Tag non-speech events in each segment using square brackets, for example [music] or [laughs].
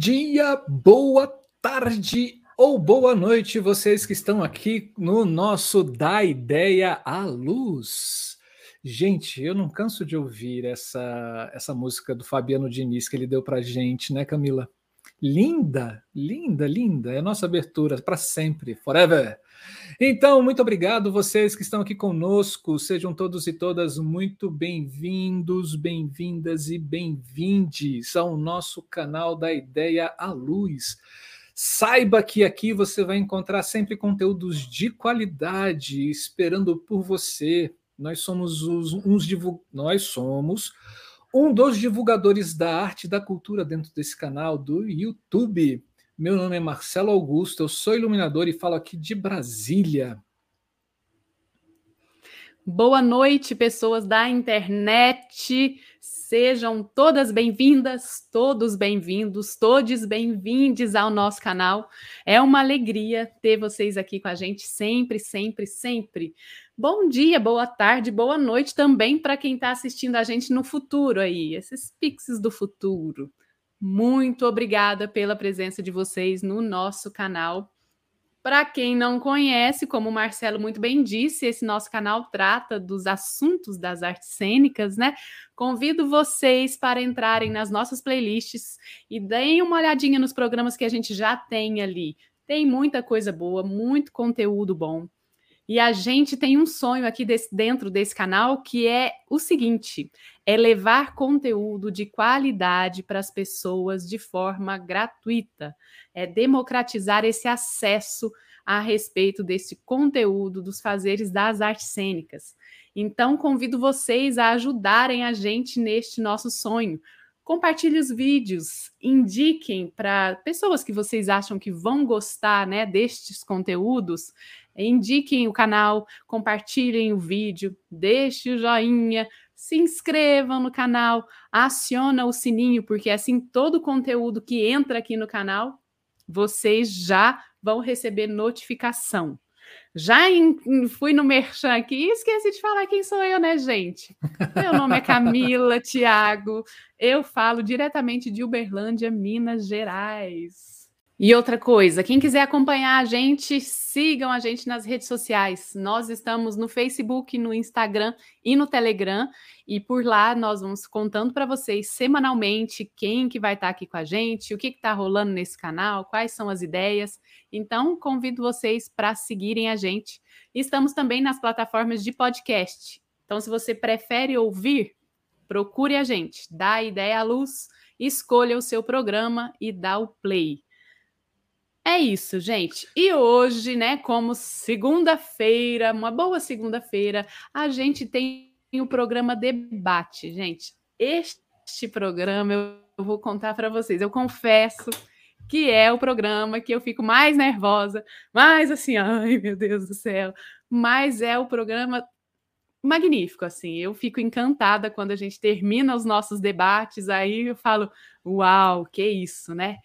dia, boa tarde ou boa noite, vocês que estão aqui no nosso Da Ideia à Luz. Gente, eu não canso de ouvir essa, essa música do Fabiano Diniz que ele deu pra gente, né, Camila? Linda, linda, linda. É a nossa abertura para sempre, forever. Então, muito obrigado vocês que estão aqui conosco. Sejam todos e todas muito bem-vindos, bem-vindas e bem-vindes ao nosso canal da Ideia à Luz. Saiba que aqui você vai encontrar sempre conteúdos de qualidade esperando por você. Nós somos os uns nós somos um dos divulgadores da arte e da cultura dentro desse canal do YouTube. Meu nome é Marcelo Augusto, eu sou iluminador e falo aqui de Brasília. Boa noite, pessoas da internet. Sejam todas bem-vindas, todos bem-vindos, todos bem-vindos ao nosso canal. É uma alegria ter vocês aqui com a gente sempre, sempre, sempre. Bom dia, boa tarde, boa noite também para quem está assistindo a gente no futuro aí, esses pixes do futuro. Muito obrigada pela presença de vocês no nosso canal. Para quem não conhece, como o Marcelo muito bem disse, esse nosso canal trata dos assuntos das artes cênicas, né? Convido vocês para entrarem nas nossas playlists e deem uma olhadinha nos programas que a gente já tem ali. Tem muita coisa boa, muito conteúdo bom. E a gente tem um sonho aqui desse, dentro desse canal que é o seguinte: é levar conteúdo de qualidade para as pessoas de forma gratuita, é democratizar esse acesso a respeito desse conteúdo dos fazeres das artes cênicas. Então, convido vocês a ajudarem a gente neste nosso sonho. Compartilhe os vídeos, indiquem para pessoas que vocês acham que vão gostar né, destes conteúdos indiquem o canal, compartilhem o vídeo, deixe o joinha, se inscrevam no canal, aciona o sininho, porque assim todo o conteúdo que entra aqui no canal, vocês já vão receber notificação. Já em, fui no Merchan aqui e esqueci de falar quem sou eu, né, gente? Meu nome é Camila Tiago, eu falo diretamente de Uberlândia, Minas Gerais. E outra coisa, quem quiser acompanhar a gente, sigam a gente nas redes sociais. Nós estamos no Facebook, no Instagram e no Telegram. E por lá nós vamos contando para vocês semanalmente quem que vai estar tá aqui com a gente, o que está rolando nesse canal, quais são as ideias. Então, convido vocês para seguirem a gente. Estamos também nas plataformas de podcast. Então, se você prefere ouvir, procure a gente, dá a ideia à luz, escolha o seu programa e dá o play. É isso, gente. E hoje, né, como segunda-feira, uma boa segunda-feira, a gente tem o programa Debate, gente. Este programa eu vou contar para vocês. Eu confesso que é o programa que eu fico mais nervosa, mais assim, ai meu Deus do céu, mas é o programa magnífico, assim. Eu fico encantada quando a gente termina os nossos debates, aí eu falo, uau, que isso, né?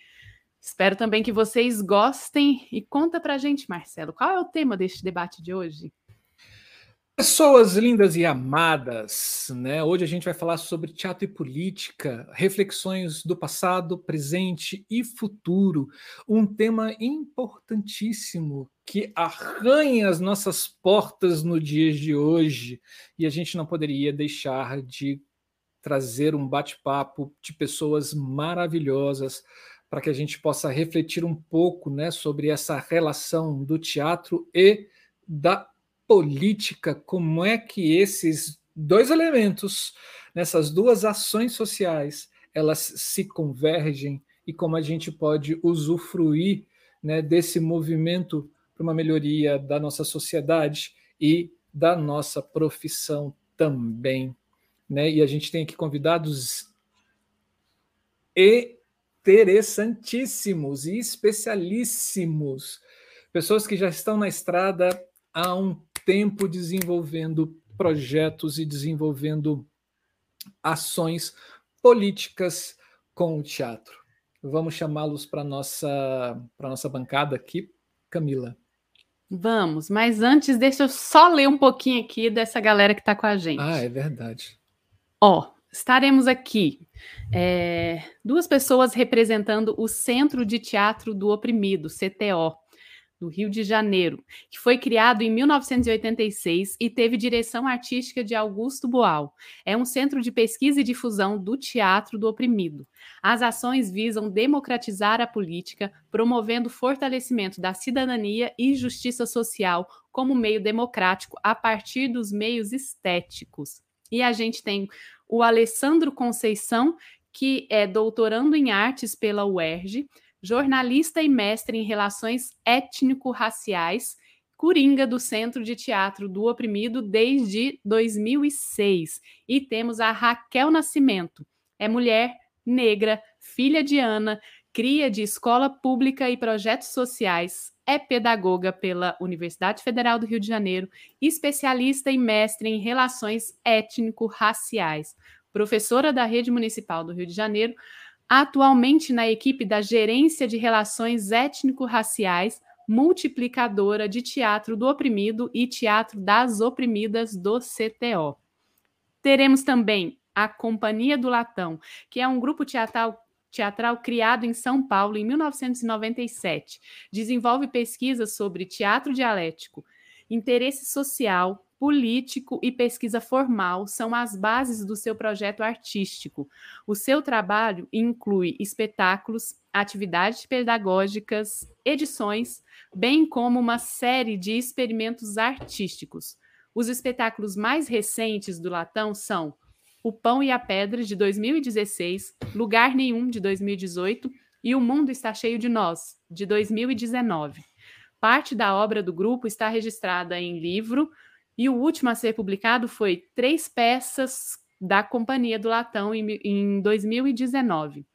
Espero também que vocês gostem e conta pra gente, Marcelo, qual é o tema deste debate de hoje? Pessoas lindas e amadas, né? Hoje a gente vai falar sobre teatro e política, reflexões do passado, presente e futuro. Um tema importantíssimo que arranha as nossas portas no dia de hoje e a gente não poderia deixar de trazer um bate-papo de pessoas maravilhosas para que a gente possa refletir um pouco né, sobre essa relação do teatro e da política, como é que esses dois elementos, nessas duas ações sociais, elas se convergem e como a gente pode usufruir né, desse movimento para uma melhoria da nossa sociedade e da nossa profissão também. Né? E a gente tem aqui convidados e interessantíssimos e especialíssimos. Pessoas que já estão na estrada há um tempo desenvolvendo projetos e desenvolvendo ações políticas com o teatro. Vamos chamá-los para nossa para nossa bancada aqui, Camila. Vamos, mas antes deixa eu só ler um pouquinho aqui dessa galera que está com a gente. Ah, é verdade. Ó, estaremos aqui é, duas pessoas representando o Centro de Teatro do Oprimido, CTO, no Rio de Janeiro, que foi criado em 1986 e teve direção artística de Augusto Boal. É um centro de pesquisa e difusão do teatro do oprimido. As ações visam democratizar a política, promovendo o fortalecimento da cidadania e justiça social como meio democrático a partir dos meios estéticos. E a gente tem o Alessandro Conceição, que é doutorando em artes pela UERJ, jornalista e mestre em relações étnico-raciais, coringa do Centro de Teatro do Oprimido desde 2006. E temos a Raquel Nascimento. É mulher, negra, filha de Ana, cria de escola pública e projetos sociais, é pedagoga pela Universidade Federal do Rio de Janeiro, especialista e mestre em relações étnico-raciais, professora da Rede Municipal do Rio de Janeiro, atualmente na equipe da Gerência de Relações Étnico-Raciais, multiplicadora de Teatro do Oprimido e Teatro das Oprimidas do CTO. Teremos também a Companhia do Latão, que é um grupo teatral teatral criado em São Paulo em 1997. Desenvolve pesquisas sobre teatro dialético, interesse social, político e pesquisa formal são as bases do seu projeto artístico. O seu trabalho inclui espetáculos, atividades pedagógicas, edições, bem como uma série de experimentos artísticos. Os espetáculos mais recentes do Latão são O Pão e a Pedra, de 2016, Lugar Nenhum, de 2018 e O Mundo Está Cheio de Nós, de 2019. Parte da obra do grupo está registrada em livro, e o último a ser publicado foi Três Peças da Companhia do Latão em, em 2019.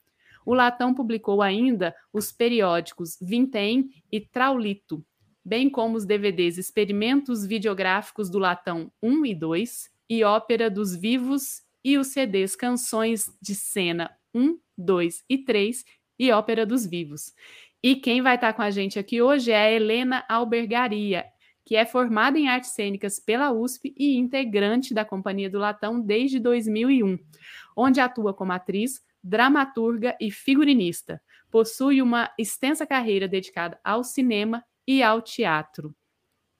O Latão publicou ainda os periódicos Vintém e Traulito, bem como os DVDs Experimentos Videográficos do Latão 1 e 2 e Ópera dos Vivos e os CDs Canções de Cena 1, 2 e 3 e Ópera dos Vivos. E quem vai estar com a gente aqui hoje é a Helena Albergaria que é formada em artes cênicas pela USP e integrante da Companhia do Latão desde 2001, onde atua como atriz, dramaturga e figurinista. Possui uma extensa carreira dedicada ao cinema e ao teatro.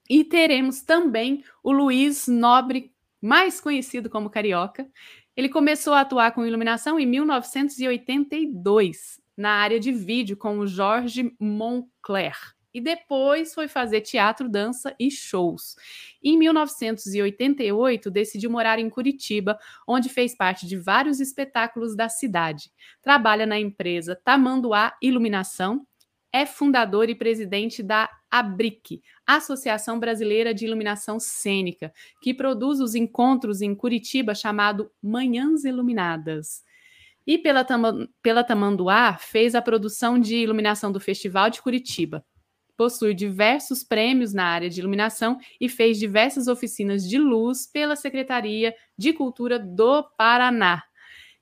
E teremos também o Luiz Nobre, mais conhecido como Carioca. Ele começou a atuar com iluminação em 1982, na área de vídeo com o Jorge Moncler e depois foi fazer teatro, dança e shows. Em 1988, decidiu morar em Curitiba, onde fez parte de vários espetáculos da cidade. Trabalha na empresa Tamanduá Iluminação, é fundador e presidente da ABRIC, Associação Brasileira de Iluminação Cênica, que produz os encontros em Curitiba chamado Manhãs Iluminadas. E pela, pela Tamanduá, fez a produção de iluminação do Festival de Curitiba possui diversos prêmios na área de iluminação e fez diversas oficinas de luz pela Secretaria de Cultura do Paraná.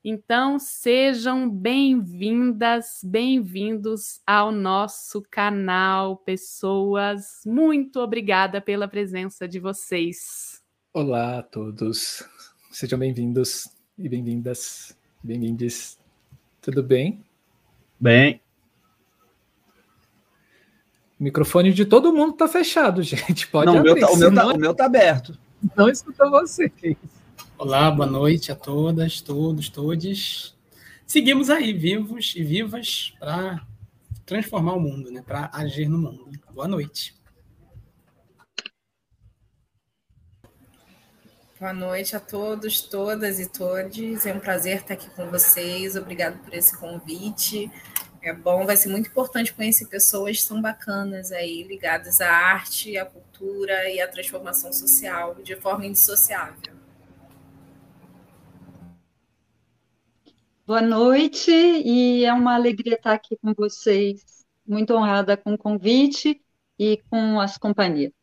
Então, sejam bem-vindas, bem-vindos ao nosso canal, pessoas. Muito obrigada pela presença de vocês. Olá a todos, sejam bem-vindos e bem-vindas, bem-vindes. Tudo bem? Bem. O microfone de todo mundo está fechado, [laughs] gente. Pode não, abrir. O meu, tá, o, meu tá, o meu tá aberto. Não escuta vocês. Olá, boa noite a todas, todos, todes. Seguimos aí, vivos e vivas, para transformar o mundo, né? para agir no mundo. Boa noite. Boa noite a todos, todas e todes. É um prazer estar aqui com vocês. Obrigado por esse convite. É bom, vai ser muito importante conhecer pessoas são bacanas aí, ligadas à arte, à cultura e à transformação social de forma indissociável. Boa noite, e é uma alegria estar aqui com vocês. Muito honrada com o convite e com as companhias.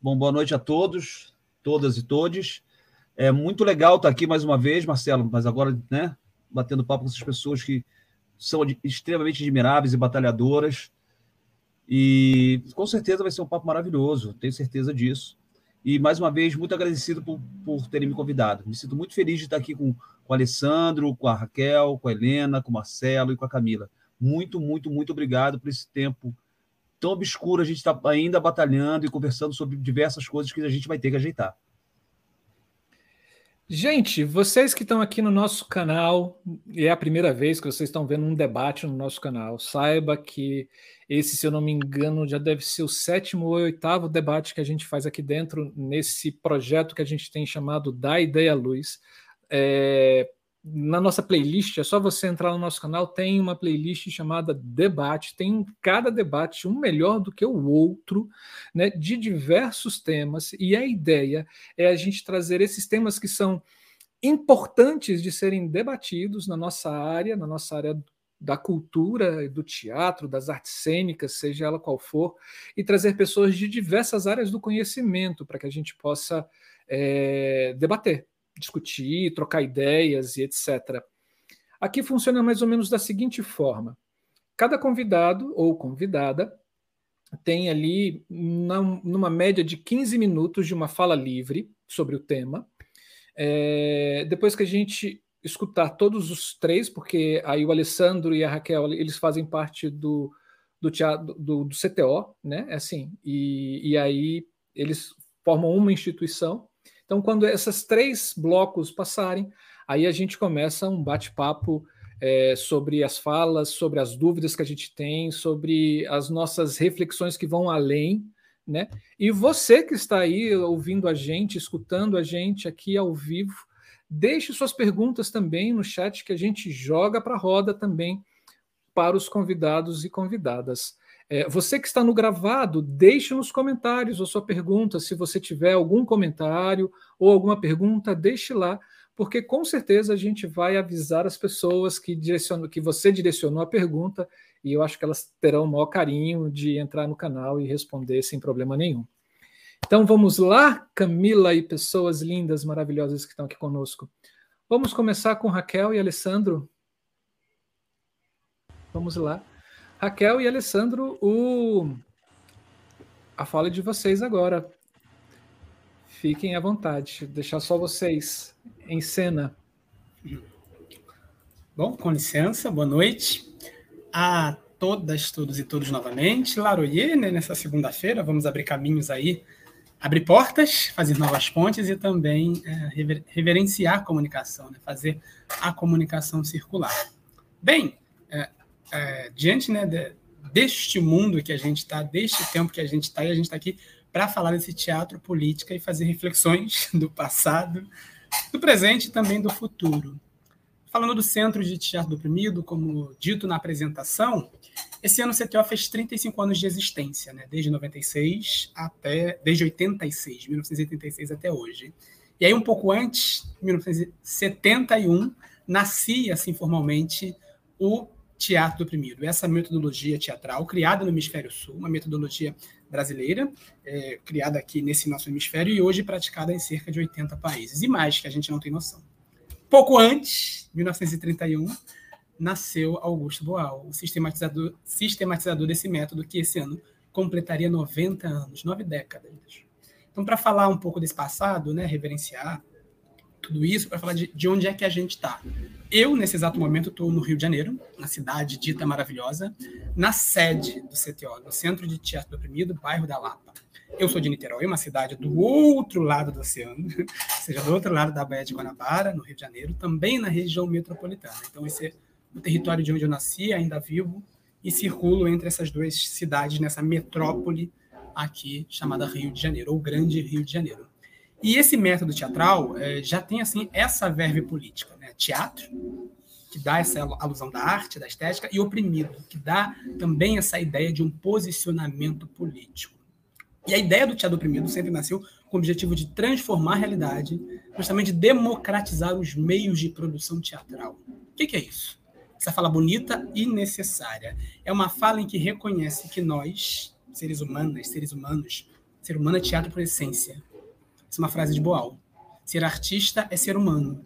Bom, boa noite a todos, todas e todes. É muito legal estar aqui mais uma vez, Marcelo, mas agora, né, batendo papo com essas pessoas que são extremamente admiráveis e batalhadoras. E com certeza vai ser um papo maravilhoso, tenho certeza disso. E, mais uma vez, muito agradecido por, por terem me convidado. Me sinto muito feliz de estar aqui com, com o Alessandro, com a Raquel, com a Helena, com o Marcelo e com a Camila. Muito, muito, muito obrigado por esse tempo tão obscuro. A gente está ainda batalhando e conversando sobre diversas coisas que a gente vai ter que ajeitar. Gente, vocês que estão aqui no nosso canal, e é a primeira vez que vocês estão vendo um debate no nosso canal, saiba que esse, se eu não me engano, já deve ser o sétimo ou oitavo debate que a gente faz aqui dentro, nesse projeto que a gente tem chamado Da Ideia à Luz. É, na nossa playlist, é só você entrar no nosso canal, tem uma playlist chamada Debate, tem cada debate um melhor do que o outro, né, de diversos temas, e a ideia é a gente trazer esses temas que são importantes de serem debatidos na nossa área, na nossa área da cultura, do teatro, das artes cênicas, seja ela qual for, e trazer pessoas de diversas áreas do conhecimento para que a gente possa é, debater discutir, trocar ideias e etc. Aqui funciona mais ou menos da seguinte forma: cada convidado ou convidada tem ali numa média de 15 minutos de uma fala livre sobre o tema. É, depois que a gente escutar todos os três, porque aí o Alessandro e a Raquel eles fazem parte do, do, do, do CTO, né? É assim, e, e aí eles formam uma instituição então, quando esses três blocos passarem, aí a gente começa um bate-papo é, sobre as falas, sobre as dúvidas que a gente tem, sobre as nossas reflexões que vão além, né? E você que está aí ouvindo a gente, escutando a gente aqui ao vivo, deixe suas perguntas também no chat que a gente joga para a roda também para os convidados e convidadas. É, você que está no gravado, deixe nos comentários a sua pergunta. Se você tiver algum comentário ou alguma pergunta, deixe lá, porque com certeza a gente vai avisar as pessoas que, direcionou, que você direcionou a pergunta e eu acho que elas terão o maior carinho de entrar no canal e responder sem problema nenhum. Então vamos lá, Camila e pessoas lindas, maravilhosas que estão aqui conosco. Vamos começar com Raquel e Alessandro. Vamos lá. Raquel e Alessandro, o... a fala é de vocês agora. Fiquem à vontade, deixar só vocês em cena. Bom, com licença, boa noite a todas, todos e todos novamente. Laroyer, né, nessa segunda-feira, vamos abrir caminhos aí, abrir portas, fazer novas pontes e também é, rever, reverenciar a comunicação, né, fazer a comunicação circular. Bem, é, é, diante né, de, deste mundo que a gente está, deste tempo que a gente está, e a gente está aqui para falar desse teatro, política e fazer reflexões [laughs] do passado, do presente e também do futuro. Falando do Centro de Teatro do Oprimido, como dito na apresentação, esse ano o CTO fez 35 anos de existência, né? desde 96 até desde 86, 1986 até hoje. E aí um pouco antes, 1971, nascia assim formalmente o teatro do oprimido. Essa metodologia teatral, criada no Hemisfério Sul, uma metodologia brasileira, é, criada aqui nesse nosso hemisfério e hoje praticada em cerca de 80 países, e mais que a gente não tem noção. Pouco antes, 1931, nasceu Augusto Boal, o sistematizador, sistematizador desse método, que esse ano completaria 90 anos, nove décadas. Então, para falar um pouco desse passado, né, reverenciar tudo isso, para falar de, de onde é que a gente está. Eu, nesse exato momento, estou no Rio de Janeiro, na cidade dita maravilhosa, na sede do CTO, no Centro de Teatro do Oprimido, bairro da Lapa. Eu sou de Niterói, uma cidade do outro lado do oceano, [laughs] ou seja, do outro lado da Baía de Guanabara, no Rio de Janeiro, também na região metropolitana. Então, esse é o território de onde eu nasci, ainda vivo, e circulo entre essas duas cidades, nessa metrópole aqui chamada Rio de Janeiro, ou Grande Rio de Janeiro. E esse método teatral é, já tem assim essa verve política, né? Teatro, que dá essa alusão da arte, da estética, e oprimido, que dá também essa ideia de um posicionamento político. E a ideia do teatro oprimido sempre nasceu com o objetivo de transformar a realidade, de democratizar os meios de produção teatral. O que, que é isso? Essa fala bonita e necessária. É uma fala em que reconhece que nós, seres humanos, seres humanos, ser humano é teatro por essência, essa é uma frase de Boal. Ser artista é ser humano.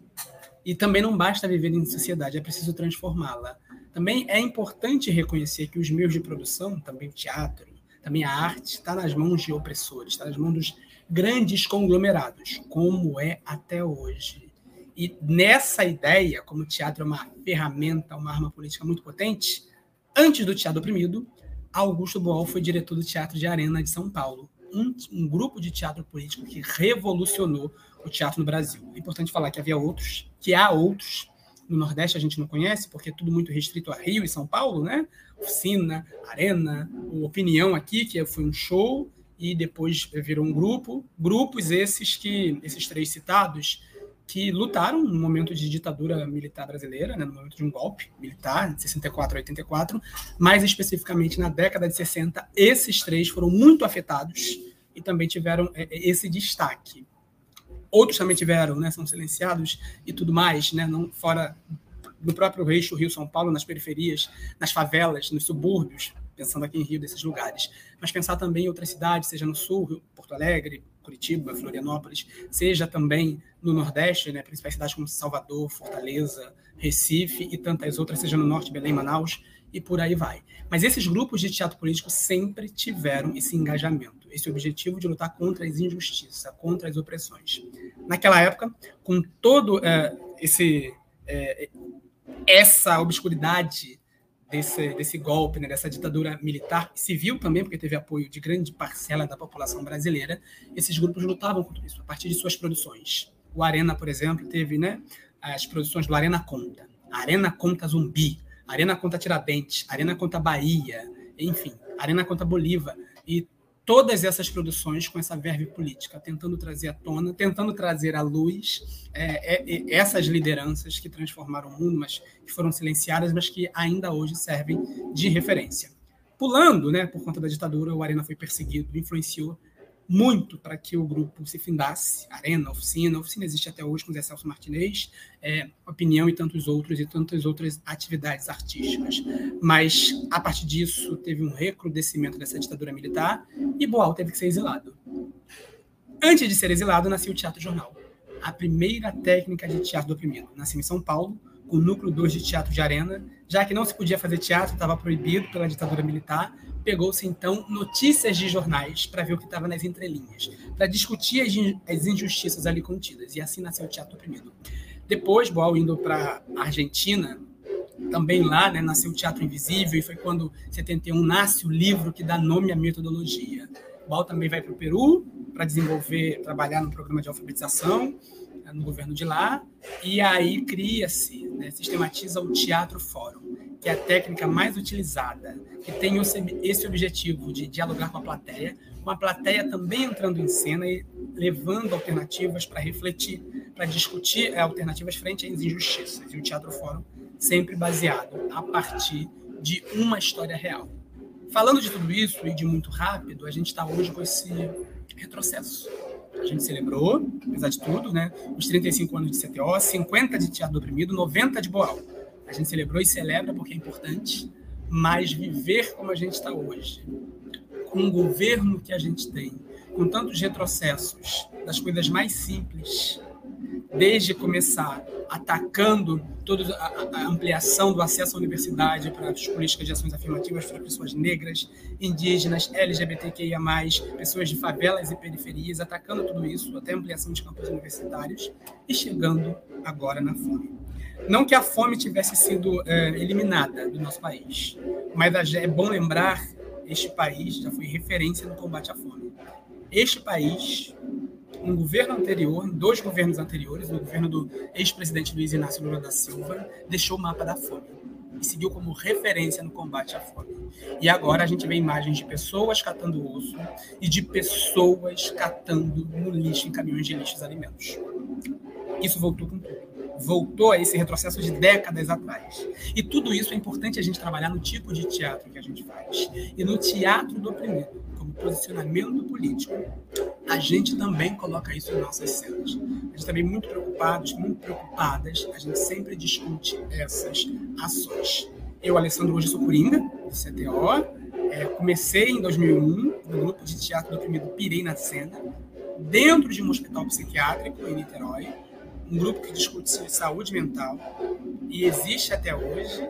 E também não basta viver em sociedade, é preciso transformá-la. Também é importante reconhecer que os meios de produção, também o teatro, também a arte, está nas mãos de opressores, está nas mãos dos grandes conglomerados, como é até hoje. E nessa ideia, como o teatro é uma ferramenta, uma arma política muito potente, antes do Teatro Oprimido, Augusto Boal foi diretor do Teatro de Arena de São Paulo, um, um, grupo de teatro político que revolucionou o teatro no Brasil. É importante falar que havia outros, que há outros. No Nordeste a gente não conhece, porque é tudo muito restrito a Rio e São Paulo, né? Oficina, Arena, Opinião aqui, que foi um show, e depois virou um grupo. Grupos esses que, esses três citados, que lutaram no momento de ditadura militar brasileira, né, no momento de um golpe militar, de 64 a 84, mais especificamente na década de 60, esses três foram muito afetados e também tiveram é, é, esse destaque. Outros também tiveram, né, são silenciados e tudo mais, né, não fora do próprio eixo Rio-São Paulo, nas periferias, nas favelas, nos subúrbios, pensando aqui em Rio, desses lugares. Mas pensar também em outras cidades, seja no Sul, Porto Alegre, Curitiba, Florianópolis, seja também no Nordeste, né, principais cidades como Salvador, Fortaleza, Recife e tantas outras, seja no Norte, Belém, Manaus e por aí vai. Mas esses grupos de teatro político sempre tiveram esse engajamento, esse objetivo de lutar contra as injustiças, contra as opressões. Naquela época, com todo é, esse é, essa obscuridade desse, desse golpe, né, dessa ditadura militar civil também, porque teve apoio de grande parcela da população brasileira, esses grupos lutavam contra isso a partir de suas produções. O Arena, por exemplo, teve né, as produções do Arena Conta, Arena Conta Zumbi, Arena Conta Tiradentes, Arena Conta Bahia, enfim, Arena Conta Bolívar. E todas essas produções com essa verve política, tentando trazer à tona, tentando trazer à luz é, é, é, essas lideranças que transformaram o mundo, mas que foram silenciadas, mas que ainda hoje servem de referência. Pulando, né, por conta da ditadura, o Arena foi perseguido, influenciou muito para que o grupo se findasse. Arena, Oficina, Oficina existe até hoje com Zé Celso Martinez, é, Opinião e tantos outros, e tantas outras atividades artísticas. Mas, a partir disso, teve um recrudescimento dessa ditadura militar e Boal teve que ser exilado. Antes de ser exilado, nasceu o Teatro Jornal, a primeira técnica de teatro do oprimido. Nasceu em São Paulo, o núcleo 2 de teatro de arena, já que não se podia fazer teatro, estava proibido pela ditadura militar, pegou-se então notícias de jornais para ver o que estava nas entrelinhas, para discutir as injustiças ali contidas. E assim nasceu o Teatro Oprimido. Depois, Boal indo para a Argentina, também lá, né, nasceu o Teatro Invisível, e foi quando, em 71, nasce o livro que dá nome à metodologia. Boal também vai para o Peru para desenvolver, trabalhar no programa de alfabetização no governo de lá, e aí cria-se, né, sistematiza o Teatro Fórum que é a técnica mais utilizada, que tem esse objetivo de dialogar com a plateia, com a plateia também entrando em cena e levando alternativas para refletir, para discutir é, alternativas frente às injustiças. E o Teatro Fórum sempre baseado a partir de uma história real. Falando de tudo isso e de muito rápido, a gente está hoje com esse retrocesso. A gente celebrou, apesar de tudo, né, os 35 anos de CTO, 50 de Teatro do Oprimido, 90 de Boal. A gente celebrou e celebra porque é importante, mas viver como a gente está hoje, com o governo que a gente tem, com tantos retrocessos das coisas mais simples, desde começar atacando toda a, ampliação do acesso à universidade para as políticas de ações afirmativas para pessoas negras, indígenas, LGBTQIA+, pessoas de favelas e periferias, atacando tudo isso, até ampliação de campos universitários, e chegando agora na fome. Não que a fome tivesse sido é, eliminada do nosso país, mas é bom lembrar este país já foi referência no combate à fome. Este país, um governo anterior, dois governos anteriores, no governo do ex-presidente Luiz Inácio Lula da Silva, deixou o mapa da fome e seguiu como referência no combate à fome. E agora a gente vê imagens de pessoas catando osso e de pessoas catando no lixo, em caminhões de lixo, os alimentos. Isso voltou com tudo voltou a esse retrocesso de décadas atrás. E tudo isso é importante a gente trabalhar no tipo de teatro que a gente faz. E no teatro do oprimido, como posicionamento político, a gente também coloca isso em nossas cenas. A gente também muito preocupados, muito preocupadas, a gente sempre discute essas ações. Eu, Alessandro, hoje sou Coringa, do CTO, é, comecei em 2001 no grupo de teatro do oprimido Pirei na Cena, dentro de um hospital psiquiátrico em Niterói, um grupo que discute saúde mental e existe até hoje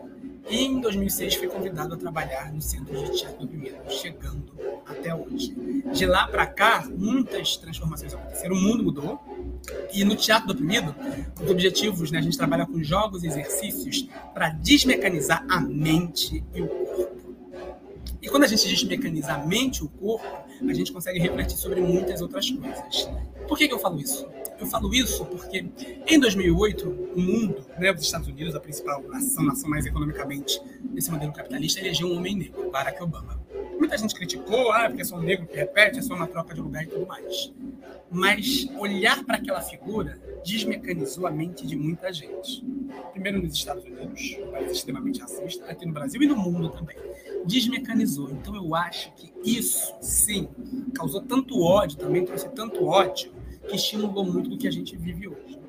E em 2006 fui convidado a trabalhar no Centro de Teatro do Primeiro, chegando até hoje. De lá para cá, muitas transformações aconteceram, o mundo mudou. E no Teatro do Oprimido, os objetivos, né, a gente trabalha com jogos e exercícios para desmecanizar a mente e o corpo. E quando a gente desmecaniza a mente e o corpo, a gente consegue refletir sobre muitas outras coisas. Por que, que eu falo isso? Eu falo isso porque em 2008, o mundo, né, os Estados Unidos, a principal nação, nação mais economicamente nesse modelo capitalista, elegeu um homem negro, Barack Obama. Muita gente criticou, ah, porque é só um negro que repete, é só uma troca de lugar e tudo mais. Mas olhar para aquela figura desmecanizou a mente de muita gente. Primeiro nos Estados Unidos, um país extremamente racista, aqui no Brasil e no mundo também. Desmecanizou. Então eu acho que isso, sim, causou tanto ódio, também trouxe tanto ódio que estimulou muito do que a gente vive hoje.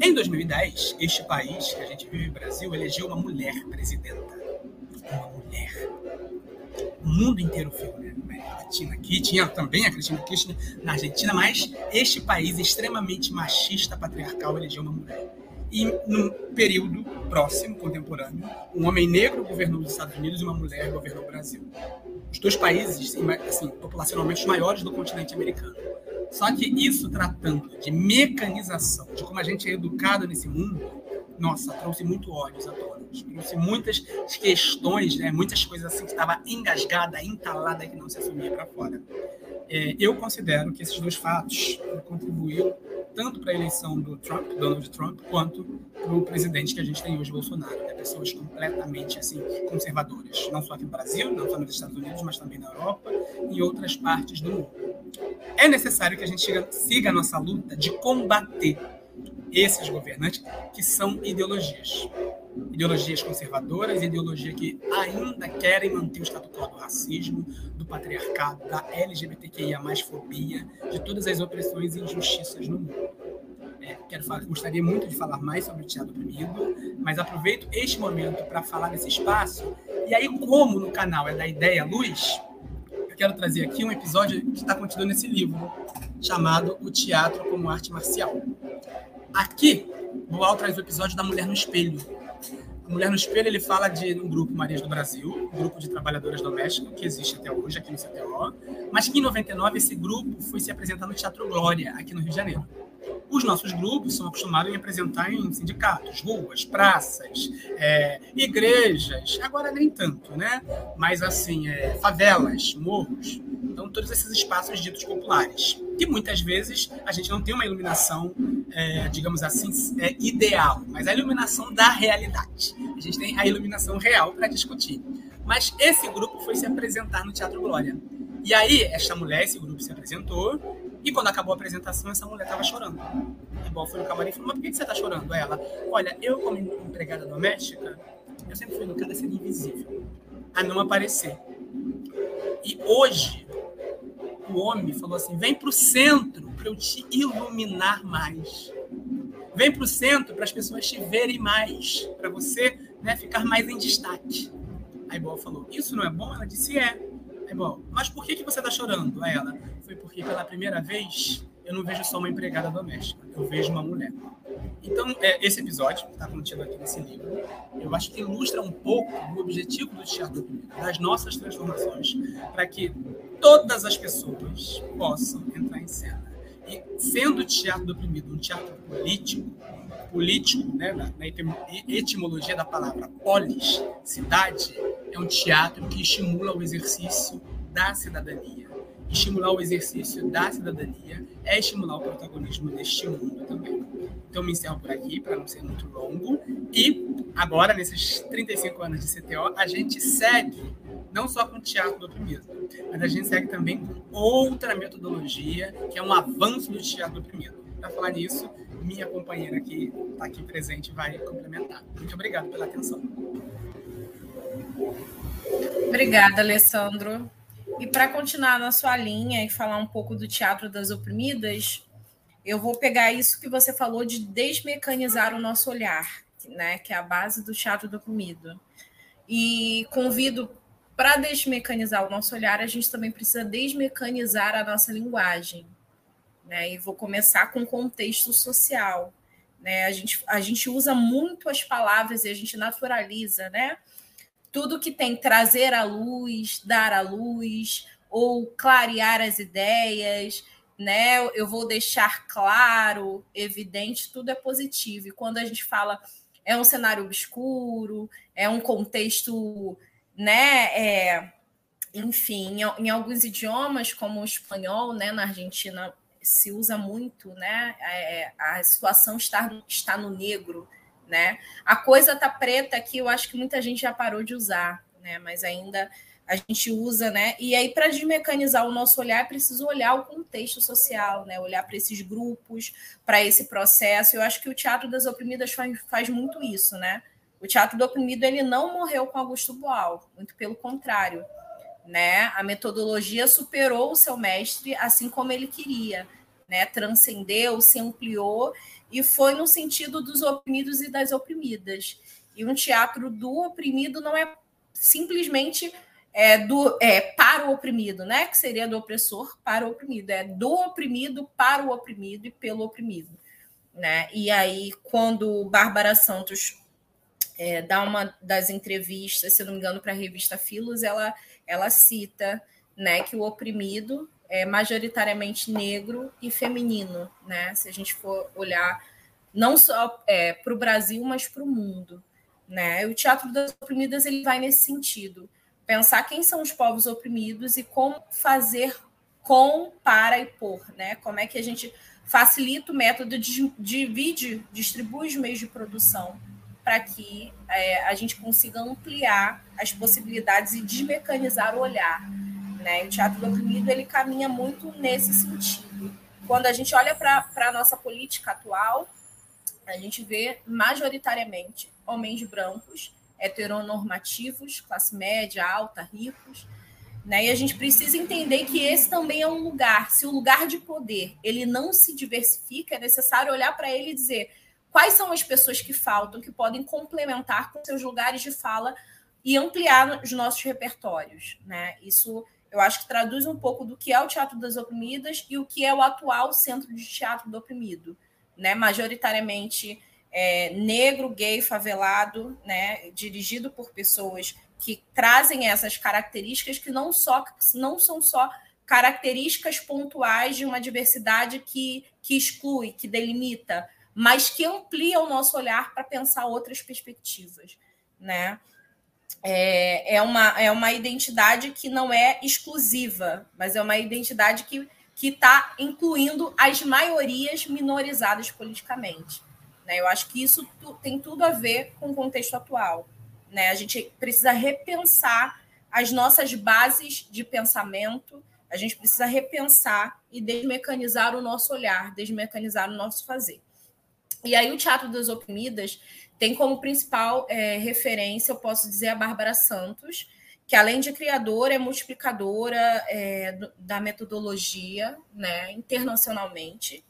Em 2010, este país que a gente vive, Brasil, elegeu uma mulher presidenta. Uma mulher. O mundo inteiro viu, né? A Latina aqui, tinha também a Cristina Kirchner na Argentina, mas este país extremamente machista, patriarcal, elegeu uma mulher. E no período próximo, contemporâneo, um homem negro governou os Estados Unidos e uma mulher governou o Brasil. Os dois países, assim, populacionalmente maiores do continente americano. Só que isso tratando de mecanização, de como a gente é educado nesse mundo, nossa, trouxe muito ódio à tona. Trouxe muitas questões, né, muitas coisas assim que estava engasgada, entalada que não se assumia para fora. É, eu considero que esses dois fatos contribuíram tanto para a eleição do Trump, Donald Trump, quanto para o presidente que a gente tem hoje, Bolsonaro. Né? Pessoas completamente assim conservadoras, não só aqui no Brasil, não só nos Estados Unidos, mas também na Europa e outras partes do mundo. É necessário que a gente siga a nossa luta de combater esses governantes que são ideologias. Ideologias conservadoras, ideologias que ainda querem manter o status quo do racismo, do patriarcado, da LGBTQIA, fobia, de todas as opressões e injustiças no mundo. É, quero falar, gostaria muito de falar mais sobre o teatro oprimido, mas aproveito este momento para falar desse espaço. E aí, como no canal é da Ideia Luz, eu quero trazer aqui um episódio que está contido nesse livro, chamado O Teatro como Arte Marcial. Aqui, Boal traz o episódio da Mulher no Espelho. A Mulher no Espelho ele fala de um grupo Marias do Brasil, um grupo de trabalhadoras domésticas que existe até hoje aqui no CTO, mas que em 99 esse grupo foi se apresentar no Teatro Glória, aqui no Rio de Janeiro. Os nossos grupos são acostumados a apresentar em sindicatos, ruas, praças, é, igrejas, agora nem tanto, né? Mas assim, é, favelas, morros. Então, todos esses espaços ditos populares. E muitas vezes a gente não tem uma iluminação, é, digamos assim, é, ideal, mas a iluminação da realidade. A gente tem a iluminação real para discutir. Mas esse grupo foi se apresentar no Teatro Glória. E aí, esta mulher, esse grupo se apresentou, e quando acabou a apresentação, essa mulher estava chorando. E bom, foi no camarim e falou: Mas por que você está chorando? Ela: Olha, eu, como empregada doméstica, eu sempre fui educada a ser invisível, a não aparecer. E hoje, o homem falou assim: Vem para o centro para eu te iluminar mais. Vem para o centro para as pessoas te verem mais, para você né, ficar mais em destaque. Aí Boa falou: Isso não é bom? Ela disse: É. Aí, bom, mas por que, que você está chorando? Aí ela: Foi porque pela primeira vez eu não vejo só uma empregada doméstica, eu vejo uma mulher. Então, é, esse episódio, que está contido aqui nesse livro, eu acho que ilustra um pouco o objetivo do teatro das nossas transformações, para que todas as pessoas possam entrar em cena. E sendo o teatro do oprimido um teatro político, político, né, na, na etimologia da palavra polis, cidade, é um teatro que estimula o exercício da cidadania. Estimular o exercício da cidadania é estimular o protagonismo neste mundo também. Então, me encerro por aqui, para não ser muito longo. E agora, nesses 35 anos de CTO, a gente segue não só com o teatro do oprimido, mas a gente segue também com outra metodologia, que é um avanço do teatro do oprimido. Para falar nisso, minha companheira que está aqui presente vai complementar. Muito obrigado pela atenção. Obrigada, Alessandro. E para continuar na sua linha e falar um pouco do Teatro das Oprimidas, eu vou pegar isso que você falou de desmecanizar o nosso olhar, né, que é a base do Teatro do Oprimido. E convido para desmecanizar o nosso olhar, a gente também precisa desmecanizar a nossa linguagem. Né? E vou começar com o contexto social. Né? A, gente, a gente usa muito as palavras e a gente naturaliza, né? Tudo que tem trazer à luz, dar à luz, ou clarear as ideias, né? Eu vou deixar claro, evidente, tudo é positivo. E quando a gente fala é um cenário obscuro, é um contexto, né? É, enfim, em, em, alguns idiomas, como o espanhol, né? Na Argentina se usa muito, né? É, a situação está, está no negro, né? A coisa tá preta aqui, eu acho que muita gente já parou de usar, né? Mas ainda a gente usa, né? E aí, para desmecanizar o nosso olhar, é preciso olhar o contexto social, né? Olhar para esses grupos, para esse processo. Eu acho que o Teatro das Oprimidas faz, faz muito isso, né? O Teatro do Oprimido ele não morreu com Augusto Boal, muito pelo contrário, né? A metodologia superou o seu mestre, assim como ele queria, né? Transcendeu, se ampliou e foi no sentido dos oprimidos e das oprimidas. E um teatro do oprimido não é simplesmente é, do, é, para o oprimido, né? Que seria do opressor para o oprimido, é do oprimido para o oprimido e pelo oprimido, né? E aí, quando Bárbara Santos é, dá uma das entrevistas, se não me engano, para a revista Filos, ela, ela cita né, que o oprimido é majoritariamente negro e feminino, né? Se a gente for olhar não só é, para o Brasil, mas para o mundo, né? O teatro das oprimidas ele vai nesse sentido, pensar quem são os povos oprimidos e como fazer com, para e por, né? Como é que a gente facilita o método de divide, distribui os meios de produção para que é, a gente consiga ampliar as possibilidades e desmecanizar o olhar né? O teatro do oprimido ele caminha muito nesse sentido. Quando a gente olha para a nossa política atual, a gente vê majoritariamente homens brancos, heteronormativos, classe média, alta, ricos, né? E a gente precisa entender que esse também é um lugar. Se o lugar de poder ele não se diversifica, é necessário olhar para ele e dizer quais são as pessoas que faltam, que podem complementar com seus lugares de fala e ampliar os nossos repertórios, né? Isso eu acho que traduz um pouco do que é o Teatro das Oprimidas e o que é o atual Centro de Teatro do Oprimido, né? Majoritariamente é, negro, gay, favelado, né? Dirigido por pessoas que trazem essas características que não só não são só características pontuais de uma diversidade que, que exclui, que delimita, mas que amplia o nosso olhar para pensar outras perspectivas, né? É, é, uma, é uma identidade que não é exclusiva, mas é uma identidade que está incluindo as maiorias minorizadas politicamente. Né? Eu acho que isso tem tudo a ver com o contexto atual. Né? A gente precisa repensar as nossas bases de pensamento, a gente precisa repensar e desmecanizar o nosso olhar, desmecanizar o nosso fazer. E aí o Teatro das Oprimidas tem como principal é, referência, eu posso dizer, a Bárbara Santos, que além de criadora, é multiplicadora é, da metodologia né, internacionalmente.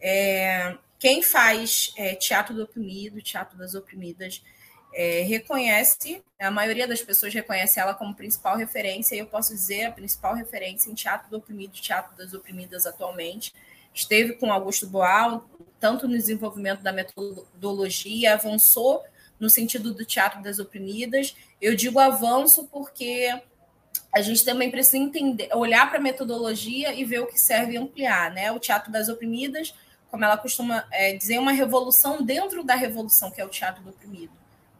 É, quem faz é, teatro do oprimido, teatro das oprimidas, é, reconhece, a maioria das pessoas reconhece ela como principal referência, e eu posso dizer a principal referência em teatro do oprimido, teatro das oprimidas atualmente. Esteve com Augusto Boal, tanto no desenvolvimento da metodologia, avançou no sentido do teatro das oprimidas. Eu digo avanço porque a gente também precisa entender, olhar para a metodologia e ver o que serve ampliar, né? O teatro das oprimidas, como ela costuma é, dizer, uma revolução dentro da revolução que é o teatro do oprimido,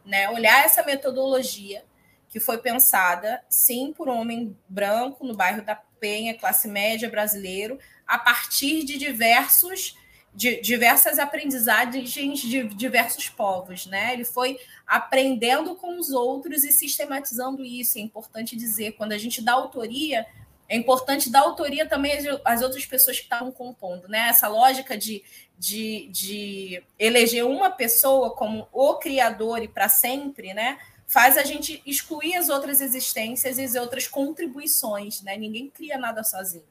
né? Olhar essa metodologia que foi pensada, sim, por um homem branco no bairro da Penha, classe média brasileiro, a partir de diversos de diversas aprendizagens de diversos povos, né? Ele foi aprendendo com os outros e sistematizando isso. É importante dizer, quando a gente dá autoria, é importante dar autoria também às outras pessoas que estavam compondo, né? Essa lógica de, de, de eleger uma pessoa como o criador e para sempre, né? Faz a gente excluir as outras existências e as outras contribuições, né? Ninguém cria nada sozinho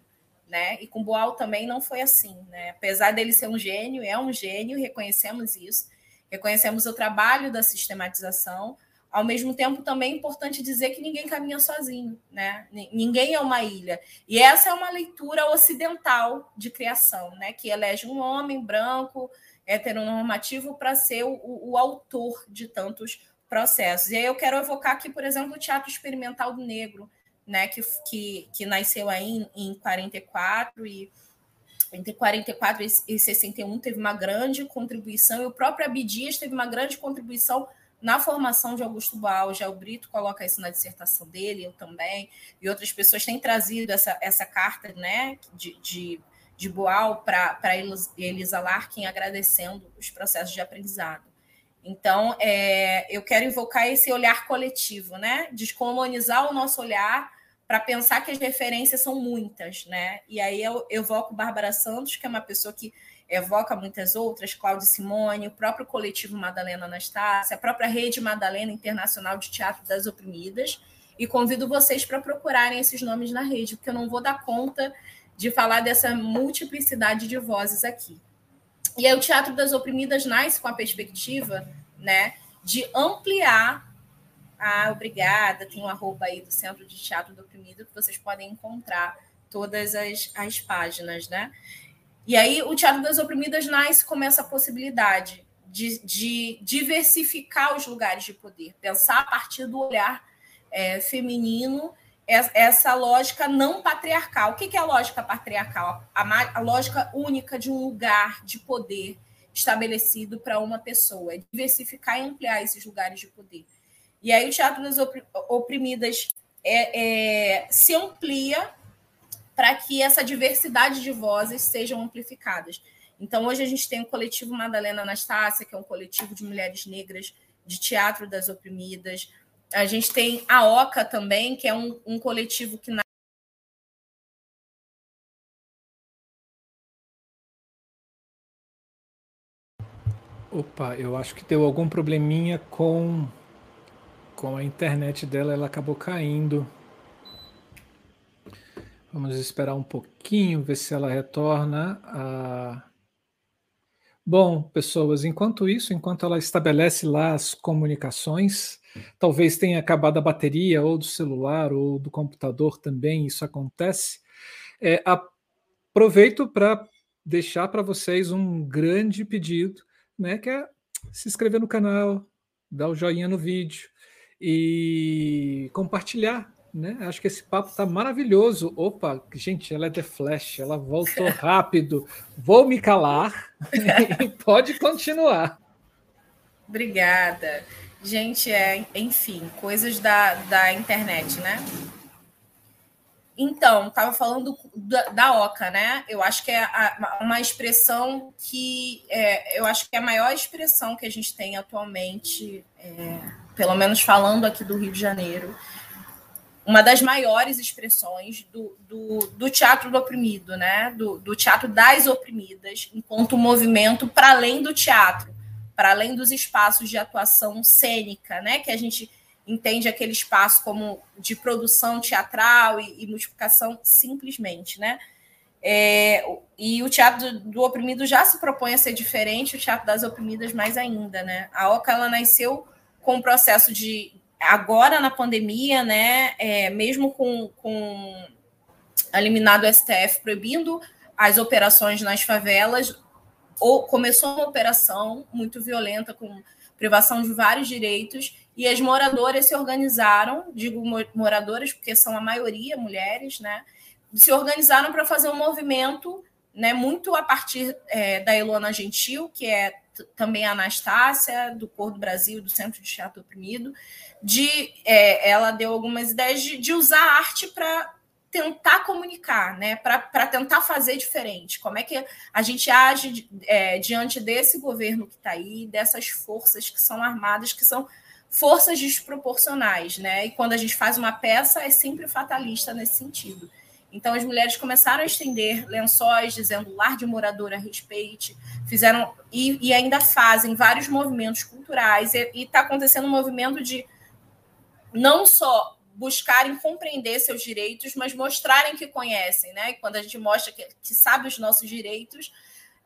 né? E com Boal também não foi assim, né? Apesar dele ser um gênio, é um gênio, reconhecemos isso, reconhecemos o trabalho da sistematização. Ao mesmo tempo, também é importante dizer que ninguém caminha sozinho, né? Ninguém é uma ilha. E essa é uma leitura ocidental de criação, né? Que elege um homem branco, heteronormativo, para ser o, o, autor de tantos processos. E aí eu quero evocar aqui, por exemplo, o Teatro Experimental do Negro, né, que, que, que nasceu aí em, em 44 e entre 44 e 61 teve uma grande contribuição, e o próprio Abdias teve uma grande contribuição na formação de Augusto Boal. Já o Brito coloca isso na dissertação dele, eu também, e outras pessoas têm trazido essa, essa carta né, de, de, de Boal para Elisa Larkin, agradecendo os processos de aprendizado. Então, é, eu quero invocar esse olhar coletivo, né? Descolonizar o nosso olhar para pensar que as referências são muitas, né? E aí eu evoco Bárbara Santos, que é uma pessoa que evoca muitas outras, Cláudia Simone, o próprio coletivo Madalena Anastácia, a própria Rede Madalena Internacional de Teatro das Oprimidas, e convido vocês para procurarem esses nomes na rede, porque eu não vou dar conta de falar dessa multiplicidade de vozes aqui. E aí o Teatro das Oprimidas nasce com a perspectiva né, de ampliar. Ah, obrigada. Tem um arroba aí do Centro de Teatro do Oprimido que vocês podem encontrar todas as, as páginas, né? E aí o Teatro das Oprimidas nasce com essa possibilidade de, de diversificar os lugares de poder, pensar a partir do olhar é, feminino essa lógica não patriarcal. O que é a lógica patriarcal? A, lógica única de um lugar de poder estabelecido para uma pessoa, é diversificar e ampliar esses lugares de poder. E aí o Teatro das Oprimidas é, é, se amplia para que essa diversidade de vozes sejam amplificadas. Então, hoje a gente tem o coletivo Madalena Anastácia, que é um coletivo de mulheres negras de teatro das oprimidas. A gente tem a OCA também, que é um, um coletivo que na Opa, eu acho que deu algum probleminha com com a internet dela, ela acabou caindo. Vamos esperar um pouquinho, ver se ela retorna. A... Bom, pessoas, enquanto isso, enquanto ela estabelece lá as comunicações, Talvez tenha acabado a bateria ou do celular ou do computador também, isso acontece. É, aproveito para deixar para vocês um grande pedido, né, que é se inscrever no canal, dar o joinha no vídeo e compartilhar, né? Acho que esse papo tá maravilhoso. Opa, gente, ela é The Flash, ela voltou [laughs] rápido. Vou me calar [laughs] e pode continuar. Obrigada. Gente, é, enfim, coisas da, da internet, né? Então, estava falando da, da, OCA, né? Eu acho que é a, uma expressão que é, eu acho que é a maior expressão que a gente tem atualmente, é, pelo menos falando aqui do Rio de Janeiro, uma das maiores expressões do, do, do teatro do oprimido, né? Do, do teatro das oprimidas, enquanto movimento para além do teatro para além dos espaços de atuação cênica, né, que a gente entende aquele espaço como de produção teatral e, e multiplicação simplesmente, né? É, e o teatro do, do, oprimido já se propõe a ser diferente, o teatro das oprimidas mais ainda, né? A OCA ela nasceu com um processo de agora na pandemia, né? É, mesmo com, com eliminado o STF proibindo as operações nas favelas, ou começou uma operação muito violenta com privação de vários direitos e as moradoras se organizaram, digo moradoras porque são a maioria mulheres, né? Se organizaram para fazer um movimento, né? Muito a partir é, da Elona Gentil, que é também a Anastácia do Cor do Brasil, do Centro de Teatro Oprimido, de é, ela deu algumas ideias de, de usar a arte para tentar comunicar, né? Para tentar fazer diferente. Como é que a gente age é, diante desse governo que está aí, dessas forças que são armadas, que são forças desproporcionais, né? E quando a gente faz uma peça, é sempre fatalista nesse sentido. Então, as mulheres começaram a estender lençóis, dizendo lar de moradora respeite, fizeram e, e ainda fazem vários movimentos culturais, e está acontecendo um movimento de não só buscarem compreender seus direitos, mas mostrarem que conhecem, né? Quando a gente mostra que, que sabe os nossos direitos,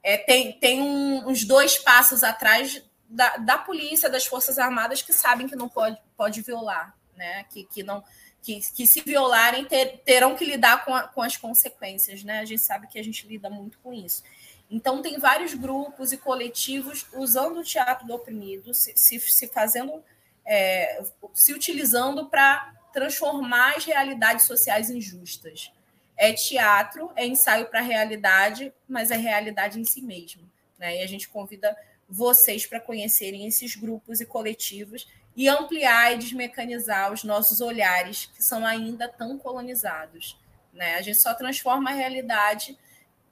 é, tem, tem um, uns dois passos atrás da, da polícia, das Forças Armadas, que sabem que não pode, pode violar, né? Que, que não que, que se violarem ter, terão que lidar com, a, com as consequências, né? A gente sabe que a gente lida muito com isso. Então, tem vários grupos e coletivos usando o teatro do oprimido, se, se, se fazendo é, se utilizando para transformar as realidades sociais injustas. É teatro, é ensaio para a realidade, mas é realidade em si mesmo. Né? E a gente convida vocês para conhecerem esses grupos e coletivos e ampliar e desmecanizar os nossos olhares, que são ainda tão colonizados. Né? A gente só transforma a realidade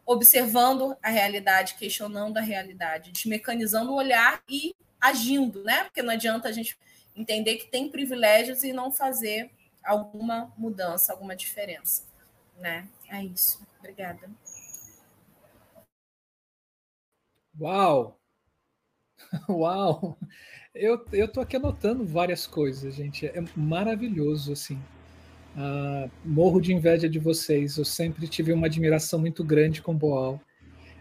observando a realidade, questionando a realidade, desmecanizando o olhar e agindo, né? Porque não adianta a gente entender que tem privilégios e não fazer alguma mudança, alguma diferença, né? É isso. Obrigada. Uau! [laughs] Uau! Eu, eu tô aqui anotando várias coisas, gente. É maravilhoso, assim. Uh, morro de inveja de vocês. Eu sempre tive uma admiração muito grande com Boal.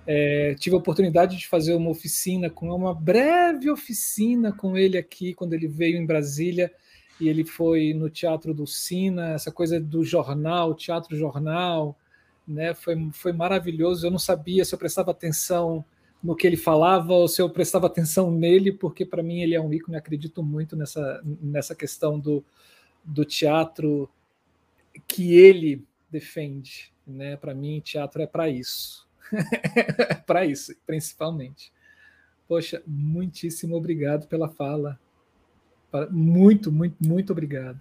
É, tive a oportunidade de fazer uma oficina, com uma breve oficina com ele aqui, quando ele veio em Brasília, e ele foi no Teatro do Sina, essa coisa do jornal, teatro jornal, né? Foi, foi maravilhoso. Eu não sabia se eu prestava atenção no que ele falava ou se eu prestava atenção nele, porque para mim ele é um ícone, acredito muito nessa, nessa questão do, do teatro que ele defende. Né? Para mim, teatro é para isso. [laughs] para isso, principalmente. Poxa, muitíssimo obrigado pela fala. Muito, muito, muito obrigado.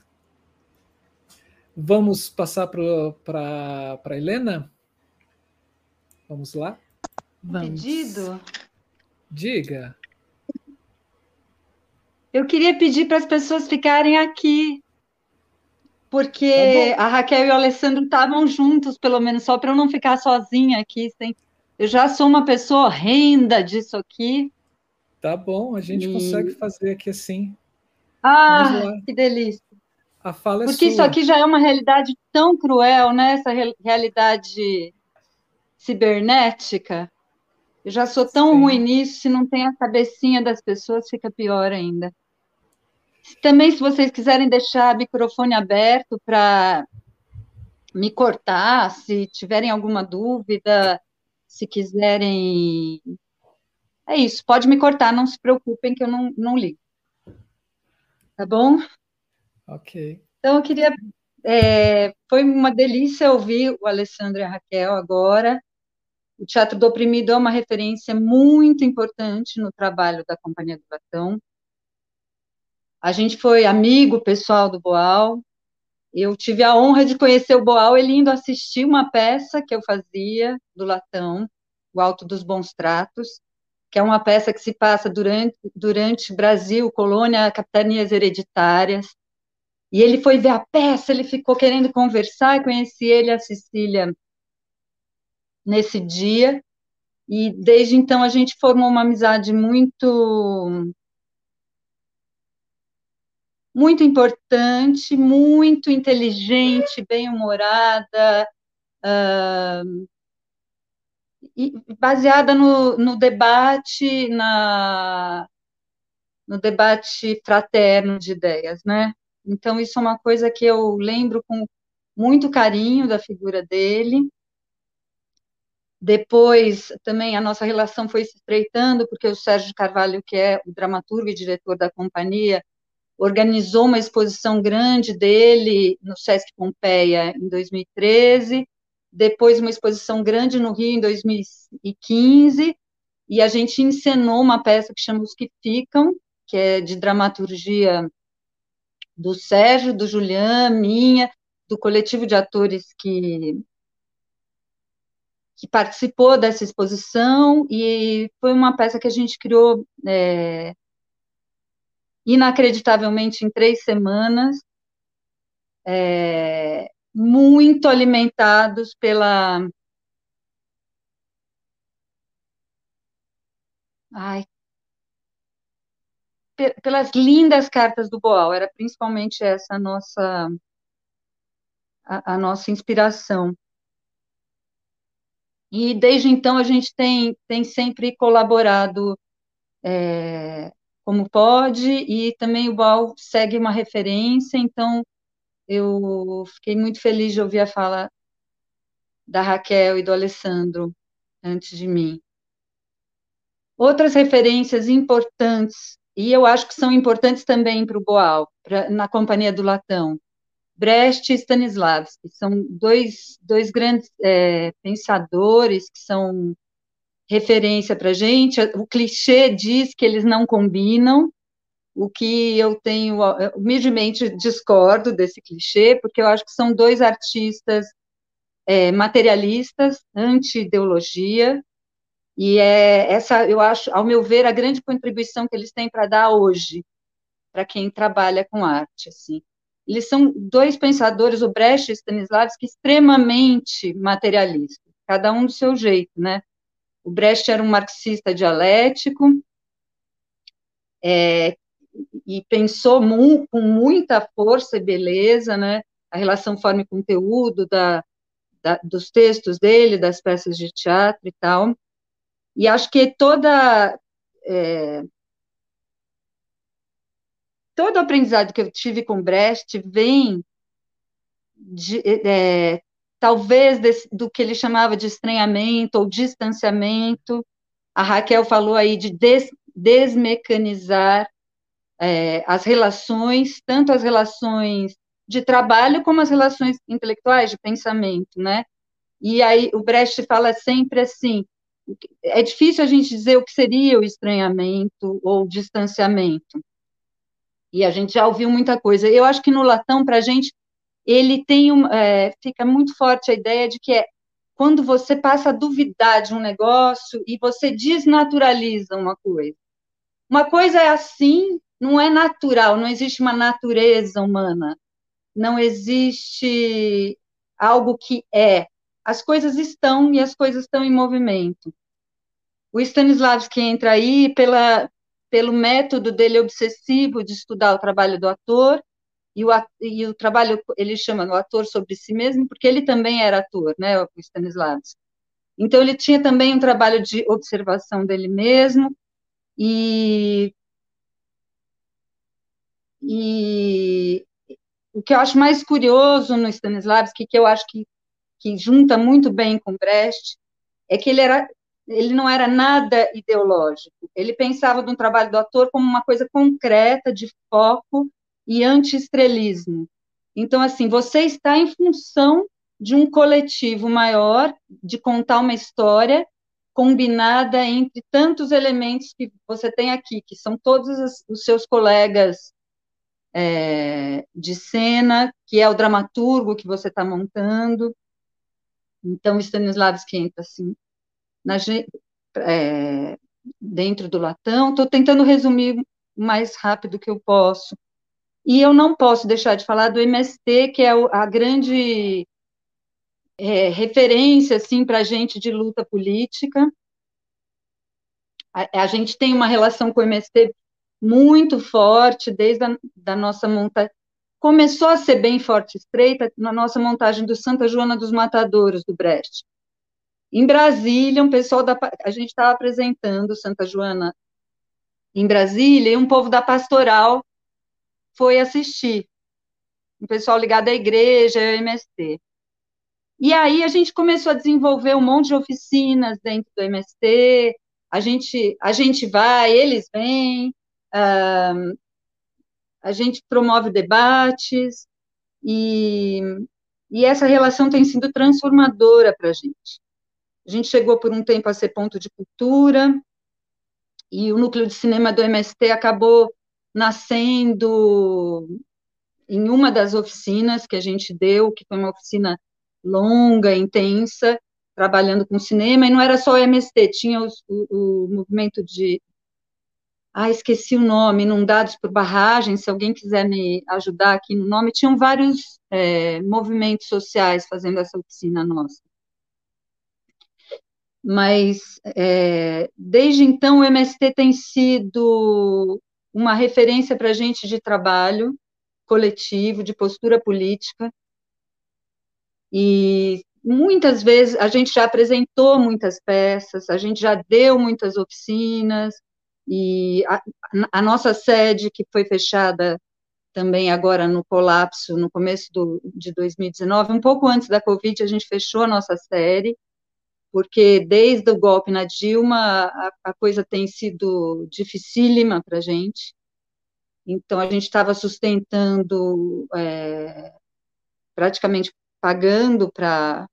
Vamos passar para a Helena? Vamos lá? Vamos. Pedido? Diga. Eu queria pedir para as pessoas ficarem aqui, porque tá a Raquel e o Alessandro estavam juntos, pelo menos, só para eu não ficar sozinha aqui. Sem... Eu já sou uma pessoa horrenda disso aqui. Tá bom, a gente e... consegue fazer aqui assim. Ah, que delícia. A fala é Porque sua. isso aqui já é uma realidade tão cruel, né? Essa realidade cibernética. Eu já sou tão Sim. ruim nisso, se não tem a cabecinha das pessoas, fica pior ainda. Também, se vocês quiserem deixar o microfone aberto para me cortar, se tiverem alguma dúvida, se quiserem. É isso, pode me cortar, não se preocupem que eu não, não ligo. Tá bom? Ok. Então, eu queria. É, foi uma delícia ouvir o Alessandro e a Raquel agora. O Teatro do Oprimido é uma referência muito importante no trabalho da Companhia do Latão. A gente foi amigo pessoal do Boal. Eu tive a honra de conhecer o Boal ele indo assistir uma peça que eu fazia do Latão, O Alto dos Bons Tratos, que é uma peça que se passa durante, durante Brasil, colônia, capitanias hereditárias. E ele foi ver a peça, ele ficou querendo conversar, e conheci ele, a Cecília, nesse dia, e desde então a gente formou uma amizade muito muito importante, muito inteligente, bem-humorada, uh, e baseada no, no debate, na, no debate fraterno de ideias, né? Então, isso é uma coisa que eu lembro com muito carinho da figura dele. Depois, também, a nossa relação foi se estreitando, porque o Sérgio Carvalho, que é o dramaturgo e diretor da companhia, organizou uma exposição grande dele no Sesc Pompeia em 2013, depois uma exposição grande no Rio em 2015, e a gente encenou uma peça que chama Os Que Ficam, que é de dramaturgia do Sérgio, do Julian, minha, do coletivo de atores que que participou dessa exposição e foi uma peça que a gente criou é, inacreditavelmente em três semanas, é, muito alimentados pela Ai, pelas lindas cartas do Boal, era principalmente essa a nossa a, a nossa inspiração. E desde então a gente tem, tem sempre colaborado é, como pode, e também o BAL segue uma referência, então eu fiquei muito feliz de ouvir a fala da Raquel e do Alessandro antes de mim. Outras referências importantes e eu acho que são importantes também para o Boal, pra, na Companhia do Latão. Brecht e Stanislavski são dois, dois grandes é, pensadores que são referência para a gente. O clichê diz que eles não combinam, o que eu tenho, humildemente discordo desse clichê, porque eu acho que são dois artistas é, materialistas, anti-ideologia, e é essa, eu acho, ao meu ver, a grande contribuição que eles têm para dar hoje, para quem trabalha com arte, assim. Eles são dois pensadores, o Brecht e Stanislavski, extremamente materialistas, cada um do seu jeito, né? O Brecht era um marxista dialético, é, e pensou mu com muita força e beleza, né, a relação forma e conteúdo da, da, dos textos dele, das peças de teatro e tal, e acho que toda é, todo o aprendizado que eu tive com Brecht vem de, é, talvez desse, do que ele chamava de estranhamento ou distanciamento. A Raquel falou aí de des, desmecanizar é, as relações, tanto as relações de trabalho como as relações intelectuais, de pensamento, né? E aí o Brecht fala sempre assim, é difícil a gente dizer o que seria o estranhamento ou o distanciamento. E a gente já ouviu muita coisa. Eu acho que no Latão, para a gente, ele tem um, é, fica muito forte a ideia de que é quando você passa a duvidar de um negócio e você desnaturaliza uma coisa. Uma coisa é assim, não é natural, não existe uma natureza humana, não existe algo que é. As coisas estão e as coisas estão em movimento. O Stanislavski entra aí pela, pelo método dele obsessivo de estudar o trabalho do ator e o, e o trabalho, ele chama o ator sobre si mesmo, porque ele também era ator, né, o Stanislavski. Então, ele tinha também um trabalho de observação dele mesmo, e, e o que eu acho mais curioso no Stanislavski, que eu acho que, que junta muito bem com Brecht, é que ele era ele não era nada ideológico. Ele pensava um trabalho do ator como uma coisa concreta, de foco, e anti-estrelismo. Então, assim, você está em função de um coletivo maior, de contar uma história combinada entre tantos elementos que você tem aqui, que são todos os seus colegas é, de cena, que é o dramaturgo que você está montando. Então, Stanislavski entra assim, na, é, dentro do latão. Estou tentando resumir o mais rápido que eu posso. E eu não posso deixar de falar do MST, que é a grande é, referência assim, para a gente de luta política. A, a, gente tem uma relação com o MST muito forte desde a da nossa montagem. Começou a ser bem forte e estreita na nossa montagem do Santa Joana dos Matadores, do Brecht. Em Brasília, um pessoal da. A gente estava apresentando Santa Joana em Brasília, e um povo da pastoral foi assistir. Um pessoal ligado à igreja, ao MST. E aí a gente começou a desenvolver um monte de oficinas dentro do MST, a gente, a gente vai, eles vêm, uh, a gente promove debates, e, e essa relação tem sido transformadora para a gente. A gente chegou por um tempo a ser ponto de cultura, e o núcleo de cinema do MST acabou nascendo em uma das oficinas que a gente deu, que foi uma oficina longa, intensa, trabalhando com cinema, e não era só o MST, tinha os, o, o, movimento de. Ah, esqueci o nome, Inundados por Barragem, se alguém quiser me ajudar aqui no nome, tinham vários é, movimentos sociais fazendo essa oficina nossa. Mas, é, desde então, o MST tem sido uma referência para a gente de trabalho coletivo, de postura política. E muitas vezes a gente já apresentou muitas peças, a gente já deu muitas oficinas, e a, a nossa sede, que foi fechada também agora no colapso, no começo do, de 2019, um pouco antes da Covid, a gente fechou a nossa série, porque desde o golpe na Dilma a, a coisa tem sido dificílima para a gente. Então, a gente estava sustentando, é, praticamente pagando para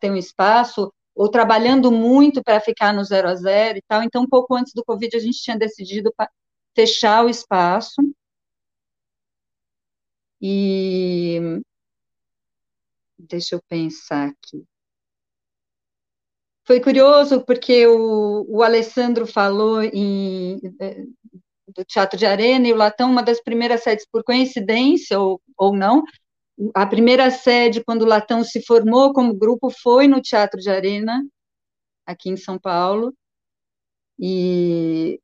ter um espaço, ou trabalhando muito para ficar no zero a zero e tal. Então, um pouco antes do Covid, a gente tinha decidido fechar o espaço. E deixa eu pensar aqui. Foi curioso porque o, o Alessandro falou em, é, do Teatro de Arena e o Latão, uma das primeiras sedes, por coincidência ou, ou não, a primeira sede, quando o Latão se formou como grupo, foi no Teatro de Arena, aqui em São Paulo, e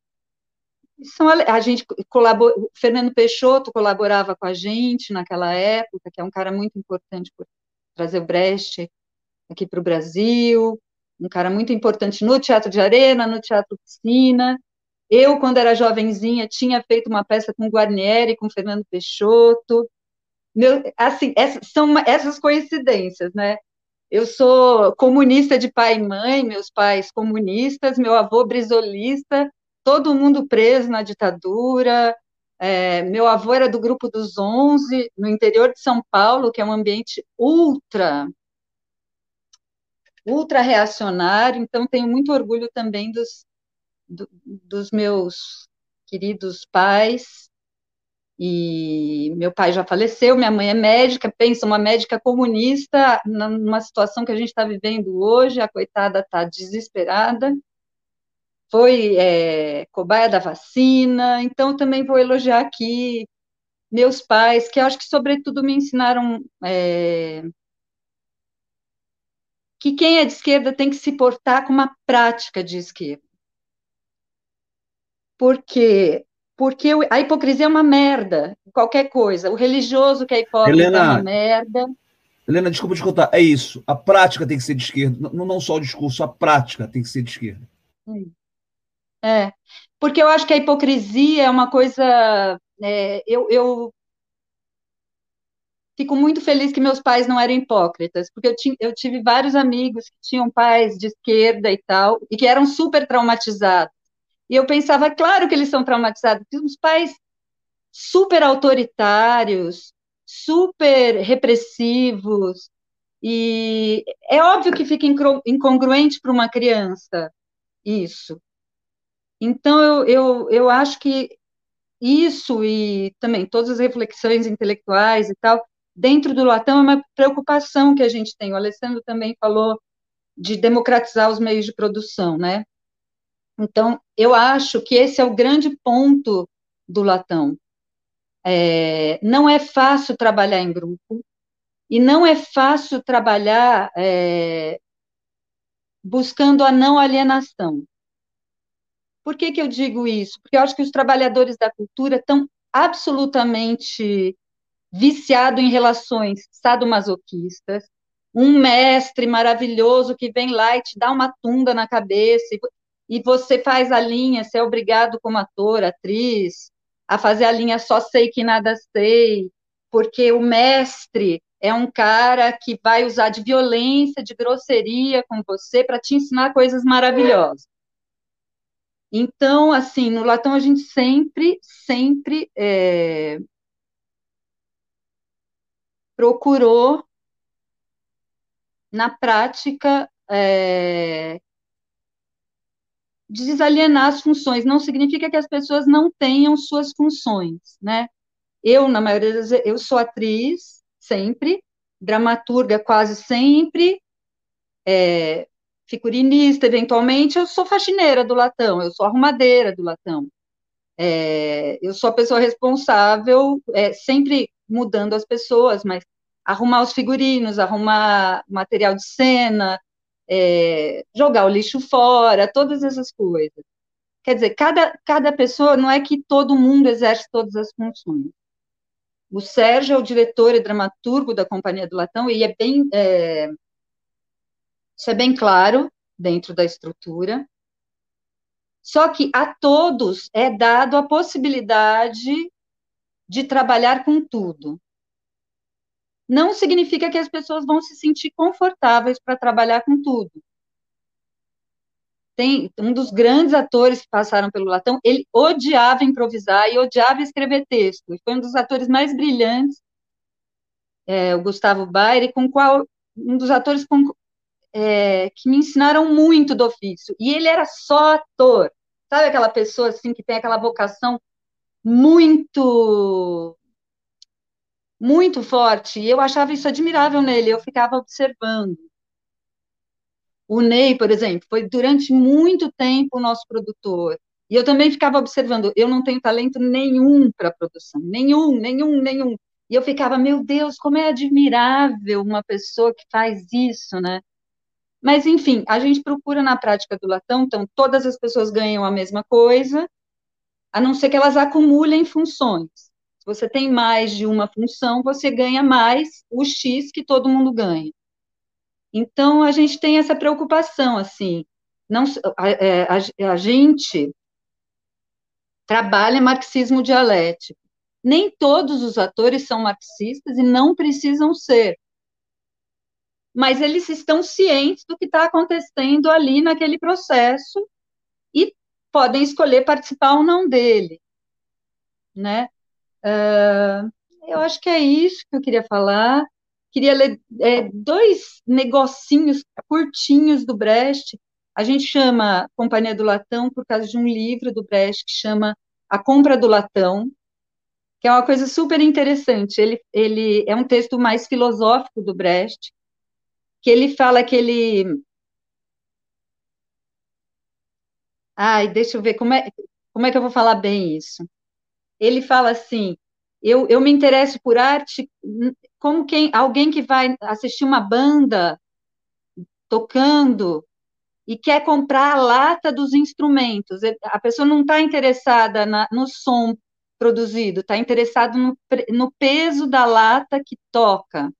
são, a gente colabora, Fernando Peixoto colaborava com a gente naquela época, que é um cara muito importante por trazer o Brecht aqui para o Brasil, um cara muito importante no Teatro de Arena, no Teatro Piscina. Eu, quando era jovenzinha, tinha feito uma peça com Guarnieri, com Fernando Peixoto. Meu, assim, são essas coincidências, né? Eu sou comunista de pai e mãe, meus pais comunistas, meu avô brisolista, todo mundo preso na ditadura. É, meu avô era do grupo dos 11, no interior de São Paulo, que é um ambiente ultra ultra reacionário, então tenho muito orgulho também dos, do, dos meus queridos pais, e meu pai já faleceu, minha mãe é médica, pensa, uma médica comunista, numa situação que a gente está vivendo hoje, a coitada está desesperada, foi é, cobaia da vacina, então também vou elogiar aqui meus pais, que acho que, sobretudo, me ensinaram é, que quem é de esquerda tem que se portar com uma prática de esquerda. Porque porque a hipocrisia é uma merda, qualquer coisa. O religioso que é hipócrita Helena, é uma merda. Helena, desculpa te contar, é isso. A prática tem que ser de esquerda, não, não só o discurso, a prática tem que ser de esquerda. É, porque eu acho que a hipocrisia é uma coisa. É, eu, eu fico muito feliz que meus pais não eram hipócritas, porque eu, eu tive vários amigos que tinham pais de esquerda e tal, e que eram super traumatizados. E eu pensava, claro que eles são traumatizados, porque os pais super autoritários, super repressivos, e é óbvio que fica incongruente para uma criança isso. Então, eu, eu, eu acho que isso e também todas as reflexões intelectuais e tal, dentro do Latão é uma preocupação que a gente tem. O Alessandro também falou de democratizar os meios de produção, né? Então, eu acho que esse é o grande ponto do Latão. É, não é fácil trabalhar em grupo e não é fácil trabalhar é, buscando a não alienação. Por que, que eu digo isso? Porque eu acho que os trabalhadores da cultura estão absolutamente viciado em relações sadomasoquistas, um mestre maravilhoso que vem lá e te dá uma tunda na cabeça, e, e você faz a linha, você é obrigado como ator, atriz, a fazer a linha só sei que nada sei, porque o mestre é um cara que vai usar de violência, de grosseria com você para te ensinar coisas maravilhosas. Então, assim, no Latão a gente sempre, sempre é, procurou, na prática, é, desalienar as funções. Não significa que as pessoas não tenham suas funções, né? Eu, na maioria das vezes, eu sou atriz, sempre, dramaturga quase sempre, é, figurinista, eventualmente, eu sou faxineira do latão, eu sou arrumadeira do latão. É, eu sou a pessoa responsável, é, sempre mudando as pessoas, mas arrumar os figurinos, arrumar material de cena, é, jogar o lixo fora, todas essas coisas. Quer dizer, cada, cada pessoa, não é que todo mundo exerce todas as funções. O Sérgio é o diretor e dramaturgo da Companhia do Latão, e é bem, é, isso é bem claro dentro da estrutura. Só que a todos é dado a possibilidade de trabalhar com tudo. Não significa que as pessoas vão se sentir confortáveis para trabalhar com tudo. tem um dos grandes atores que passaram pelo Latão, ele odiava improvisar e odiava escrever texto. E foi um dos atores mais brilhantes, é, o Gustavo Baire, com qual um dos atores com, é, que me ensinaram muito do ofício. E ele era só ator. Sabe aquela pessoa assim que tem aquela vocação muito muito forte. E eu achava isso admirável nele, eu ficava observando. O Ney, por exemplo, foi durante muito tempo o nosso produtor. E eu também ficava observando, eu não tenho talento nenhum para produção, nenhum, nenhum, nenhum. E eu ficava, meu Deus, como é admirável uma pessoa que faz isso, né? Mas, enfim, a gente procura na prática do latão, então todas as pessoas ganham a mesma coisa, a não ser que elas acumulem funções. Se você tem mais de uma função, você ganha mais o X que todo mundo ganha. Então, a gente tem essa preocupação, assim, não, a, é, a, a gente trabalha marxismo dialético. Nem todos os atores são marxistas e não precisam ser. Mas eles estão cientes do que está acontecendo ali naquele processo e podem escolher participar ou não dele. Né? Uh, eu acho que é isso que eu queria falar. Queria ler é, dois negocinhos curtinhos do Brecht. A gente chama Companhia do Latão por causa de um livro do Brecht que chama A Compra do Latão, que é uma coisa super interessante. Ele, ele é um texto mais filosófico do Brecht, que ele fala que ele. Ai, deixa eu ver como é, como é que eu vou falar bem isso. Ele fala assim: eu, eu me interesso por arte como quem, alguém que vai assistir uma banda tocando e quer comprar a lata dos instrumentos. A pessoa não está interessada na, no som produzido, está interessada no, no peso da lata que toca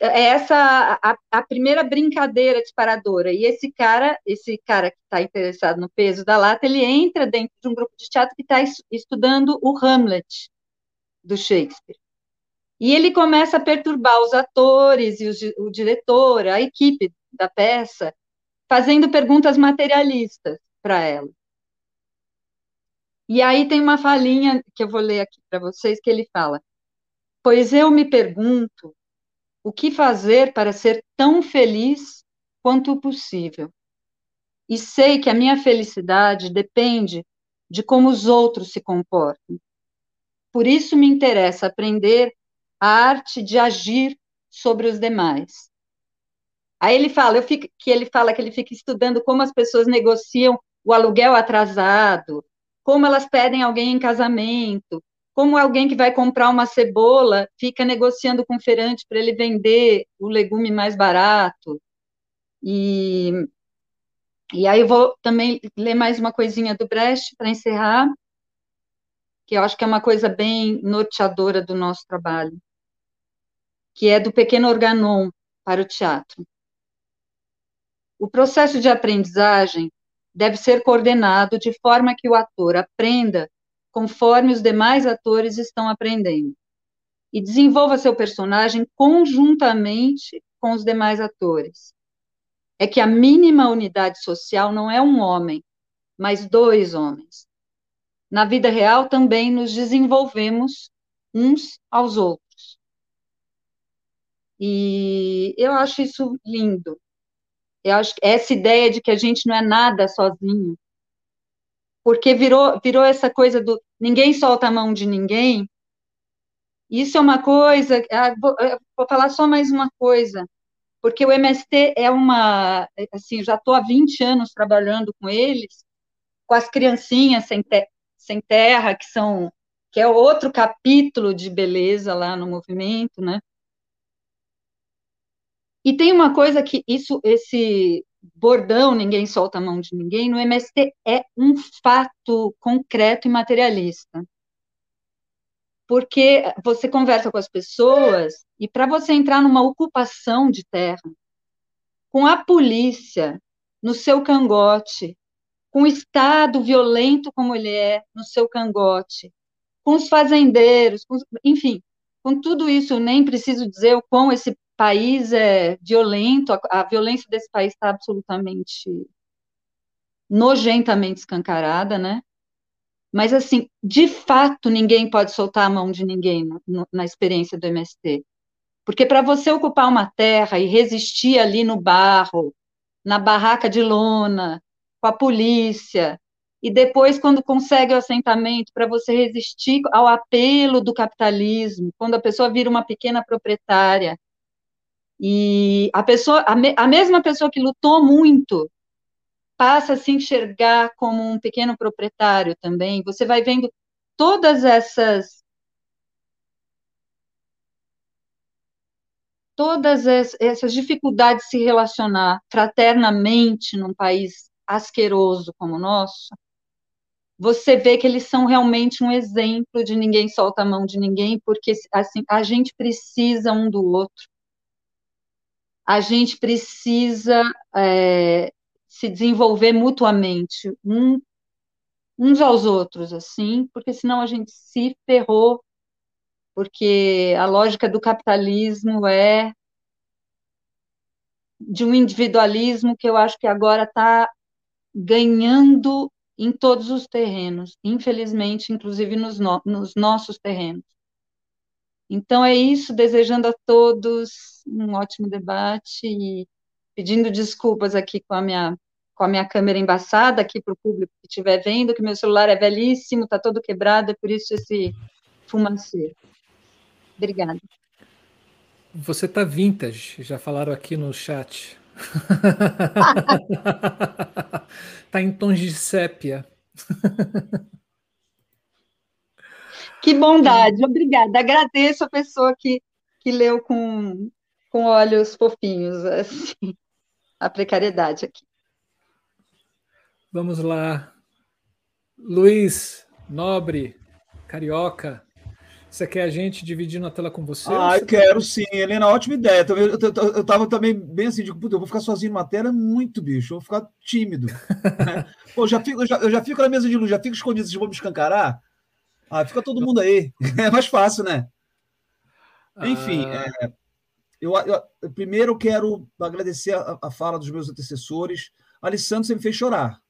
é essa a, a, primeira brincadeira disparadora. E esse cara, esse cara que está interessado no peso da lata, ele entra dentro de um grupo de teatro que está estudando o Hamlet do Shakespeare. E ele começa a perturbar os atores e o, o diretor, a equipe da peça, fazendo perguntas materialistas para ela. E aí tem uma falinha que eu vou ler aqui para vocês que ele fala: Pois eu me pergunto o que fazer para ser tão feliz quanto possível. E sei que a minha felicidade depende de como os outros se comportam. Por isso me interessa aprender a arte de agir sobre os demais. Aí ele fala, eu fico, que ele fala que ele fica estudando como as pessoas negociam o aluguel atrasado, como elas pedem alguém em casamento, como alguém que vai comprar uma cebola fica negociando com o feirante para ele vender o legume mais barato. E, e aí eu vou também ler mais uma coisinha do Brecht para encerrar, que eu acho que é uma coisa bem norteadora do nosso trabalho, que é do pequeno organon para o teatro. O processo de aprendizagem deve ser coordenado de forma que o ator aprenda conforme os demais atores estão aprendendo. E desenvolva seu personagem conjuntamente com os demais atores. É que a mínima unidade social não é um homem, mas dois homens. Na vida real também nos desenvolvemos uns aos outros. E eu acho isso lindo. Eu acho essa ideia de que a gente não é nada sozinho, porque virou, virou essa coisa do ninguém solta a mão de ninguém. Isso é uma coisa. Ah, vou, vou falar só mais uma coisa, porque o MST é uma. Assim, já estou há 20 anos trabalhando com eles, com as criancinhas sem, te, sem terra, que são. que é outro capítulo de beleza lá no movimento, né? E tem uma coisa que isso, esse bordão, ninguém solta a mão de ninguém, no MST é um fato concreto e materialista. Porque você conversa com as pessoas e para você entrar numa ocupação de terra, com a polícia no seu cangote, com o Estado violento como ele é no seu cangote, com os fazendeiros, com, enfim, com tudo isso, nem preciso dizer o quão esse país é violento, a, a violência desse país está absolutamente nojentamente escancarada, né? Mas, assim, de fato, ninguém pode soltar a mão de ninguém no, na experiência do MST. Porque para você ocupar uma terra e resistir ali no barro, na barraca de lona, com a polícia, e depois, quando consegue o assentamento, para você resistir ao apelo do capitalismo, quando a pessoa vira uma pequena proprietária, e a pessoa, a, me, a mesma pessoa que lutou muito passa a se enxergar como um pequeno proprietário também. Você vai vendo todas essas todas essas dificuldades de se relacionar fraternamente num país asqueroso como o nosso, você vê que eles são realmente um exemplo de ninguém solta a mão de ninguém, porque assim, a gente precisa um do outro. A gente precisa é, se desenvolver mutuamente, um, uns aos outros, assim, porque senão a gente se ferrou, porque a lógica do capitalismo é de um individualismo que eu acho que agora está ganhando em todos os terrenos, infelizmente, inclusive nos, no, nos nossos terrenos. Então é isso, desejando a todos um ótimo debate e pedindo desculpas aqui com a minha com a minha câmera embaçada aqui para o público que estiver vendo, que meu celular é velhíssimo, está todo quebrado, é por isso esse fumacê. Obrigada. Você está vintage, já falaram aqui no chat. Está [laughs] em tons de sépia. [laughs] que bondade, obrigada. Agradeço a pessoa que, que leu com, com olhos fofinhos, assim, a precariedade aqui. Vamos lá. Luiz, nobre, carioca, você quer a gente dividindo a tela com você? Ah, eu quero sim, Helena, ótima ideia. Eu, eu, eu, eu tava também bem assim, digo, eu vou ficar sozinho numa tela muito, bicho, eu vou ficar tímido. né? [laughs] Pô, já fico, eu, já, eu já fico na mesa de luz, já fico escondido, vocês vão me escancarar? Ah, fica todo mundo aí. [laughs] É mais fácil, né? Enfim, ah... é, eu, eu, primeiro eu quero agradecer a, a fala dos meus antecessores. Alessandro, você me fez chorar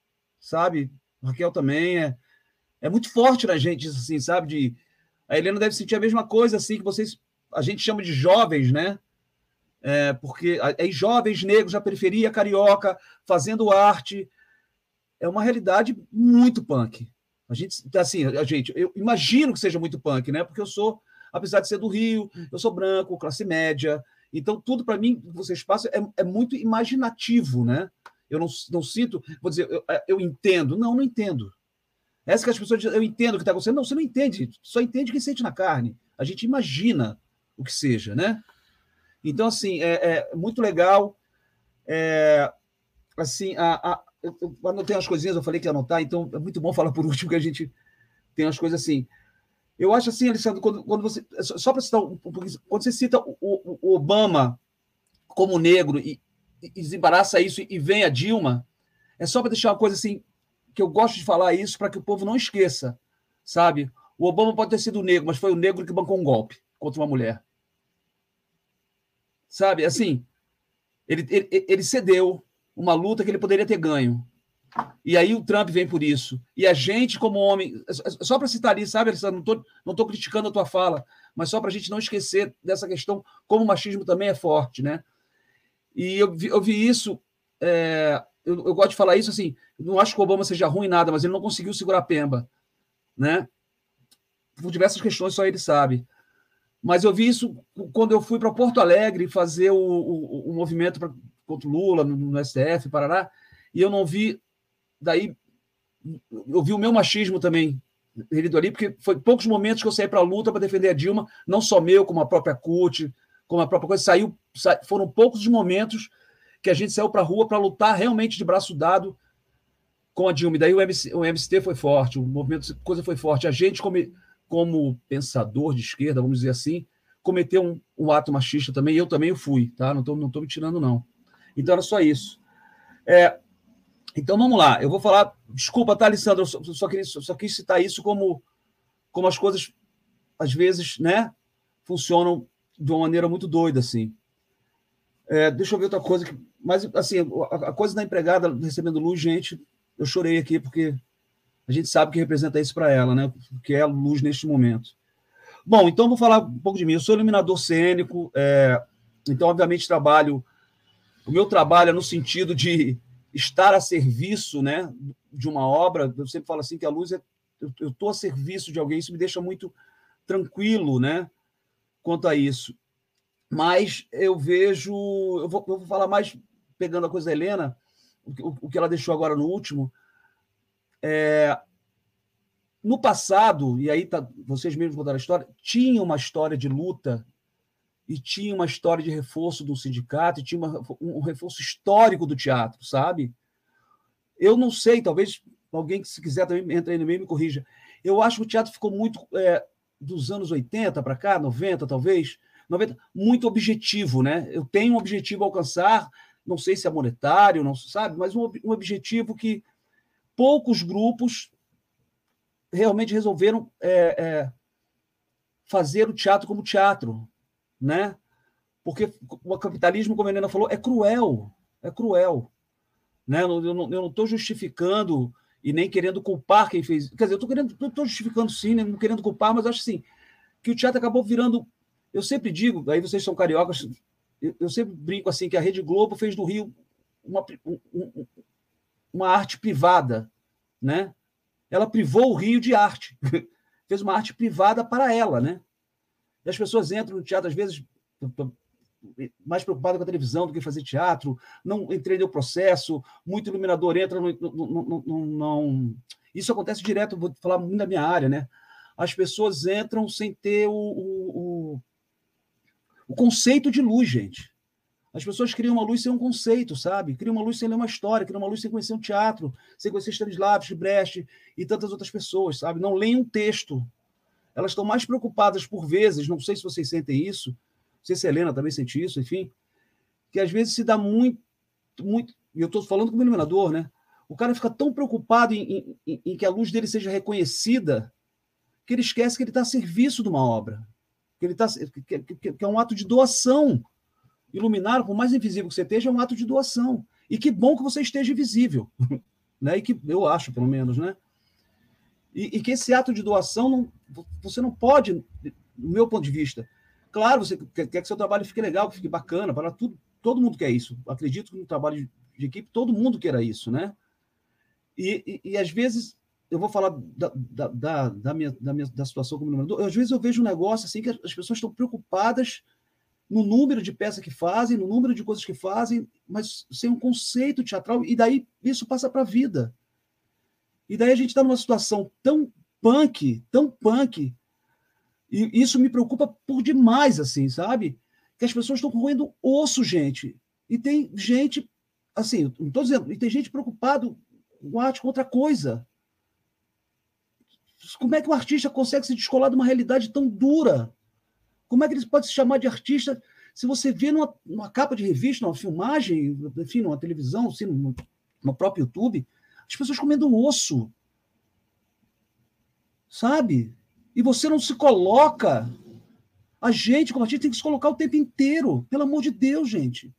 sabe? Raquel também é, é muito forte na gente, assim, sabe? De, a Helena deve sentir a mesma coisa, assim, que vocês, a gente chama de jovens, né? É, porque aí jovens negros na periferia carioca fazendo arte é uma realidade muito punk. A gente, assim, a gente, eu imagino que seja muito punk, né? Porque eu sou, apesar de ser do Rio, eu sou branco, classe média, então tudo para mim que vocês passam é, é muito imaginativo, né? eu não, não sinto, vou dizer, eu, é, eu entendo. Não, não entendo. Essa que as pessoas dizem, eu entendo o que está acontecendo. Não, você não entende, só entende o que sente na carne. A gente imagina o que seja, né? Então, assim, é, é muito legal. É, assim, a, a, eu anotei umas coisinhas, eu falei que ia anotar, então é muito bom falar por [laughs] último que a gente tem umas coisas assim. Eu acho assim, Alessandro, quando, quando você. Só para citar um, quando você cita o, o, Obama como negro e, e desembaraça isso e vem a Dilma, é só para deixar uma coisa assim, que eu gosto de falar isso para que o povo não esqueça, sabe? O Obama pode ter sido negro, mas foi o negro que bancou um golpe contra uma mulher. Sabe, assim, ele, ele, ele cedeu uma luta que ele poderia ter ganho. E aí o Trump vem por isso. E a gente, como homem, só para citar ali, sabe, não estou não tô criticando a tua fala, mas só para a gente não esquecer dessa questão, como o machismo também é forte, né? E eu vi, eu vi isso, é, eu, eu, gosto de falar isso assim, não acho que o Obama seja ruim nada, mas ele não conseguiu segurar a Pemba, né? Por diversas questões, só ele sabe. Mas eu vi isso quando eu fui para Porto Alegre fazer o, o, o movimento contra o Lula no, no STF, Paraná, e eu não vi, daí eu vi o meu machismo também herido ali, porque foi poucos momentos que eu saí para a luta para defender a Dilma, não só meu, como a própria CUT, como a própria coisa, saiu, sa... foram poucos os momentos que a gente saiu para a rua para lutar realmente de braço dado com a Dilma. E daí o, MC, o MST foi forte, o movimento coisa foi forte. A gente, como, como pensador de esquerda, vamos dizer assim, cometeu um, um ato machista também, e eu também o fui, tá? Não estou não tô me tirando, não. Então era só isso. É, então vamos lá, eu vou falar. Desculpa, tá, Alessandro? Eu só, só, queria, só quis citar isso como, como as coisas, às vezes, né, funcionam de uma maneira muito doida, assim. É, deixa eu ver outra coisa. Que, mas, assim, a, a, coisa da empregada recebendo luz, gente, eu chorei aqui, porque a gente sabe que representa isso para ela, né? Que é a luz neste momento. Bom, então vou falar um pouco de mim. Eu sou iluminador cênico, é, então, obviamente, trabalho. O meu trabalho é no sentido de estar a serviço né, de uma obra. Eu sempre falo assim que a luz é. Eu estou a serviço de alguém, isso me deixa muito tranquilo né, quanto a isso. Mas eu vejo. Eu vou, eu vou falar mais pegando a coisa da Helena, o, o que ela deixou agora no último. É, no passado, e aí tá, vocês mesmos contaram a história, tinha uma história de luta e tinha uma história de reforço do sindicato, e tinha uma, um reforço histórico do teatro, sabe? Eu não sei, talvez alguém que se quiser também entre aí no meio me corrija. Eu acho que o teatro ficou muito é, dos anos 80 para cá, 90 talvez, 90, muito objetivo, né? Eu tenho um objetivo a alcançar, não sei se é monetário, não sabe, mas um, um objetivo que poucos grupos realmente resolveram é, é, fazer o teatro como teatro, né? Porque o capitalismo, como a Helena falou, é cruel, é cruel. Né? Eu não estou justificando e nem querendo culpar quem fez. Quer dizer, eu estou querendo, estou justificando sim, né? não querendo culpar, mas acho assim que o teatro acabou virando. Eu sempre digo, aí vocês são cariocas, eu, eu sempre brinco assim que a Rede Globo fez do Rio uma, um, uma arte privada, né? ela privou o Rio de arte. [laughs] Fez uma arte privada para ela, né? E as pessoas entram no teatro, às vezes, mais preocupadas com a televisão do que fazer teatro, não entendeu o processo, muito iluminador entra, não, Isso acontece direto, vou falar muito da minha área, né? As pessoas entram sem ter o, o, o, o conceito de luz, gente. As pessoas criam uma luz sem um conceito, sabe? Criam uma luz sem ler uma história, criam uma luz sem conhecer um teatro, sem conhecer Stanislavski, Brecht e tantas outras pessoas, sabe? Não leem um texto. Elas estão mais preocupadas por vezes, não sei se vocês sentem isso, não sei se a Helena também sente isso, enfim, que às vezes se dá muito, muito, e eu estou falando como iluminador, né? O cara fica tão preocupado em, em, em que a luz dele seja reconhecida que ele esquece que ele está a serviço de uma obra, que ele tá, que, que, que é um ato de doação Iluminar, por mais invisível que você esteja, é um ato de doação. E que bom que você esteja visível. [laughs] né? E que eu acho, pelo menos, né? E, e, que esse ato de doação não, você não pode, do meu ponto de vista. Claro, você quer, quer que seu trabalho fique legal, que fique bacana, para tudo. Todo mundo quer isso. Acredito que no trabalho de equipe todo mundo queira isso, né? E, e, e às vezes eu vou falar da, da, da, minha, da minha da situação como iluminador. Às vezes eu vejo um negócio assim que as pessoas estão preocupadas no número de peças que fazem, no número de coisas que fazem, mas sem um conceito teatral, e daí isso passa para a vida. E daí a gente está numa situação tão punk, tão punk, e isso me preocupa por demais, assim, sabe? Que as pessoas estão roendo osso, gente. E tem gente, assim, não estou dizendo, e tem gente preocupado com arte com outra coisa. Como é que o artista consegue se descolar de uma realidade tão dura? Como é que ele pode se chamar de artista se você vê numa, numa capa de revista, numa filmagem, enfim, numa televisão, assim, no, no próprio YouTube, as pessoas comendo osso? Sabe? E você não se coloca. A gente, como artista, tem que se colocar o tempo inteiro. Pelo amor de Deus, gente.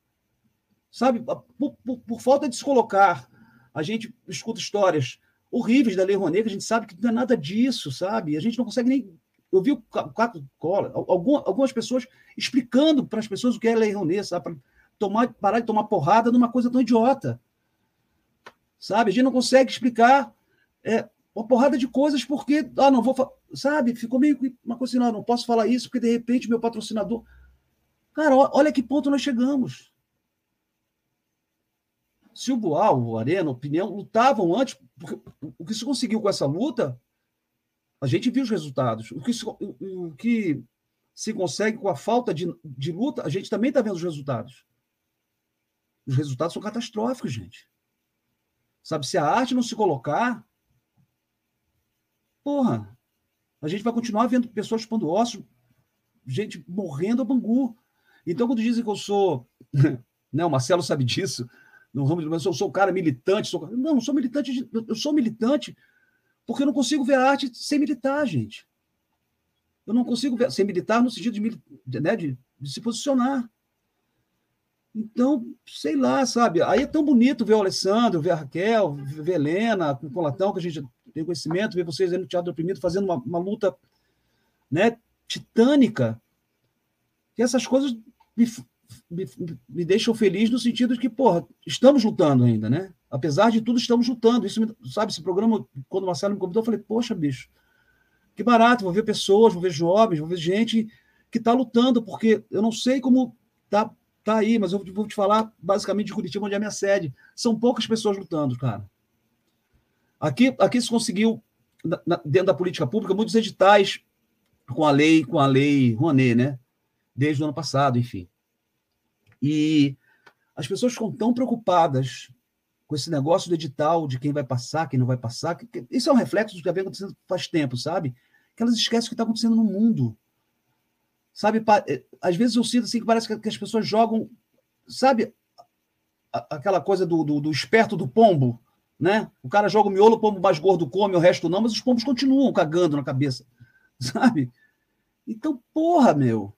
Sabe? Por, por, por falta de se colocar, a gente escuta histórias horríveis da Lei Rouanet, que a gente sabe que não é nada disso, sabe? A gente não consegue nem eu vi o Caco Cola, algumas pessoas explicando para as pessoas o que é lei Rouanet, sabe? Para tomar, parar de tomar porrada numa coisa tão idiota. Sabe? A gente não consegue explicar é, uma porrada de coisas porque, ah, não vou. Sabe? Ficou meio uma coisa assim, não, não posso falar isso porque de repente meu patrocinador. Cara, olha que ponto nós chegamos. Se o Boal, o Arena, Opinião lutavam antes, o que se conseguiu com essa luta a gente viu os resultados. O que se, o que se consegue com a falta de, de luta, a gente também está vendo os resultados. Os resultados são catastróficos, gente. Sabe, se a arte não se colocar, porra, a gente vai continuar vendo pessoas chupando ossos, gente morrendo a bangu. Então, quando dizem que eu sou. [laughs] Né, o Marcelo sabe disso, no ramo de. Eu sou um cara militante. Sou, não, não sou militante. Eu sou militante porque eu não consigo ver a arte sem militar, gente. Eu não consigo ver sem militar no sentido de, né, de, de se posicionar. Então, sei lá, sabe? Aí é tão bonito ver o Alessandro, ver a Raquel, ver a Helena, com o Latão, que a gente tem conhecimento, ver vocês aí no Teatro Oprimido fazendo uma, uma luta né, titânica. E essas coisas me, me, me, deixam feliz no sentido de que, porra, estamos lutando ainda, né? Apesar de tudo, estamos lutando. Isso, sabe, esse programa, quando o Marcelo me convidou, eu falei, poxa, bicho, que barato, vou ver pessoas, vou ver jovens, vou ver gente que está lutando, porque eu não sei como tá Tá aí, mas eu vou te falar basicamente de Curitiba, onde é a minha sede. São poucas pessoas lutando, cara. Aqui, aqui se conseguiu, na, dentro da política pública, muitos editais com a lei, com a lei Rouanet, né? Desde o ano passado, enfim. E as pessoas ficam tão preocupadas com esse negócio do edital, de quem vai passar, quem não vai passar. Que, que, isso é um reflexo do que vem acontecendo faz tempo, sabe? Que elas esquecem o que está acontecendo no mundo. Sabe, eh, às vezes eu sinto assim que parece que as pessoas jogam, sabe, aquela coisa do, do, do esperto do pombo, né? O cara joga o miolo, o pombo mais gordo come, o resto não, mas os pombos continuam cagando na cabeça, [laughs] sabe? Então, porra, meu.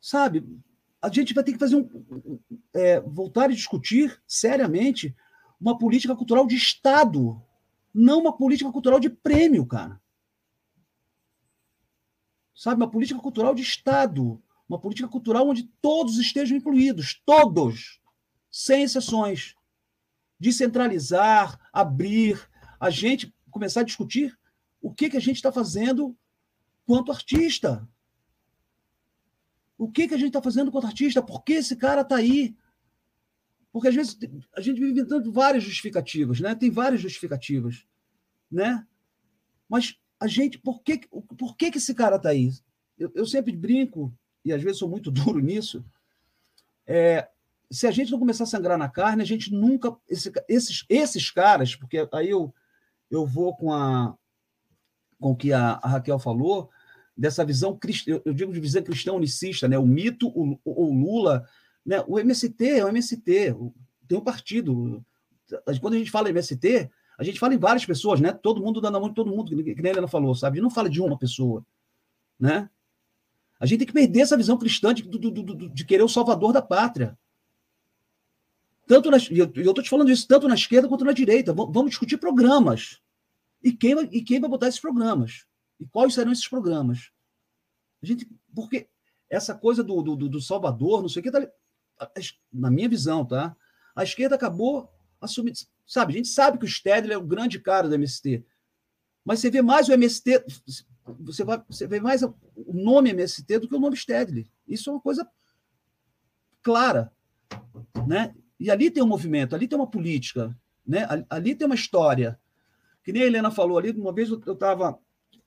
Sabe? A gente vai ter que fazer um. É, voltar e discutir seriamente uma política cultural de Estado, não uma política cultural de prêmio, cara sabe? Uma política cultural de Estado, uma política cultural onde todos estejam incluídos, todos, sem exceções. Descentralizar, abrir, a gente começar a discutir o que, que a gente está fazendo quanto artista. O que, que a gente está fazendo quanto artista? Por que esse cara está aí? Porque às vezes a gente vive inventando várias justificativas, né? Tem várias justificativas, né? Mas a gente, por que, por que, que esse cara está aí? Eu, eu, sempre brinco, e às vezes sou muito [laughs] duro nisso, é, se a gente não começar a sangrar na carne, a gente nunca. Esse, esses, esses caras, porque aí eu, eu vou com a com o que a, a Raquel falou, dessa visão, eu, eu digo de visão cristã unicista, né? o mito, o, o Lula, né? o MST é o MST, tem um partido. Quando a gente fala MST, a gente fala em várias pessoas, né? Todo mundo dando a mão de todo mundo, que nem a Helena falou, sabe? A gente não fala de uma pessoa, né? A gente tem que perder essa visão cristã de, de, querer o salvador da pátria. Tanto na, eu estou te falando isso tanto na esquerda quanto na direita. Vamos discutir programas. E quem, vai, e quem vai botar esses programas? E quais serão esses programas? A gente, porque essa coisa do, do, do Salvador, não sei o que, tá, na minha visão, tá? A esquerda acabou assumindo. Sabe, a gente sabe que o Stedley é o grande cara do MST. Mas você vê mais o MST, você, vai, você vê mais o nome MST do que o nome Stedley. Isso é uma coisa clara. Né? E ali tem um movimento, ali tem uma política, né? ali tem uma história. Que nem a Helena falou ali, uma vez eu estava.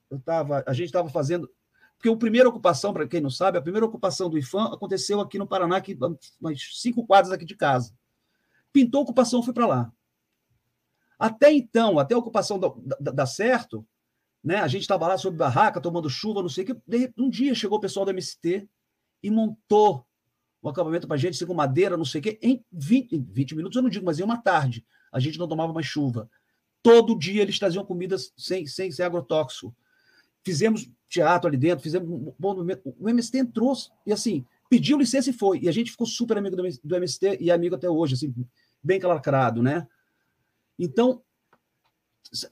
Eu tava, a gente estava fazendo. Porque a primeira ocupação, para quem não sabe, a primeira ocupação do IFAM aconteceu aqui no Paraná, aqui, umas cinco quadras aqui de casa. Pintou a ocupação, fui para lá. Até então, até a ocupação dar certo, né? A gente estava lá sob barraca, tomando chuva, não sei o que. Um dia chegou o pessoal do MST e montou um acampamento para a gente, assim, com madeira, não sei o quê, em 20, 20 minutos, eu não digo, mas em uma tarde. A gente não tomava mais chuva. Todo dia eles traziam comidas sem, sem, sem agrotóxico. Fizemos teatro ali dentro, fizemos um bom momento. O MST entrou e, assim, pediu licença e foi. E a gente ficou super amigo do, do MST e amigo até hoje, assim, bem calacrado, né? Então,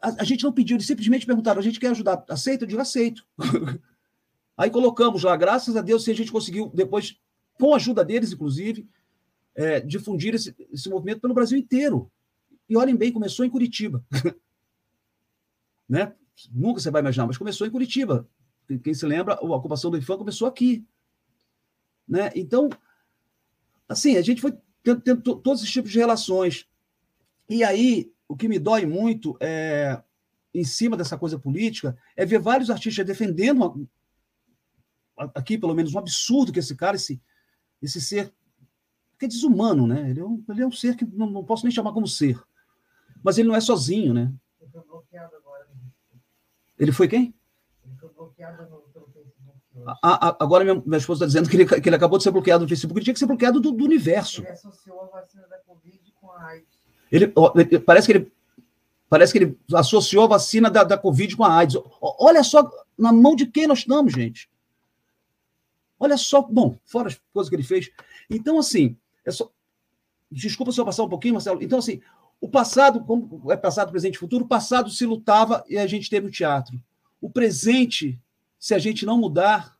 a, a, gente não pediu, eles simplesmente perguntaram: a gente quer ajudar, aceita? Eu digo: aceito. [laughs] Aí colocamos lá, graças a Deus, se a gente conseguiu, depois, com a ajuda deles, inclusive, é, difundir esse, esse movimento pelo Brasil inteiro. E olhem bem, começou em Curitiba. [laughs] né? Nunca você vai imaginar, mas começou em Curitiba. Quem se lembra, a ocupação do IFAM começou aqui. Né? Então, assim, a gente foi tendo, tendo todos esses tipos de relações. E aí, o que me dói muito é, em cima dessa coisa política é ver vários artistas defendendo uma, aqui, pelo menos, um absurdo que esse cara, esse, esse ser, que é desumano, né? Ele é um, ele é um ser que não, não posso nem chamar como ser. Mas ele não é sozinho, né? Ele foi bloqueado agora. Ele foi quem? Ele foi bloqueado no, pelo Facebook. A, a, agora minha, minha esposa está dizendo que ele, que ele acabou de ser bloqueado no Facebook. Ele tinha que ser bloqueado do, do universo. Ele associou a vacina da Covid com a AIDS. Ele, parece que ele parece que ele associou a vacina da, da Covid com a AIDS. Olha só na mão de quem nós estamos, gente. Olha só, bom, fora as coisas que ele fez. Então, assim, é só. Desculpa se eu passar um pouquinho, Marcelo. Então, assim, o passado, como é passado, presente e futuro, o passado se lutava e a gente teve o teatro. O presente, se a gente não mudar,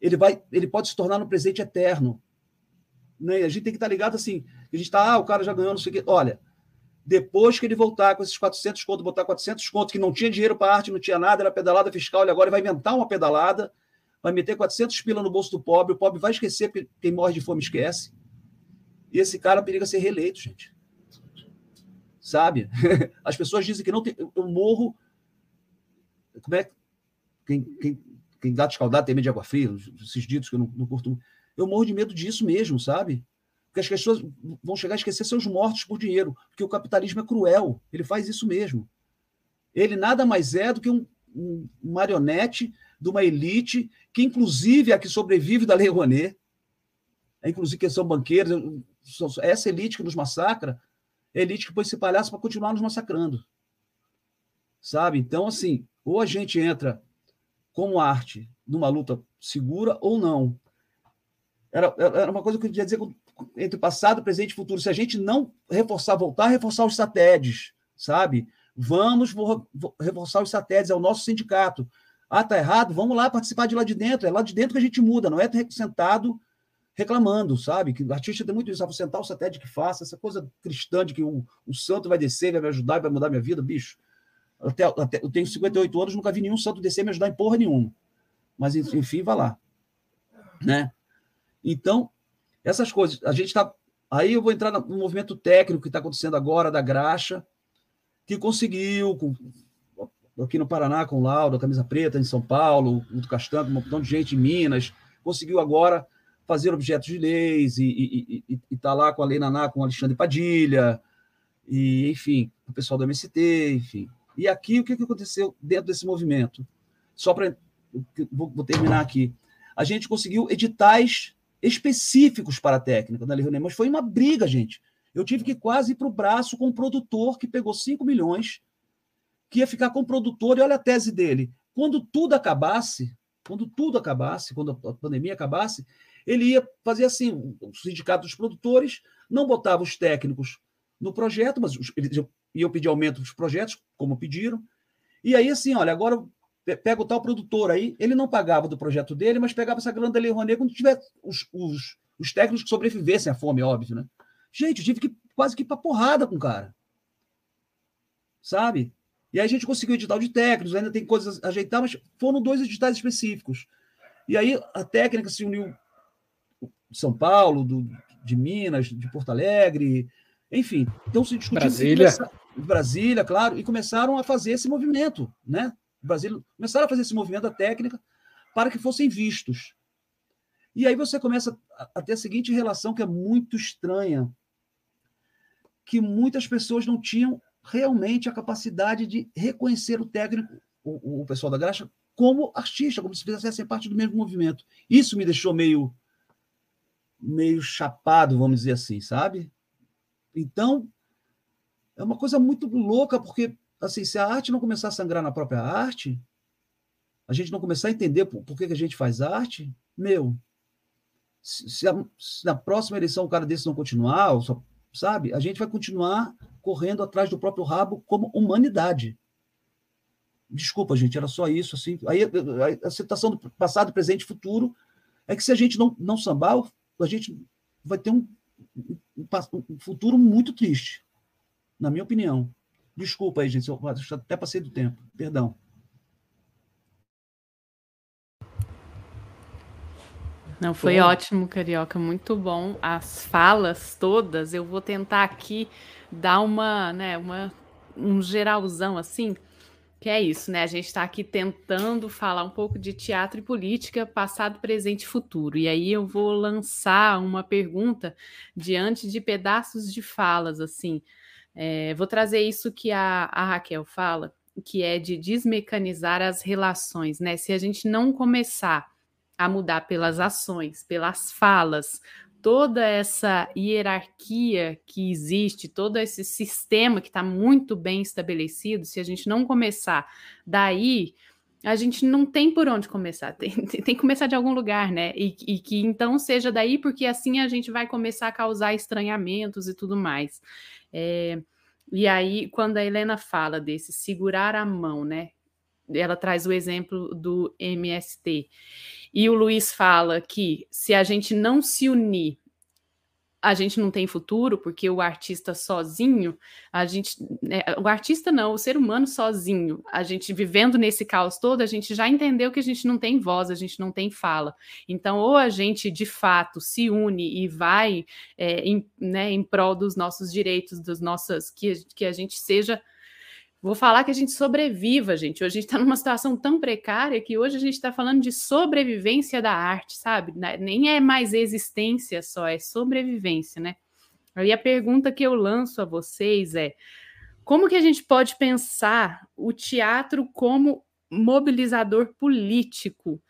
ele vai, ele pode se tornar no presente eterno. Né? A gente tem que estar ligado assim. A gente está, ah, o cara já ganhou, não sei o quê. Olha, depois que ele voltar com esses 400 contos, botar 400 contos, que não tinha dinheiro para arte, não tinha nada, era pedalada fiscal, ele agora vai inventar uma pedalada, vai meter 400 pila no bolso do pobre, o pobre vai esquecer, porque quem morre de fome esquece. E esse cara periga ser reeleito, gente. Sabe? [laughs] As pessoas dizem que não tem. Eu morro. Como é? Quem, quem, quem dá escaldado tem medo de água fria, esses ditos que eu não, não curto. Eu morro de medo disso mesmo, sabe? Porque as pessoas vão chegar a esquecer seus mortos por dinheiro, porque o capitalismo é cruel, ele faz isso mesmo. Ele nada mais é do que um, um marionete de uma elite que, inclusive, é a que sobrevive da Lei Rouanet, é, inclusive que são banqueiros, essa elite que nos massacra, é elite que pôs esse palhaço para continuar nos massacrando. Sabe? Então, assim, ou a gente entra como arte numa luta segura ou não. Era, era uma coisa que eu queria dizer entre passado, presente e futuro. Se a gente não reforçar, voltar a reforçar os satélites, sabe? Vamos reforçar os satélites, é o nosso sindicato. Ah, tá errado? Vamos lá participar de lá de dentro. É lá de dentro que a gente muda, não é sentado reclamando, sabe? Que o artista tem muito isso. Ah, vou sentar o satélite que faça, essa coisa cristã de que o, o santo vai descer, vai me ajudar, vai mudar minha vida, bicho. Até, até, eu tenho 58 anos, nunca vi nenhum santo descer me ajudar em porra nenhuma. Mas, enfim, vai lá. Né? Então, essas coisas. A gente está. Aí eu vou entrar no movimento técnico que está acontecendo agora, da Graxa, que conseguiu, com, aqui no Paraná, com o Lauro, Camisa Preta, em São Paulo, o Castanho, um montão de gente em Minas, conseguiu agora fazer objetos de leis e está lá com a Lei Naná, com o Alexandre Padilha, e, enfim, o pessoal do MST, enfim. E aqui, o que, que aconteceu dentro desse movimento? Só para. Vou, vou, terminar aqui. A gente conseguiu editais específicos para a técnica da Lei Rouanet, mas foi uma briga, gente. Eu tive que quase ir para o braço com um produtor que pegou 5 milhões, que ia ficar com o produtor, e olha a tese dele. Quando tudo acabasse, quando tudo acabasse, quando a pandemia acabasse, ele ia fazer assim: o sindicato dos produtores não botava os técnicos no projeto, mas eles iam pedir aumento dos projetos, como pediram. E aí, assim, olha, agora pega o tal produtor aí, ele não pagava do projeto dele, mas pegava essa grana da Lei Rouanet quando tiver os, os, os técnicos que sobrevivessem à fome, óbvio, né? Gente, eu tive que quase que ir pra porrada com o cara. Sabe? E aí a gente conseguiu edital de técnicos, ainda tem coisas a ajeitar, mas foram dois editais específicos. E aí a técnica se uniu de São Paulo, do, de Minas, de Porto Alegre, enfim. Então se discutiu Brasília. Brasília, claro, e começaram a fazer esse movimento, né? Brasil começaram a fazer esse movimento da técnica para que fossem vistos. E aí você começa a ter a seguinte relação que é muito estranha, que muitas pessoas não tinham realmente a capacidade de reconhecer o técnico, o, o pessoal da graxa, como artista, como se fizessem parte do mesmo movimento. Isso me deixou meio meio chapado, vamos dizer assim, sabe? Então, é uma coisa muito louca, porque assim, se a arte não começar a sangrar na própria arte, a gente não começar a entender por, por que, que a gente faz arte, meu, se, se, a, se, na próxima eleição o cara desse não continuar, só, sabe, a gente vai continuar correndo atrás do próprio rabo como humanidade. Desculpa, gente, era só isso. Assim. Aí a, a do passado, presente e futuro é que se a gente não, não sambar, a gente vai ter um, um, um futuro muito triste, na minha opinião. Desculpa aí, gente, eu até passei do tempo. Perdão. Não, foi ótimo, Carioca, muito bom. As falas todas, eu vou tentar aqui dar uma, né, uma, um geralzão assim, que é isso, né? A gente está aqui tentando falar um pouco de teatro e política, passado, presente e futuro. E aí eu vou lançar uma pergunta diante de pedaços de falas, assim. É, vou trazer isso que a, a Raquel fala, que é de desmecanizar as relações, né? Se a gente não começar a mudar pelas ações, pelas falas, toda essa hierarquia que existe, todo esse sistema que está muito bem estabelecido, se a gente não começar daí, a gente não tem por onde começar, tem, tem, que começar de algum lugar, né? E, e, que então seja daí, porque assim a gente vai começar a causar estranhamentos e tudo mais. É, e aí, quando a Helena fala desse segurar a mão, né? Ela traz o exemplo do MST. E o Luiz fala que se a gente não se unir a gente não tem futuro porque o artista sozinho, a gente, né, o artista não, o ser humano sozinho, a gente vivendo nesse caos todo, a gente já entendeu que a gente não tem voz, a gente não tem fala. Então, ou a gente de fato se une e vai é, em, né, em prol dos nossos direitos, das nossas, que, que a gente seja Vou falar que a gente sobreviva, gente. Hoje a gente está numa situação tão precária que hoje a gente está falando de sobrevivência da arte, sabe? Né, nem é mais existência só, é sobrevivência, né? Aí a pergunta que eu lanço a vocês é: como que a gente pode pensar o teatro como mobilizador político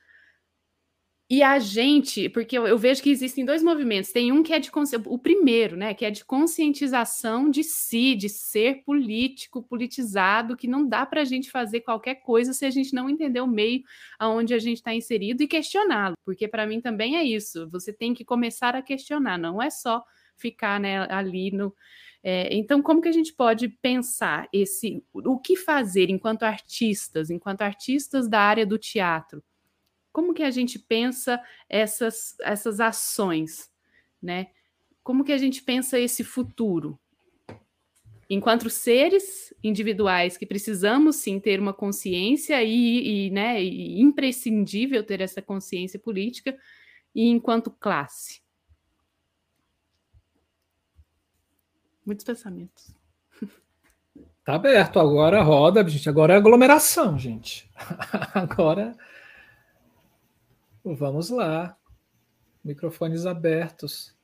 e a gente, porque eu, eu, vejo que existem dois movimentos. Tem um que é de o primeiro, né, que é de conscientização de si, de ser político, politizado, que não dá para a gente fazer qualquer coisa se a gente não entender o meio aonde a gente está inserido e questioná-lo, porque para mim também é isso. Você tem que começar a questionar, não é só ficar né, ali no. É, então, como que a gente pode pensar esse o que fazer enquanto artistas, enquanto artistas da área do teatro? Como que a gente pensa essas, essas ações, né? Como que a gente pensa esse futuro? Enquanto seres individuais que precisamos sim ter uma consciência e, e, né, e imprescindível ter essa consciência política, e enquanto classe. Muitos pensamentos. Tá aberto, agora roda, gente. Agora é aglomeração, gente. [laughs] agora Vamos lá. Microfones abertos.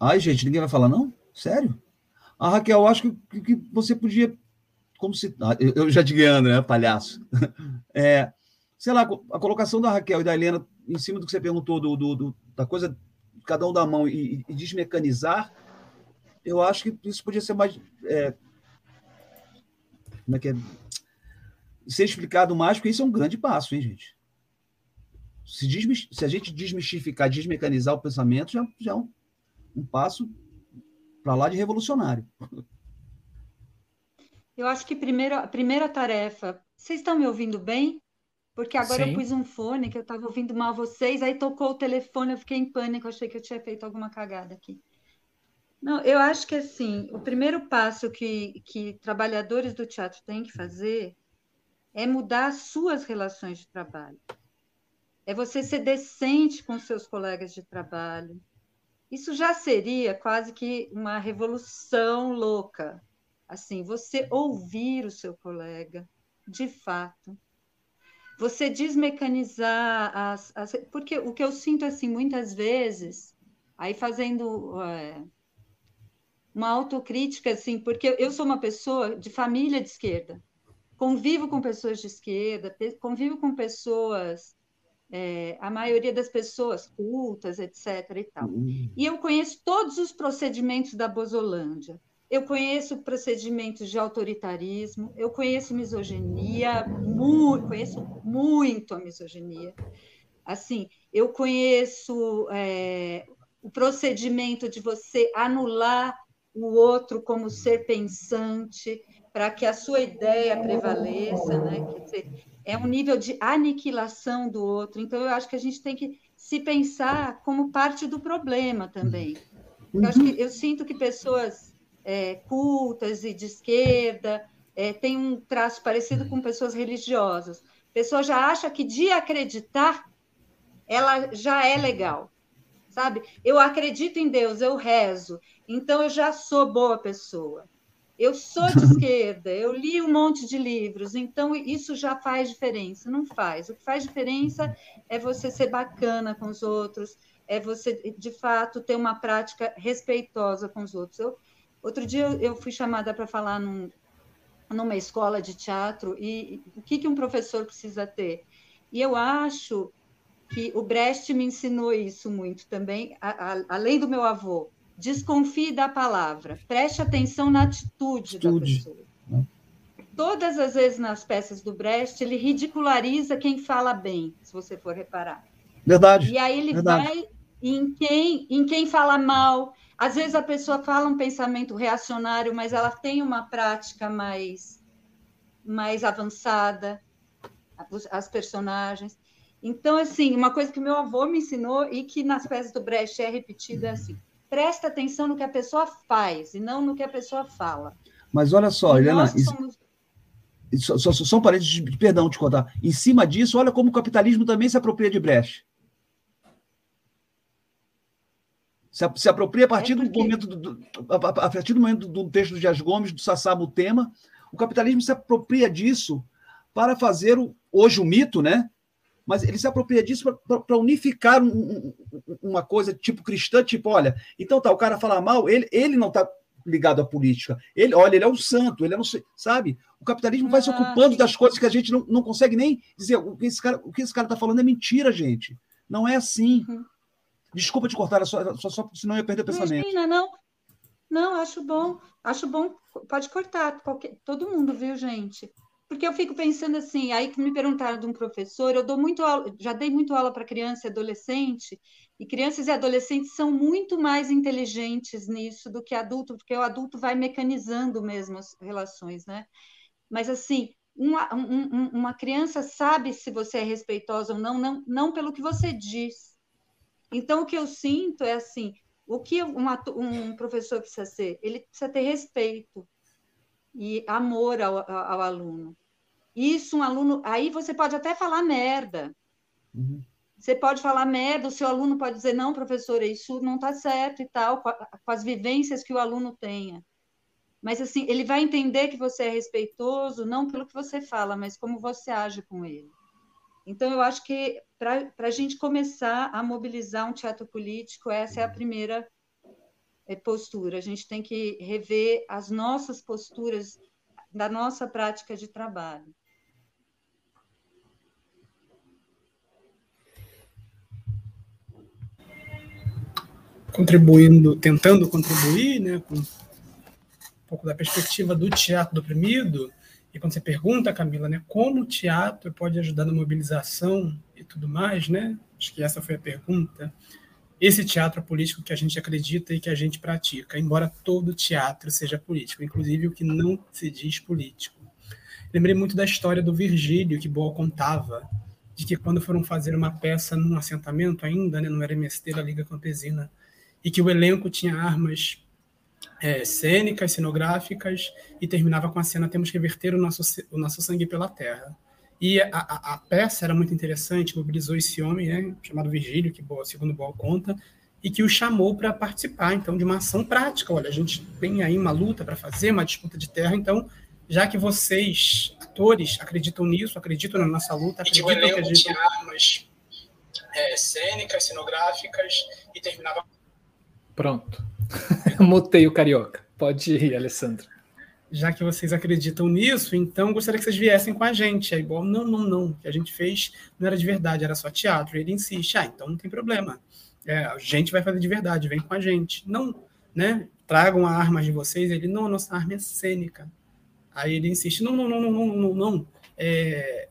Ai, gente, ninguém vai falar, não? Sério? A Raquel, eu acho que, que você podia. Como se. Ah, eu já te ganhando, né, palhaço? [laughs] É, sei lá, a colocação da Raquel e da Helena em cima do que você perguntou, do, do, do da coisa, cada um da mão e, e, desmecanizar, eu acho que isso podia ser mais. É, como é que é? Ser explicado mais, porque isso é um grande passo, hein, gente? Se, se a gente desmistificar, desmecanizar o pensamento, já, já é um, um passo para lá de revolucionário. Eu acho que primeiro, a primeira tarefa. Vocês estão me ouvindo bem? Porque agora Sim. eu pus um fone que eu estava ouvindo mal vocês, aí tocou o telefone, eu fiquei em pânico, achei que eu tinha feito alguma cagada aqui. Não, eu acho que assim, o primeiro passo que, que trabalhadores do teatro têm que fazer é mudar as suas relações de trabalho. É você ser decente com seus colegas de trabalho. Isso já seria quase que uma revolução louca. Assim, você ouvir o seu colega, de fato. Você desmecanizar as, as porque o que eu sinto assim muitas vezes, aí fazendo é, uma autocrítica assim, porque eu sou uma pessoa de família de esquerda convivo com pessoas de esquerda, convivo com pessoas, é, a maioria das pessoas cultas, etc. E, tal. Uhum. e eu conheço todos os procedimentos da Bozolândia. Eu conheço procedimentos de autoritarismo, eu conheço misoginia, muito, conheço muito a misoginia. Assim, eu conheço é, o procedimento de você anular o outro como ser pensante para que a sua ideia prevaleça, né? Quer dizer, é um nível de aniquilação do outro. Então, eu acho que a gente tem que se pensar como parte do problema também. Eu, acho que, eu sinto que pessoas é, cultas e de esquerda é, têm um traço parecido com pessoas religiosas. A pessoa já acha que de acreditar ela já é legal, sabe? Eu acredito em Deus, eu rezo, então eu já sou boa pessoa. Eu sou de [laughs] esquerda, eu li um monte de livros, então isso já faz diferença. Não faz. O que faz diferença é você ser bacana com os outros, é você, de fato, ter uma prática respeitosa com os outros. Eu, outro dia eu fui chamada para falar num, numa escola de teatro e, e o que, que um professor precisa ter. E eu acho que o Brecht me ensinou isso muito também, a, a, além do meu avô Desconfie da palavra. Preste atenção na atitude, atitude. da pessoa. Né? Todas as vezes nas peças do Brecht, ele ridiculariza quem fala bem, se você for reparar. Verdade. E aí ele verdade. vai em quem, em quem fala mal. Às vezes a pessoa fala um pensamento reacionário, mas ela tem uma prática mais, mais avançada, as personagens. Então, assim, uma coisa que meu avô me ensinou e que nas peças do Brecht é repetida é assim: presta atenção no que a pessoa faz e não no que a pessoa fala. Mas olha só, e Helena, somos... só, só, só um parênteses de perdão te contar. Em cima disso, olha como o capitalismo também se apropria de Brecht. Se, se apropria a partir é porque... do momento do, do, a, a, partir do momento do texto do Dias Gomes, do Sassá Tema, o capitalismo se apropria disso para fazer o, hoje o mito, né? Mas ele se apropria disso para unificar um, um, uma coisa tipo cristã, tipo, olha, então tá, o cara fala mal, ele, ele não está ligado à política. Ele, olha, ele é um santo, ele é não sabe? O capitalismo vai se ah, ocupando das coisas que a gente não, não consegue nem dizer. O que esse cara o que esse cara está falando é mentira, gente. Não é assim. Uhum. Desculpa te cortar, só, só, só, senão eu ia perder o pensamento. Imagina, não. Não, acho bom. Acho bom. Pode cortar. Qualquer, todo mundo, viu, gente? Porque eu fico pensando assim, aí que me perguntaram de um professor, eu dou muito aula, já dei muito aula para criança e adolescente, e crianças e adolescentes são muito mais inteligentes nisso do que adulto, porque o adulto vai mecanizando mesmo as relações, né? Mas assim, uma, um, uma criança sabe se você é respeitosa ou não, não, não pelo que você diz. Então, o que eu sinto é assim: o que um, um professor precisa ser? Ele precisa ter respeito e amor ao, ao aluno. Isso, um aluno. Aí você pode até falar merda. Uhum. Você pode falar merda, o seu aluno pode dizer, não, professora, isso não está certo e tal, com, a, com as vivências que o aluno tenha. Mas, assim, ele vai entender que você é respeitoso, não pelo que você fala, mas como você age com ele. Então, eu acho que para a gente começar a mobilizar um teatro político, essa é a primeira é, postura. A gente tem que rever as nossas posturas da nossa prática de trabalho. Contribuindo, tentando contribuir, né, com um pouco da perspectiva do teatro do oprimido. E quando você pergunta, Camila, né, como o teatro pode ajudar na mobilização e tudo mais, né? Acho que essa foi a pergunta. Esse teatro político que a gente acredita e que a gente pratica, embora todo teatro seja político, inclusive o que não se diz político. Lembrei muito da história do Virgílio que Boa contava, de que quando foram fazer uma peça num assentamento ainda, né, no RMST da Liga Campesina, e que o elenco tinha armas é, cênicas, cenográficas, e terminava com a cena Temos que reverter o nosso, o nosso sangue pela terra. E a, a, a peça era muito interessante, mobilizou esse homem, né, chamado Virgílio, que segundo Boal conta, e que o chamou para participar, então, de uma ação prática. Olha, a gente tem aí uma luta para fazer, uma disputa de terra, então, já que vocês, atores, acreditam nisso, acreditam na nossa luta, acreditam que, que a gente... tinha armas é, cênicas, cenográficas, e terminava Pronto. [laughs] Mutei o carioca. Pode ir, Alessandro. Já que vocês acreditam nisso, então gostaria que vocês viessem com a gente. Aí, bom, não, não, não. O que a gente fez não era de verdade, era só teatro. Ele insiste, ah, então não tem problema. É, a gente vai fazer de verdade, vem com a gente. Não, né? Tragam a arma de vocês. Ele, não, a nossa arma é cênica. Aí ele insiste, não, não, não, não, não, não, não. É,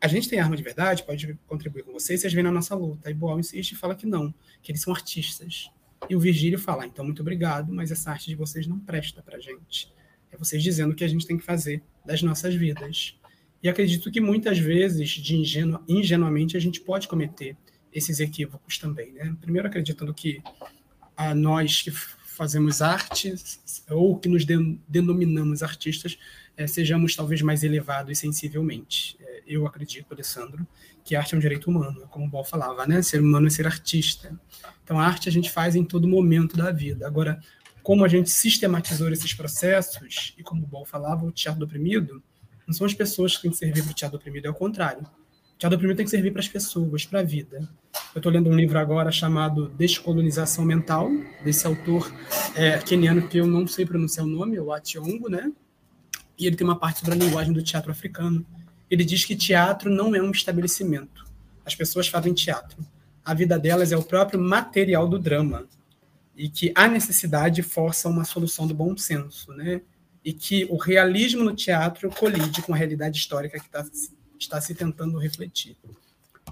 a gente tem arma de verdade, pode contribuir com vocês, vocês vêm na nossa luta. Aí Boal insiste e fala que não, que eles são artistas. E o Virgílio fala: então, muito obrigado, mas essa arte de vocês não presta para gente. É vocês dizendo o que a gente tem que fazer das nossas vidas. E acredito que muitas vezes, de ingenu ingenuamente, a gente pode cometer esses equívocos também. Né? Primeiro, acreditando que a nós que fazemos artes, ou que nos denominamos artistas, é, sejamos talvez mais elevados sensivelmente. É, eu acredito, Alessandro, que arte é um direito humano, como o Ball falava, né? Ser humano é ser artista. Então, a arte a gente faz em todo momento da vida. Agora, como a gente sistematizou esses processos, e como o Ball falava, o teatro do oprimido, não são as pessoas que têm que servir para o teatro do oprimido, é o contrário. O teatro do oprimido tem que servir para as pessoas, para a vida. Eu estou lendo um livro agora chamado Descolonização Mental, desse autor é, keniano que eu não sei pronunciar o nome, o Ationgo, né? E ele tem uma parte sobre a linguagem do teatro africano ele diz que teatro não é um estabelecimento. As pessoas fazem teatro. A vida delas é o próprio material do drama. E que a necessidade força uma solução do bom senso, né? e que o realismo no teatro colide com a realidade histórica que tá, está se tentando refletir.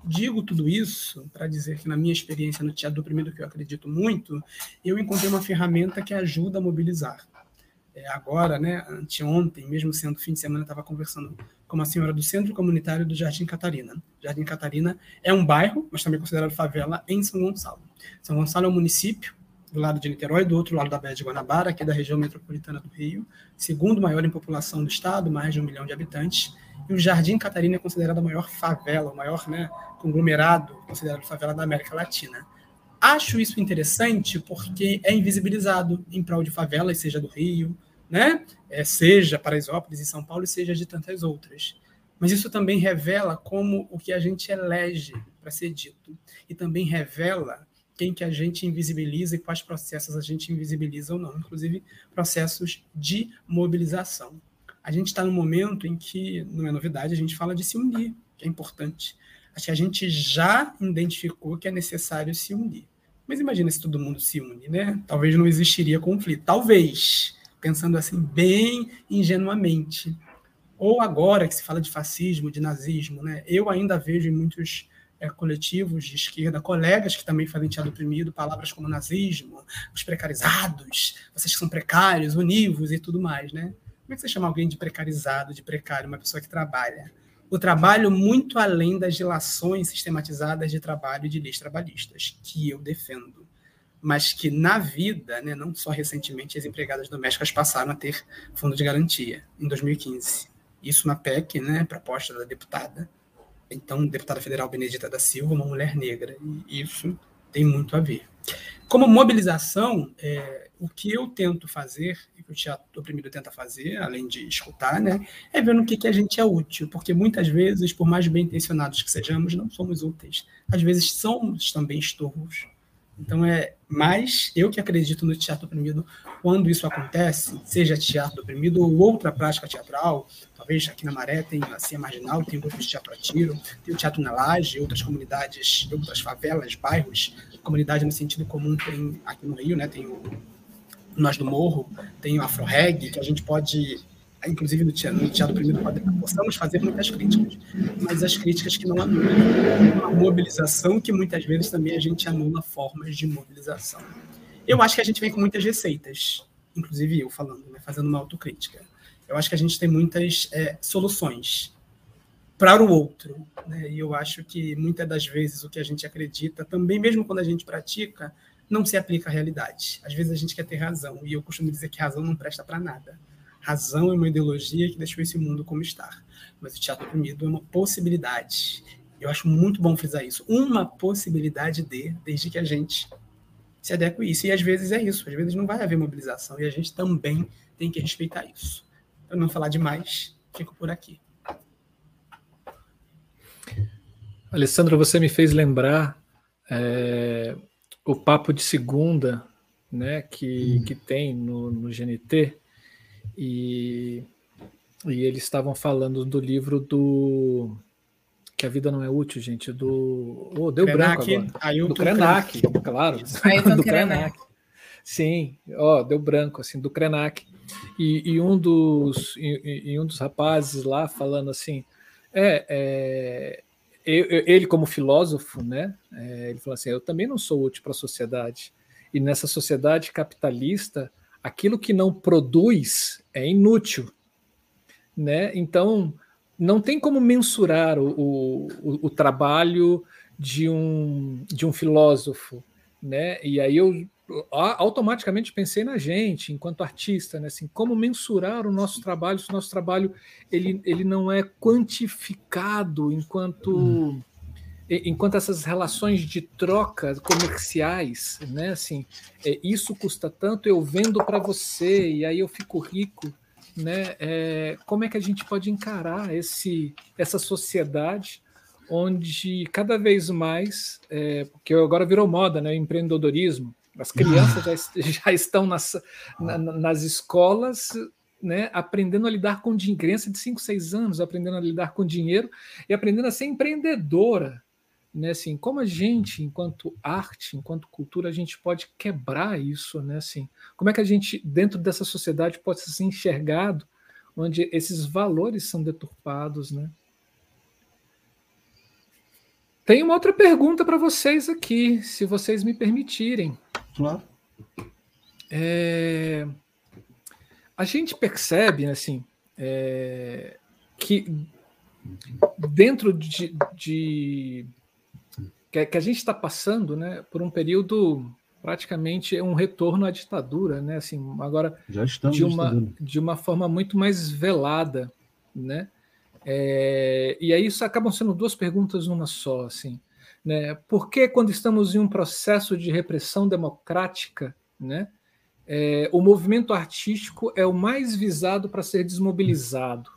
Digo tudo isso para dizer que, na minha experiência no teatro oprimido, que eu acredito muito, eu encontrei uma ferramenta que ajuda a mobilizar. É, agora, né, anteontem, mesmo sendo fim de semana, estava conversando com uma senhora do Centro Comunitário do Jardim Catarina. Jardim Catarina é um bairro, mas também considerado favela, em São Gonçalo. São Gonçalo é um município do lado de Niterói, do outro lado da Baía de Guanabara, aqui da região metropolitana do Rio, segundo maior em população do estado, mais de um milhão de habitantes. E o Jardim Catarina é considerado a maior favela, o maior né, conglomerado considerado favela da América Latina. Acho isso interessante porque é invisibilizado em prol de favelas, seja do Rio, né? É, seja Paraisópolis e São Paulo, seja de tantas outras. Mas isso também revela como o que a gente elege para ser dito. E também revela quem que a gente invisibiliza e quais processos a gente invisibiliza ou não, inclusive processos de mobilização. A gente está num momento em que, não é novidade, a gente fala de se unir, que é importante. Acho que a gente já identificou que é necessário se unir. Mas imagina se todo mundo se une, né? Talvez não existiria conflito. Talvez, pensando assim bem ingenuamente. Ou agora que se fala de fascismo, de nazismo, né? Eu ainda vejo em muitos é, coletivos de esquerda, colegas que também fazem teatro oprimido, palavras como nazismo, os precarizados, vocês que são precários, univos e tudo mais, né? Como é que você chama alguém de precarizado, de precário, uma pessoa que trabalha? O trabalho muito além das relações sistematizadas de trabalho e de leis trabalhistas, que eu defendo. Mas que na vida, né, não só recentemente, as empregadas domésticas passaram a ter fundo de garantia, em 2015. Isso na PEC, né, proposta da deputada, então deputada federal Benedita da Silva, uma mulher negra. E isso tem muito a ver. Como mobilização, é, o que eu tento fazer, e que o teatro oprimido tenta fazer, além de escutar, né, é ver no que, que a gente é útil, porque muitas vezes, por mais bem intencionados que sejamos, não somos úteis. Às vezes somos também estorvos. Então é mais eu que acredito no teatro oprimido. Quando isso acontece, seja teatro oprimido ou outra prática teatral, talvez aqui na Maré tem a Cia Marginal, tem grupos de teatro a tiro, tem o Teatro na Laje, outras comunidades, outras favelas, bairros, comunidade no sentido comum tem aqui no Rio, né, tem o Nós do Morro, tem o Afro Reg, que a gente pode inclusive no teatro, no teatro primeiro possamos fazer muitas críticas, mas as críticas que não anulam a mobilização, que muitas vezes também a gente anula formas de mobilização. Eu acho que a gente vem com muitas receitas, inclusive eu falando, né, fazendo uma autocrítica. Eu acho que a gente tem muitas é, soluções para o outro, né? e eu acho que muitas das vezes o que a gente acredita, também mesmo quando a gente pratica, não se aplica à realidade. Às vezes a gente quer ter razão, e eu costumo dizer que razão não presta para nada razão é uma ideologia que deixou esse mundo como está. Mas o teatro oprimido é uma possibilidade. Eu acho muito bom frisar isso. Uma possibilidade de, desde que a gente se adeque a isso. E às vezes é isso. Às vezes não vai haver mobilização. E a gente também tem que respeitar isso. Para não falar demais, fico por aqui. Alessandro, você me fez lembrar é, o papo de segunda né, que, hum. que tem no, no GNT, e, e eles estavam falando do livro do que a vida não é útil, gente, do oh, deu Krenak, branco agora. Ailton do Krenak, Krenak. claro, [laughs] do Krenak. Sim, ó, oh, deu branco assim do Krenak. E, e um dos e, e, um dos rapazes lá falando assim, é, é ele como filósofo, né? É, ele falou assim, eu também não sou útil para a sociedade. E nessa sociedade capitalista, aquilo que não produz é inútil, né? Então não tem como mensurar o, o, o, trabalho de um, de um filósofo, né? E aí eu automaticamente pensei na gente enquanto artista, né? Assim, como mensurar o nosso trabalho se o nosso trabalho ele, ele não é quantificado enquanto hum enquanto essas relações de troca comerciais, né, assim, é, isso custa tanto, eu vendo para você e aí eu fico rico, né? É, como é que a gente pode encarar esse, essa sociedade onde cada vez mais, é, porque agora virou moda, né, empreendedorismo, as crianças já, [laughs] já estão nas, na, nas escolas né, aprendendo a lidar com dinheiro, criança de 5, 6 anos, aprendendo a lidar com dinheiro e aprendendo a ser empreendedora, né? Assim, como a gente, enquanto arte, enquanto cultura, a gente pode quebrar isso, né? Assim, como é que a gente, dentro dessa sociedade, pode ser enxergado onde esses valores são deturpados, né? Tem uma outra pergunta para vocês aqui, se vocês me permitirem. Claro. É, a gente percebe, assim, é, que dentro de, de que, que, a gente está passando, né, por um período praticamente um retorno à ditadura, né, assim, agora de uma de uma forma muito mais velada, né, é, e aí isso acabam sendo duas perguntas numa só, assim, né, por que quando estamos em um processo de repressão democrática, né, é, o movimento artístico é o mais visado para ser desmobilizado,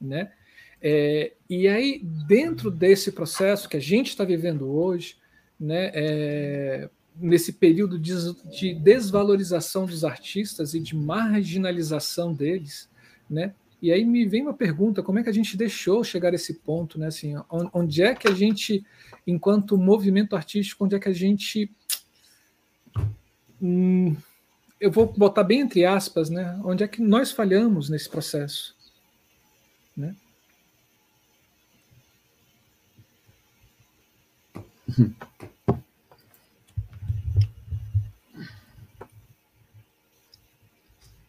né? É, e aí, dentro desse processo que a gente está vivendo hoje, né, é, nesse período de, de, desvalorização dos artistas e de marginalização deles, né? E aí me vem uma pergunta: como é que a gente deixou chegar a esse ponto, né? Assim, onde é que a gente, enquanto movimento artístico, onde é que a gente hum, eu vou botar bem entre aspas, né? Onde é que nós falhamos nesse processo, né?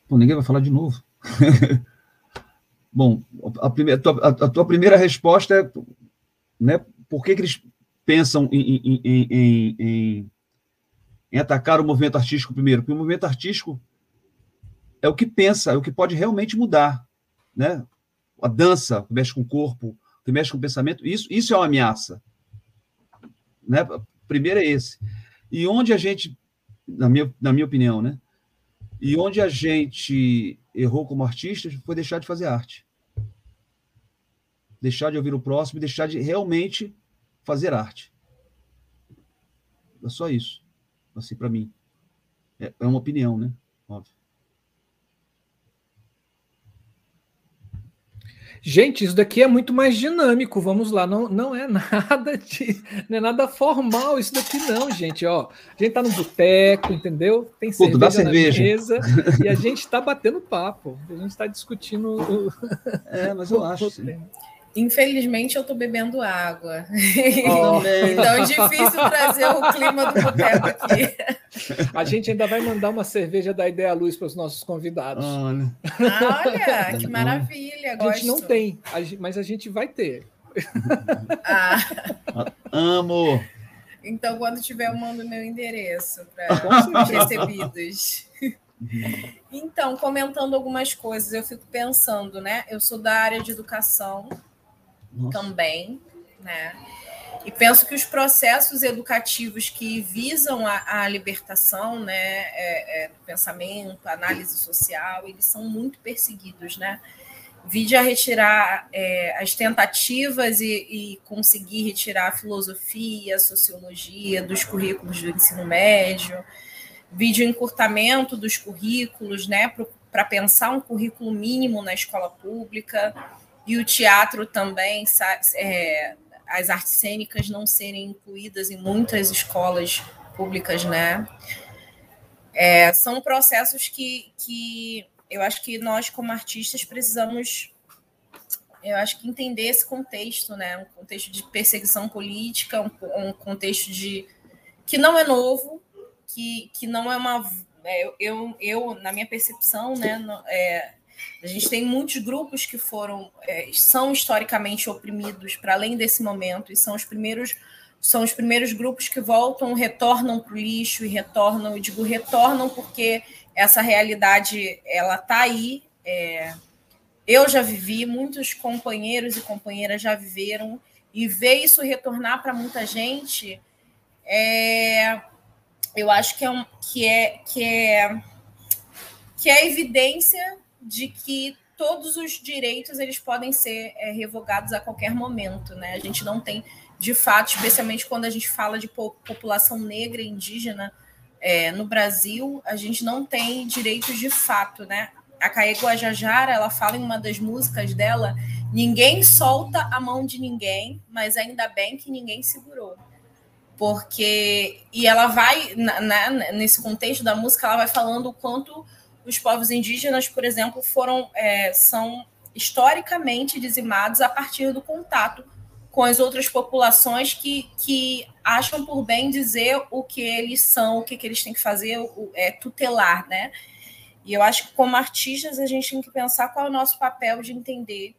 Bom, ninguém vai falar de novo. [laughs] Bom, a, primeira, a, a, tua primeira resposta é, né? Por que, que eles pensam em, em, em, em em atacar o movimento artístico primeiro, porque o movimento artístico é o que pensa, é o que pode realmente mudar, né? A dança, que mexe com o corpo, que mexe com o pensamento, isso, isso é uma ameaça, né? Primeiro é esse. E onde a gente, na minha, na minha opinião, né? E onde a gente errou como artista foi deixar de fazer arte. Deixar de ouvir o próximo e deixar de realmente fazer arte. É só isso assim, para mim. É, é uma opinião, né? Óbvio. Gente, isso daqui é muito mais dinâmico. Vamos lá, não, não é [laughs] nada de, não é nada formal isso daqui não, gente. Ó, a gente tá no boteco, entendeu? Tem Pô, cerveja, cerveja. mesa [laughs] e a gente está batendo papo. A gente está discutindo. O... É, mas eu [laughs] acho. Infelizmente, eu estou bebendo água. [laughs] Oh. então é difícil trazer o clima do boteco aqui. A gente ainda vai mandar uma cerveja da Ideia Luz para os nossos convidados. Olha, Olha [laughs] que maravilha. A gente não tem, mas a gente vai ter. Ah. Amo! Então, quando tiver, eu mando meu endereço para os recebidos. Então, comentando algumas coisas, eu fico pensando, né? Eu sou da área de educação, nossa. também, né? E penso que os processos educativos que visam a, a libertação né, é, é, do pensamento, análise social, eles são muito perseguidos, né? Vide a retirar é, as tentativas e, e, conseguir retirar a filosofia, a sociologia dos currículos do ensino médio, vide o encurtamento dos currículos, né, para pensar um currículo mínimo na escola pública, e o teatro também, é, as artes cênicas não serem incluídas em muitas escolas públicas, né? É, são processos que, que eu acho que nós, como artistas, precisamos eu acho que entender esse contexto, né? Um contexto de perseguição política, um, um contexto de que não é novo, que, que não é uma. É, eu, eu, na minha percepção, né, é, a gente tem muitos grupos que foram é, são historicamente oprimidos para além desse momento e são os primeiros são os primeiros grupos que voltam, retornam para o lixo e retornam, eu digo retornam porque essa realidade ela está aí. É, eu já vivi, muitos companheiros e companheiras já viveram e ver isso retornar para muita gente, é, eu acho que é, um, que é que é que é evidência de que todos os direitos eles podem ser é, revogados a qualquer momento, né? A gente não tem, de fato, especialmente quando a gente fala de população negra e indígena é, no Brasil, a gente não tem direitos de fato, né? A Caê Guajajara, ela fala em uma das músicas dela ninguém solta a mão de ninguém, mas ainda bem que ninguém segurou. Porque, e ela vai, na, na, nesse contexto da música, ela vai falando o quanto os povos indígenas, por exemplo, foram, é, são historicamente dizimados a partir do contato com as outras populações que, que acham por bem dizer o que eles são, o que, que eles têm que fazer, o, é tutelar, né? E eu acho que, como artistas, a gente tem que pensar qual é o nosso papel de entender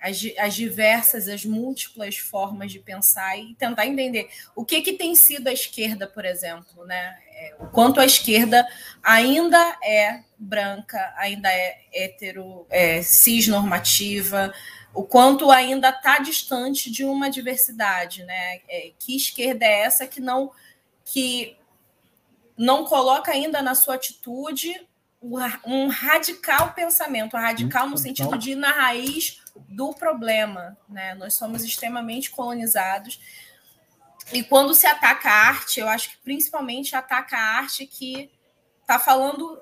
as, as diversas, as múltiplas formas de pensar e tentar entender o que, que tem sido a esquerda, por exemplo, né? É, o quanto a esquerda ainda é branca, ainda é hetero, é, cisnormativa, o quanto ainda está distante de uma diversidade, né? É, que esquerda é essa que não que não coloca ainda na sua atitude um radical pensamento, um radical no sentido de ir na raiz do problema, né? Nós somos extremamente colonizados. E quando se ataca a arte, eu acho que principalmente ataca a arte que está falando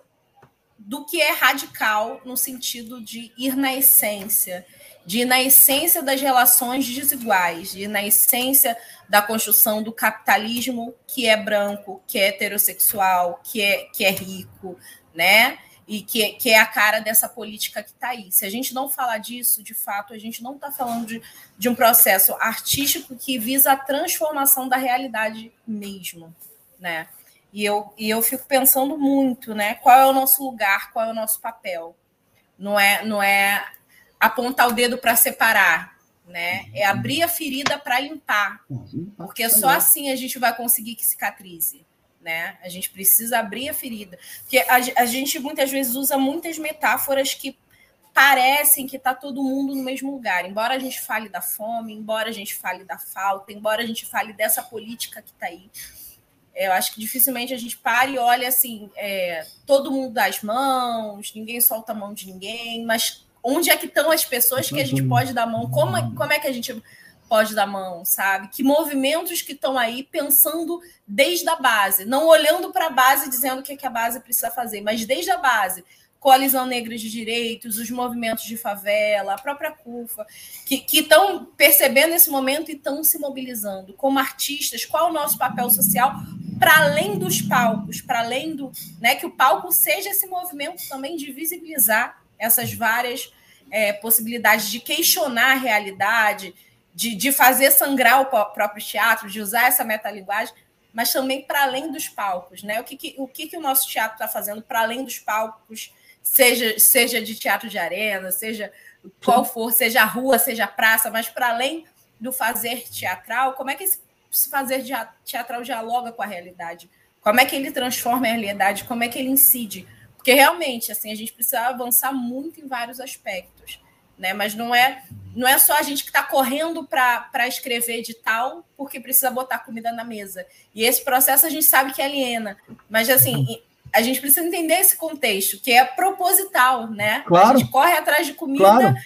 do que é radical no sentido de ir na essência, de ir na essência das relações desiguais, de ir na essência da construção do capitalismo que é branco, que é heterossexual, que é, que é rico, né? E que, que é a cara dessa política que está aí. Se a gente não falar disso, de fato, a gente não está falando de, de um processo artístico que visa a transformação da realidade mesmo, né? E eu, e eu fico pensando muito, né? Qual é o nosso lugar, qual é o nosso papel? Não é, não é apontar o dedo para separar, né? É abrir a ferida para limpar, porque só assim a gente vai conseguir que cicatrize. Né? A gente precisa abrir a ferida. Porque a, a gente muitas vezes usa muitas metáforas que parecem que está todo mundo no mesmo lugar. Embora a gente fale da fome, embora a gente fale da falta, embora a gente fale dessa política que está aí, eu acho que dificilmente a gente para e olha assim, é, todo mundo dá as mãos, ninguém solta a mão de ninguém, mas onde é que estão as pessoas que a gente pode dar mão? Como, é, como é que a gente pode dar mão, sabe? Que movimentos que estão aí pensando desde a base, não olhando para a base dizendo o que, é que a base precisa fazer, mas desde a base. Coalizão Negra de Direitos, os movimentos de favela, a própria CUFA, que estão percebendo esse momento e estão se mobilizando. Como artistas, qual o nosso papel social para além dos palcos, para além do. Né, que o palco seja esse movimento também de visibilizar essas várias é, possibilidades de questionar a realidade, de, de fazer sangrar o próprio teatro, de usar essa metalinguagem, mas também para além dos palcos. Né? O, que, que o que, que o nosso teatro está fazendo para além dos palcos, seja, seja de teatro de arena, seja qual for, seja a rua, seja a praça, mas para além do fazer teatral, como é que esse fazer teatral dialoga com a realidade? Como é que ele transforma a realidade? Como é que ele incide? Porque realmente, assim, a gente precisa avançar muito em vários aspectos, né? Mas não é, não é só a gente que está correndo para escrever edital porque precisa botar comida na mesa. E esse processo a gente sabe que aliena. Mas, assim, a gente precisa entender esse contexto, que é proposital, né? Claro. A gente corre atrás de comida, claro.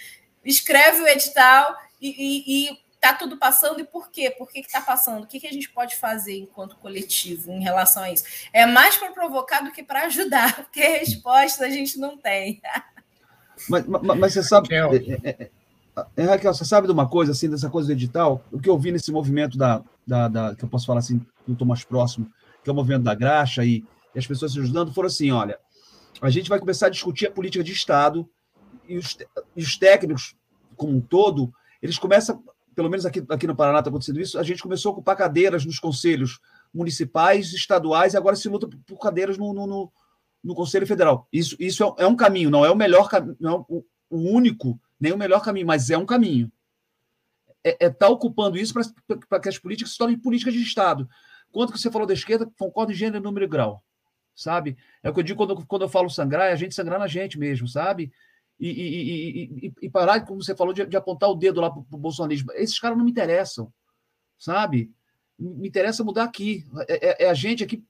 escreve o edital e, e, e está tudo passando e por quê? Por que está passando? O que, que a gente pode fazer enquanto coletivo em relação a isso? É mais para provocar do que para ajudar, [laughs] porque resposta a gente não tem. [laughs] Mas, mas, mas você sabe. É, é, é, Raquel, você sabe de uma coisa, assim, dessa coisa do edital? O que eu vi nesse movimento da, da, da que eu posso falar assim, eu estou mais próximo, que é o movimento da graxa e, e as pessoas se ajudando, foram assim: olha, a gente vai começar a discutir a política de Estado e os, e os técnicos, como um todo, eles começam pelo menos aqui, aqui no Paraná está acontecendo isso, a gente começou a ocupar cadeiras nos conselhos municipais, estaduais, e agora se luta por cadeiras no, no, no, no Conselho Federal. Isso, isso é, é, um caminho, não é o melhor não é o, o, único, nem o melhor caminho, mas é um caminho. É estar é tá ocupando isso para que as políticas se tornem políticas de Estado. Quanto que você falou da esquerda, concordo em gênero, número e grau, sabe? É o que eu digo quando, quando eu falo sangrar, é a gente sangrar na gente mesmo, sabe? e, e, e, e, parar, como você falou, de, de apontar o dedo lá para o bolsonarismo. Esses caras não me interessam, sabe? Me interessa mudar aqui. É, é, é a gente aqui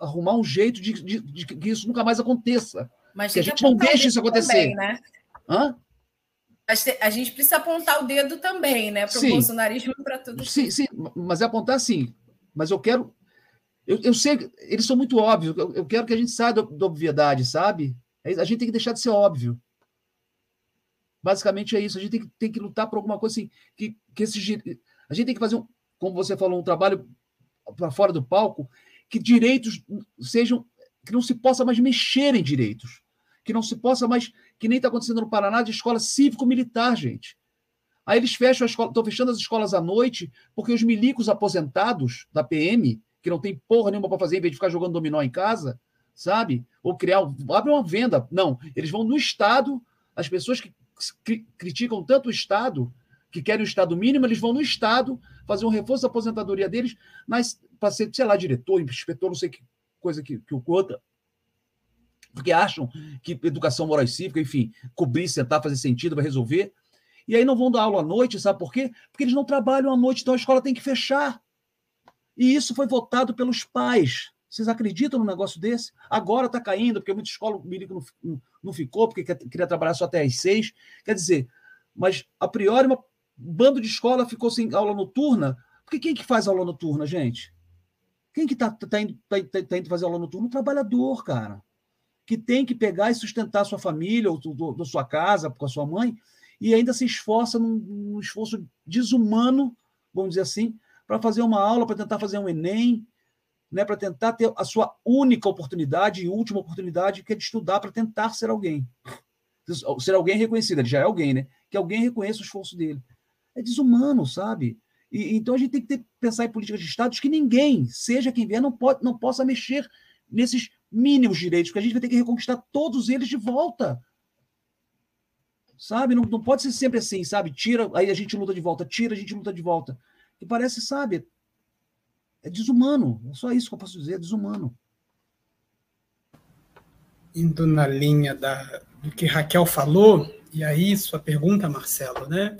arrumar um jeito de, de, de, que isso nunca mais aconteça. Mas que a gente não deixe isso acontecer. Também, né? Hã? A gente precisa apontar o dedo também, né? Para o bolsonarismo e para tudo. Sim, sim, mas é apontar sim. Mas eu quero. Eu, eu sei, eles são muito óbvios. Eu, eu quero que a gente saia da, da obviedade, sabe? É a gente tem que deixar de ser óbvio. Basicamente é isso. A gente tem que, tem que lutar por alguma coisa assim. Que, que esse, a gente tem que fazer, um, como você falou, um trabalho para fora do palco, que direitos sejam. que não se possa mais mexer em direitos. Que não se possa mais. que nem está acontecendo no Paraná, de escola cívico-militar, gente. Aí eles fecham a escola, estão fechando as escolas à noite, porque os milicos aposentados da PM, que não tem porra nenhuma para fazer, em vez de ficar jogando dominó em casa, sabe? Ou criar. abre uma venda. Não. Eles vão no Estado, as pessoas que criticam tanto o Estado, que querem o Estado mínimo, eles vão no Estado fazer um reforço da aposentadoria deles para ser, sei lá, diretor, inspetor, não sei que coisa que, que o conta, porque acham que educação moral e cívica, enfim, cobrir, sentar, fazer sentido, vai resolver. E aí não vão dar aula à noite, sabe por quê? Porque eles não trabalham à noite, então a escola tem que fechar. E isso foi votado pelos pais. Vocês acreditam num negócio desse? Agora está caindo, porque muita escola, o milico não, não, ficou, porque queria trabalhar só até às seis. Quer dizer, mas a priori, um bando de escola ficou sem aula noturna. Porque quem que faz aula noturna, gente? Quem que está tá indo, tá, tá, tá indo fazer aula noturna? Um trabalhador, cara. Que tem que pegar e sustentar sua família, ou da sua casa, com a sua mãe, e ainda se esforça num, num esforço desumano, vamos dizer assim, para fazer uma aula, para tentar fazer um Enem, né, para tentar ter a sua única oportunidade e última oportunidade, que é de estudar para tentar ser alguém. Ser alguém reconhecido, ele já é alguém, né? Que alguém reconheça o esforço dele. É desumano, sabe? E, então a gente tem que ter, pensar em políticas de Estado que ninguém, seja quem vier, não, pode, não possa mexer nesses mínimos direitos, porque a gente vai ter que reconquistar todos eles de volta. Sabe? Não, não pode ser sempre assim, sabe? Tira, aí a gente luta de volta, tira, a gente luta de volta. E parece, sabe, é desumano. É só isso que eu posso dizer, é desumano. Indo na linha da, do que Raquel falou, e aí sua pergunta, Marcelo, né?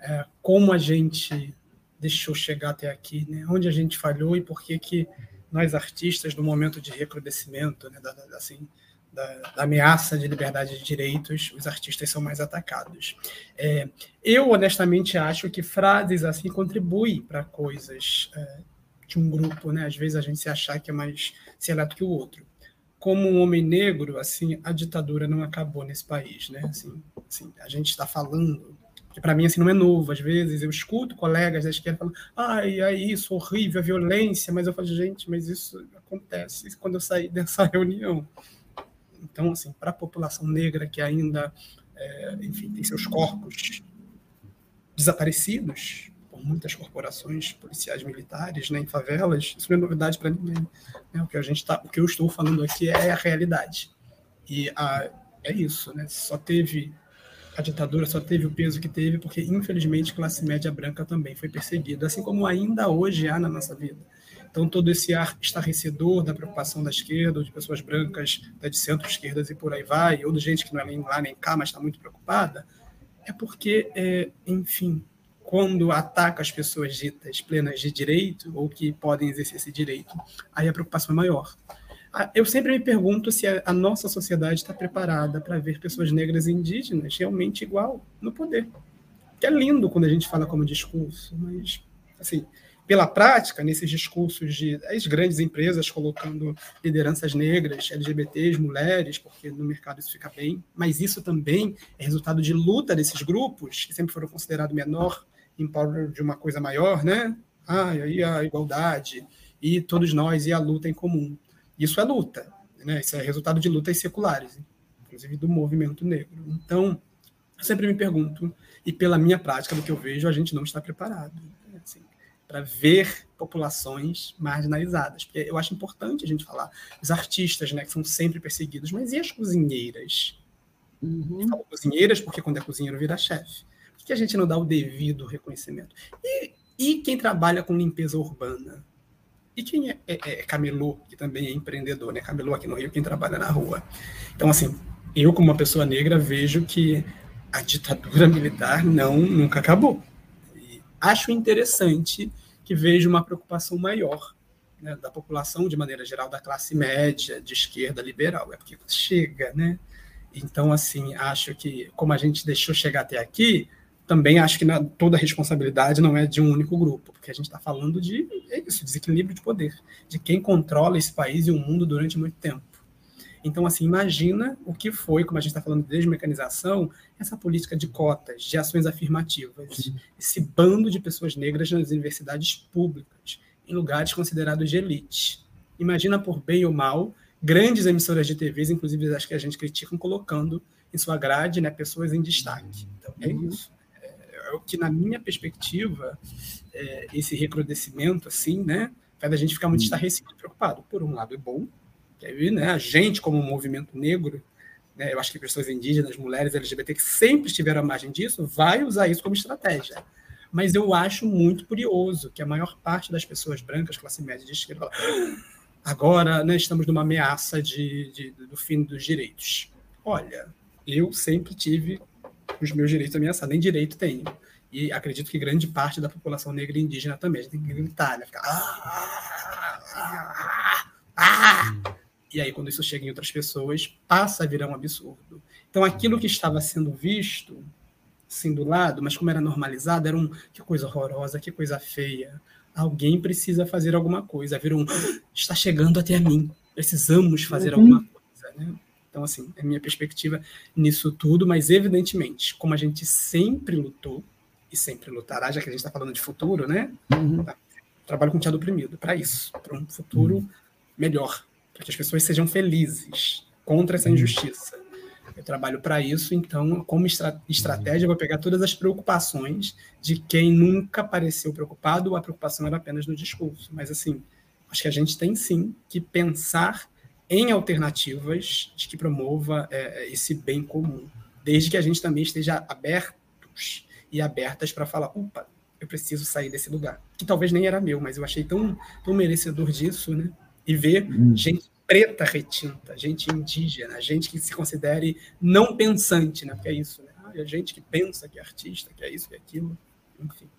É, como a gente deixou chegar até aqui, né? Onde a gente falhou e por que que nós artistas no momento de recrudescimento, né, da, da, assim, da, da, ameaça de liberdade de direitos, os artistas são mais atacados. É, eu honestamente acho que frases assim contribuem para coisas é, de um grupo, né? Às vezes a gente se achar que é mais seleto que o outro. Como um homem negro, assim, a ditadura não acabou nesse país, né? Assim, assim a gente está falando que para mim assim não é novo. Às vezes eu escuto colegas da esquerda falando, ai, é isso, horrível, a violência, mas eu falo, gente, mas isso acontece quando eu saí dessa [laughs] reunião. Então, assim, para a população negra que ainda, é, enfim, tem seus corpos desaparecidos, muitas corporações policiais militares né, em favelas, isso não é novidade para ninguém. Né? O, que a gente tá, o que eu estou falando aqui é a realidade. E a, é isso, né? Só teve a ditadura só teve o peso que teve porque, infelizmente, classe média branca também foi perseguida, assim como ainda hoje há na nossa vida. Então, todo esse ar estarrecedor da preocupação da esquerda, ou de pessoas brancas, de centro-esquerdas e por aí vai, ou de gente que não é nem lá nem cá, mas está muito preocupada, é porque, é, enfim, quando ataca as pessoas ditas plenas de direito ou que podem exercer esse direito, aí a preocupação é maior. Ah, eu sempre me pergunto se a, nossa sociedade está preparada para ver pessoas negras e indígenas realmente igual no poder. Que é lindo quando a gente fala como discurso, mas, assim, pela prática, nesses discursos de as grandes empresas colocando lideranças negras, LGBTs, mulheres, porque no mercado isso fica bem, mas isso também é resultado de luta desses grupos, que sempre foram considerados menor em prol de uma coisa maior, né? Ah, e aí a igualdade e todos nós e a luta em comum. Isso é luta, né? Isso é resultado de lutas seculares, inclusive do movimento negro. Então, eu sempre me pergunto, e pela minha prática, do que eu vejo, a gente não está preparado né? assim, para ver populações marginalizadas. Porque eu acho importante a gente falar os artistas, né, que são sempre perseguidos, mas e as cozinheiras? Uhum. Eu falo cozinheiras porque quando é cozinheiro vira chefe que a gente não dá o devido reconhecimento? E, e quem trabalha com limpeza urbana? E quem é, é, é camelô, que também é empreendedor, né? Camelô aqui no Rio, quem trabalha na rua. Então, assim, eu, como uma pessoa negra, vejo que a ditadura [laughs] militar não nunca acabou. E acho interessante que vejo uma preocupação maior né, da população, de maneira geral, da classe média, de esquerda liberal. É porque chega, né? Então, assim, acho que, como a gente deixou chegar até aqui, também acho que na, toda a responsabilidade não é de um único grupo, porque a gente está falando de é isso, desequilíbrio de poder, de quem controla esse país e o mundo durante muito tempo. Então, assim, imagina o que foi, como a gente está falando de desmecanização, essa política de cotas, de ações afirmativas, esse bando de pessoas negras nas universidades públicas, em lugares considerados de elite. Imagina, por bem ou mal, grandes emissoras de TVs, inclusive as que a gente critica, colocando em sua grade né, pessoas em destaque. Então, é uhum. isso. É, o que, na minha perspectiva, é, esse recrudescimento, assim, né, faz a gente ficar muito estarrecido e preocupado. Por um lado, é bom, né, a gente, como movimento negro, né, eu acho que pessoas indígenas, mulheres LGBT que sempre estiveram à margem disso, vai usar isso como estratégia. Mas eu acho muito curioso que a maior parte das pessoas brancas, classe média de esquerda, fala, agora né, estamos numa ameaça de, de, do fim dos direitos. Olha, eu sempre tive os meus direitos ameaçados, nem direito tenho. E acredito que grande parte da população negra e indígena também. A gente tem que gritar, né? Ficar. Ah, ah, ah, ah. E aí, quando isso chega em outras pessoas, passa a virar um absurdo. Então, aquilo que estava sendo visto, assim, do lado, mas como era normalizado, era um que coisa horrorosa, que coisa feia. Alguém precisa fazer alguma coisa. Vira um está chegando até a mim. Precisamos fazer uhum. alguma coisa, né? Então, assim, é minha perspectiva nisso tudo, mas evidentemente, como a gente sempre lutou e sempre lutará, já que a gente está falando de futuro, né? Uhum. Tá? Trabalho com o teatro oprimido para isso, para um futuro uhum. melhor, para que as pessoas sejam felizes contra essa injustiça. Eu trabalho para isso, então, como estra estratégia, eu vou pegar todas as preocupações de quem nunca pareceu preocupado, ou a preocupação era apenas no discurso. Mas, assim, acho que a gente tem sim que pensar em alternativas de que promova é, esse bem comum, desde que a gente também esteja abertos e abertas para falar, opa, eu preciso sair desse lugar, que talvez nem era meu, mas eu achei tão, tão merecedor disso, né? e ver hum. gente preta retinta, gente indígena, gente que se considere não pensante, né? Porque é isso, né? Ah, é gente que pensa que é artista, que é isso, que é aquilo. Enfim,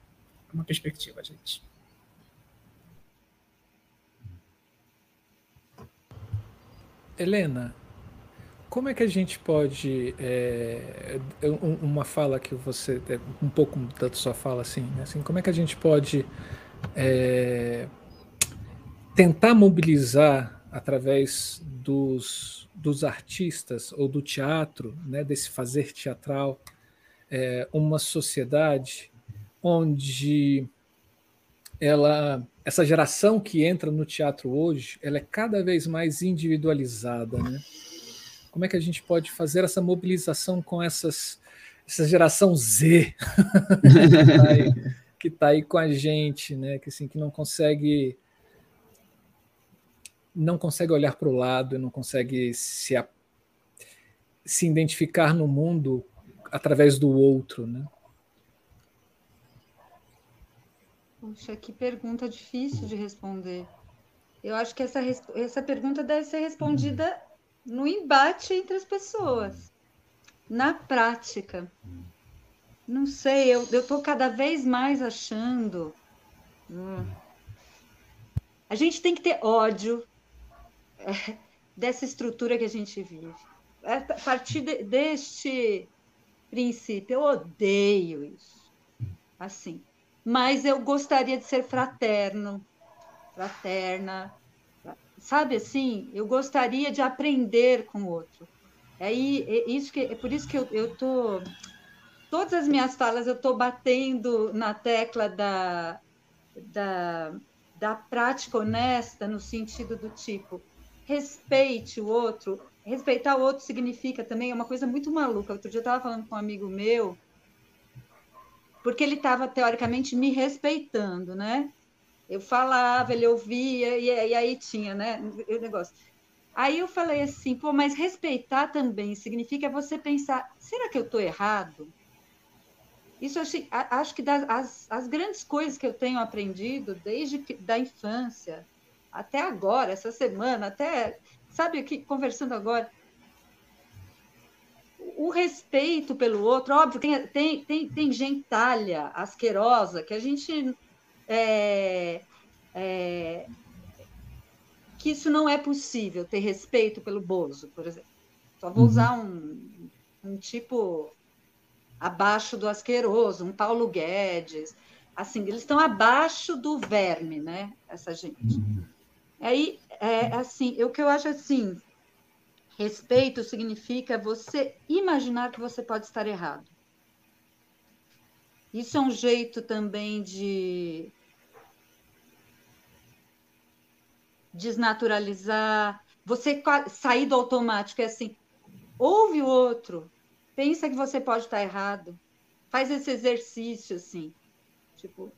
é uma perspectiva, gente. Helena, como é que a gente pode é, uma fala que você é, um pouco da sua fala assim, né? assim, como é que a gente pode é, tentar mobilizar através dos, dos artistas ou do teatro, né, desse fazer teatral, é, uma sociedade onde ela, essa geração que entra no teatro hoje, ela é cada vez mais individualizada, né? Como é que a gente pode fazer essa mobilização com essas, essa geração Z [laughs] que está aí, tá aí, com a gente, né? Que assim que não consegue não consegue olhar para o lado, não consegue se, se identificar no mundo através do outro, né? Puxa, que pergunta difícil de responder. Eu acho que essa, essa pergunta deve ser respondida no embate entre as pessoas, na prática. Não sei, eu estou cada vez mais achando. Hum, a gente tem que ter ódio dessa estrutura que a gente vive. A partir de, deste princípio, eu odeio isso. Assim. Mas eu gostaria de ser fraterno, fraterna, sabe assim? Eu gostaria de aprender com o outro. É, é, isso que, é por isso que eu, eu tô todas as minhas falas eu estou batendo na tecla da, da, da prática honesta no sentido do tipo respeite o outro. Respeitar o outro significa também, é uma coisa muito maluca. Outro dia eu estava falando com um amigo meu, porque ele estava, teoricamente, me respeitando, né? Eu falava, ele ouvia, e, e aí tinha, né? O negócio. Aí eu falei assim, pô, mas respeitar também significa você pensar, será que eu estou errado? Isso acho, acho que das as, as grandes coisas que eu tenho aprendido desde que, da infância, até agora, essa semana, até, sabe, aqui conversando agora, o respeito pelo outro, óbvio, tem, tem, tem, tem gentalha asquerosa que a gente. É, é, que isso não é possível, ter respeito pelo Bozo, por exemplo. Só vou uhum. usar um, um tipo abaixo do asqueroso, um Paulo Guedes. Assim, eles estão abaixo do verme, né? Essa gente. Uhum. Aí, é, assim, o que eu acho assim, Respeito significa você imaginar que você pode estar errado. Isso é um jeito também de desnaturalizar, você sair do automático, é assim, ouve o outro, pensa que você pode estar errado, faz esse exercício, assim, tipo,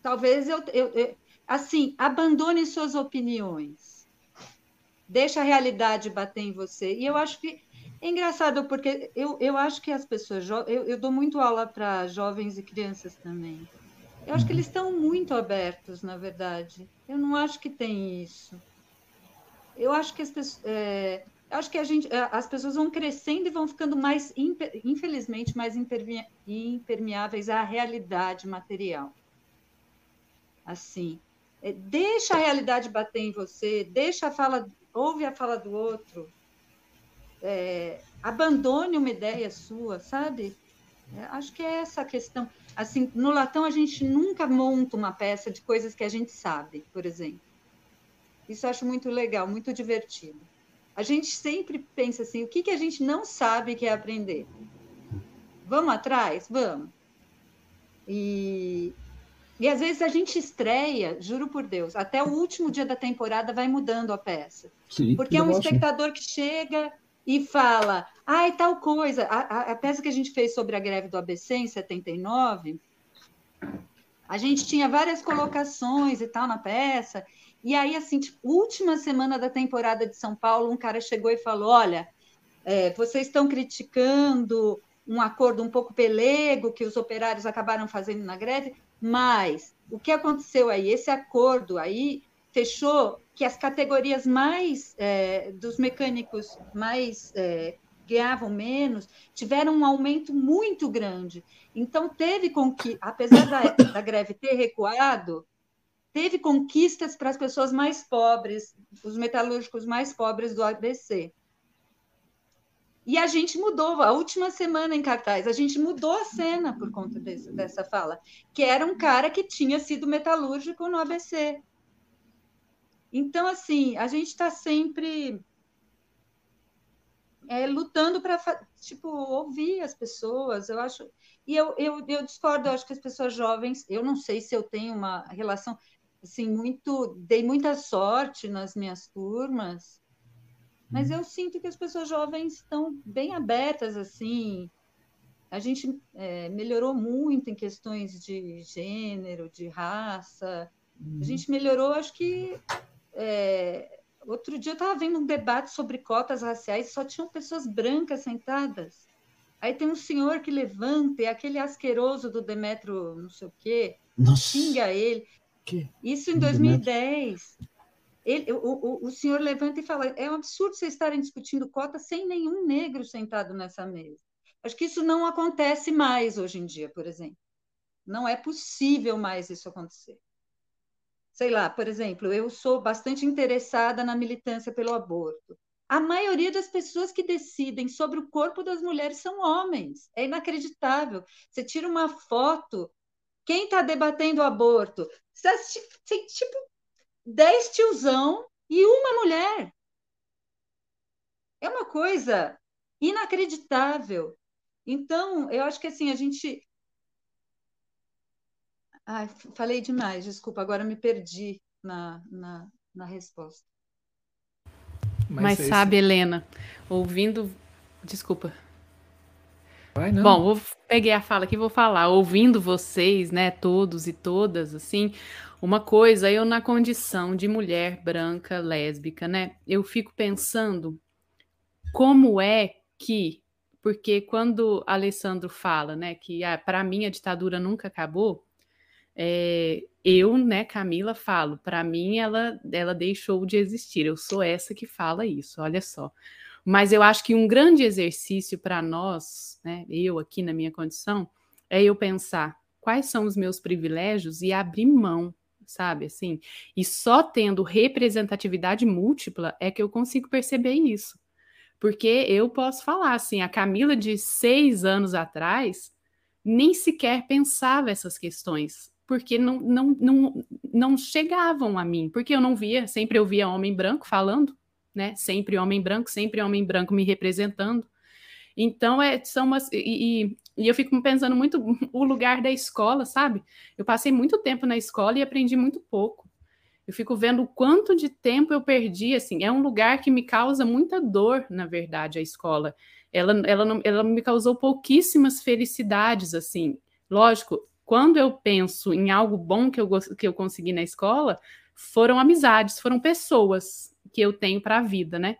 talvez eu, eu, eu assim, abandone suas opiniões, deixa a realidade bater em você, e eu acho que é engraçado, porque eu, eu acho que as pessoas, eu, eu dou muito aula para jovens e crianças também, eu acho que eles estão muito abertos, na verdade. Eu não acho que tem isso. Eu acho que as pessoas, é, acho que a gente, é, as pessoas vão crescendo e vão ficando mais, infelizmente, mais impermeáveis à realidade material. Assim, é, deixa a realidade bater em você, deixa a fala, ouve a fala do outro, é, abandone uma ideia sua, sabe? É, acho que é essa a questão. Assim, no latão a gente nunca monta uma peça de coisas que a gente sabe, por exemplo. Isso eu acho muito legal, muito divertido. A gente sempre pensa assim, o que, que a gente não sabe que é aprender? Vamos atrás? Vamos. E, e às vezes a gente estreia, juro por Deus, até o último dia da temporada vai mudando a peça. Sim, porque é um espectador que chega e fala, ai, tal coisa. A, a, a, peça que a gente fez sobre a greve do ABC em 79, a gente tinha várias colocações e tal na peça. E aí, assim, tipo, última semana da temporada de São Paulo, um cara chegou e falou: Olha, é, vocês estão criticando um acordo um pouco pelego que os operários acabaram fazendo na greve, mas o que aconteceu aí? Esse acordo aí fechou que as categorias mais é, dos mecânicos mais é, ganhavam menos tiveram um aumento muito grande. Então teve com que, apesar da, da greve ter recuado, teve conquistas para as pessoas mais pobres, os metalúrgicos mais pobres do ABC. E a gente mudou, a última semana em cartaz, a gente mudou a cena por conta desse, dessa fala, que era um cara que tinha sido metalúrgico no ABC. Então, assim, a gente está sempre é, lutando para tipo ouvir as pessoas. Eu acho e eu, eu, eu discordo. Eu acho que as pessoas jovens, eu não sei se eu tenho uma relação assim muito, dei muita sorte nas minhas turmas, mas eu sinto que as pessoas jovens estão bem abertas assim. A gente é, melhorou muito em questões de gênero, de raça. A uhum. gente melhorou, acho que é, outro dia eu estava vendo um debate sobre cotas raciais, só tinham pessoas brancas sentadas. Aí tem um senhor que levanta, e aquele asqueroso do Demetro, não sei o quê, Nossa. xinga ele. Que? Isso em 2010. Ele, o, o, o senhor levanta e fala: é um absurdo vocês estarem discutindo cota sem nenhum negro sentado nessa mesa. Acho que isso não acontece mais hoje em dia, por exemplo. Não é possível mais isso acontecer sei lá, por exemplo, eu sou bastante interessada na militância pelo aborto. A maioria das pessoas que decidem sobre o corpo das mulheres são homens. É inacreditável. Você tira uma foto, quem está debatendo o aborto? Você tipo dez tiozão e uma mulher. É uma coisa inacreditável. Então, eu acho que assim, a gente Ai, falei demais, desculpa, agora me perdi na, na, na resposta. Mas, Mas é sabe, Helena, ouvindo. Desculpa. Vai, Bom, eu peguei a fala aqui e vou falar. Ouvindo vocês, né, todos e todas, assim, uma coisa, eu na condição de mulher branca, lésbica, né, eu fico pensando como é que, porque quando Alessandro fala, né, que ah, para mim a ditadura nunca acabou, é, eu, né, Camila, falo, para mim ela, ela deixou de existir. Eu sou essa que fala isso, olha só. Mas eu acho que um grande exercício para nós, né, eu aqui na minha condição, é eu pensar quais são os meus privilégios e abrir mão, sabe? Assim, e só tendo representatividade múltipla é que eu consigo perceber isso. Porque eu posso falar assim, a Camila de seis anos atrás nem sequer pensava essas questões porque não, não, não, não chegavam a mim, porque eu não via, sempre eu via homem branco falando, né? Sempre homem branco, sempre homem branco me representando. Então, é, são umas. E, e, eu fico pensando muito [laughs] o lugar da escola, sabe? Eu passei muito tempo na escola e aprendi muito pouco. Eu fico vendo o quanto de tempo eu perdi, assim. É um lugar que me causa muita dor, na verdade, a escola. Ela, ela, não, ela me causou pouquíssimas felicidades, assim. Lógico, quando eu penso em algo bom que eu, que eu consegui na escola, foram amizades, foram pessoas que eu tenho para a vida, né?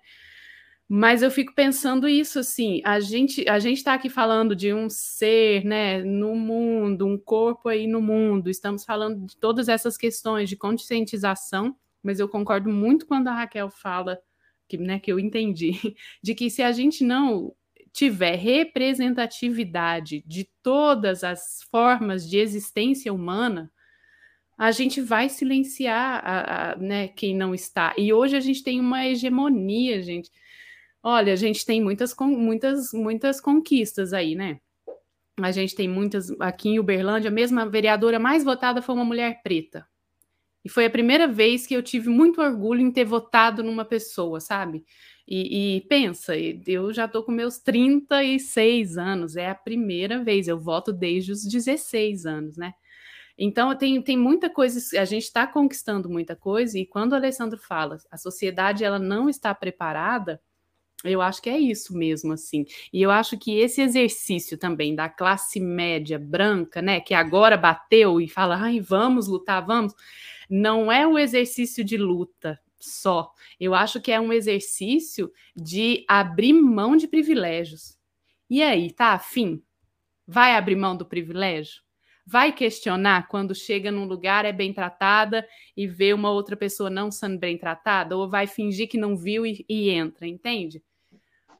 Mas eu fico pensando isso assim, a gente a gente está aqui falando de um ser, né, no mundo, um corpo aí no mundo. Estamos falando de todas essas questões de conscientização, mas eu concordo muito quando a Raquel fala que, né, que eu entendi, [laughs] de que se a gente não tiver representatividade de todas as formas de existência humana, a gente vai silenciar a, a, né, quem não está. E hoje a gente tem uma hegemonia, gente. Olha, a gente tem muitas, muitas, muitas conquistas aí, né? A gente tem muitas. Aqui em Uberlândia, a mesma vereadora mais votada foi uma mulher preta. E foi a primeira vez que eu tive muito orgulho em ter votado numa pessoa, sabe? E, e pensa, eu já tô com meus 36 anos, é a primeira vez, eu voto desde os 16 anos, né? Então, tem, tem muita coisa, a gente está conquistando muita coisa, e quando o Alessandro fala, a sociedade ela não está preparada, eu acho que é isso mesmo, assim. E eu acho que esse exercício também da classe média branca, né, que agora bateu e fala, ai, vamos lutar, vamos, não é o exercício de luta só. Eu acho que é um exercício de abrir mão de privilégios. E aí, tá afim? Vai abrir mão do privilégio? vai questionar quando chega num lugar, é bem tratada e vê uma outra pessoa não sendo bem tratada, ou vai fingir que não viu e, e entra, entende?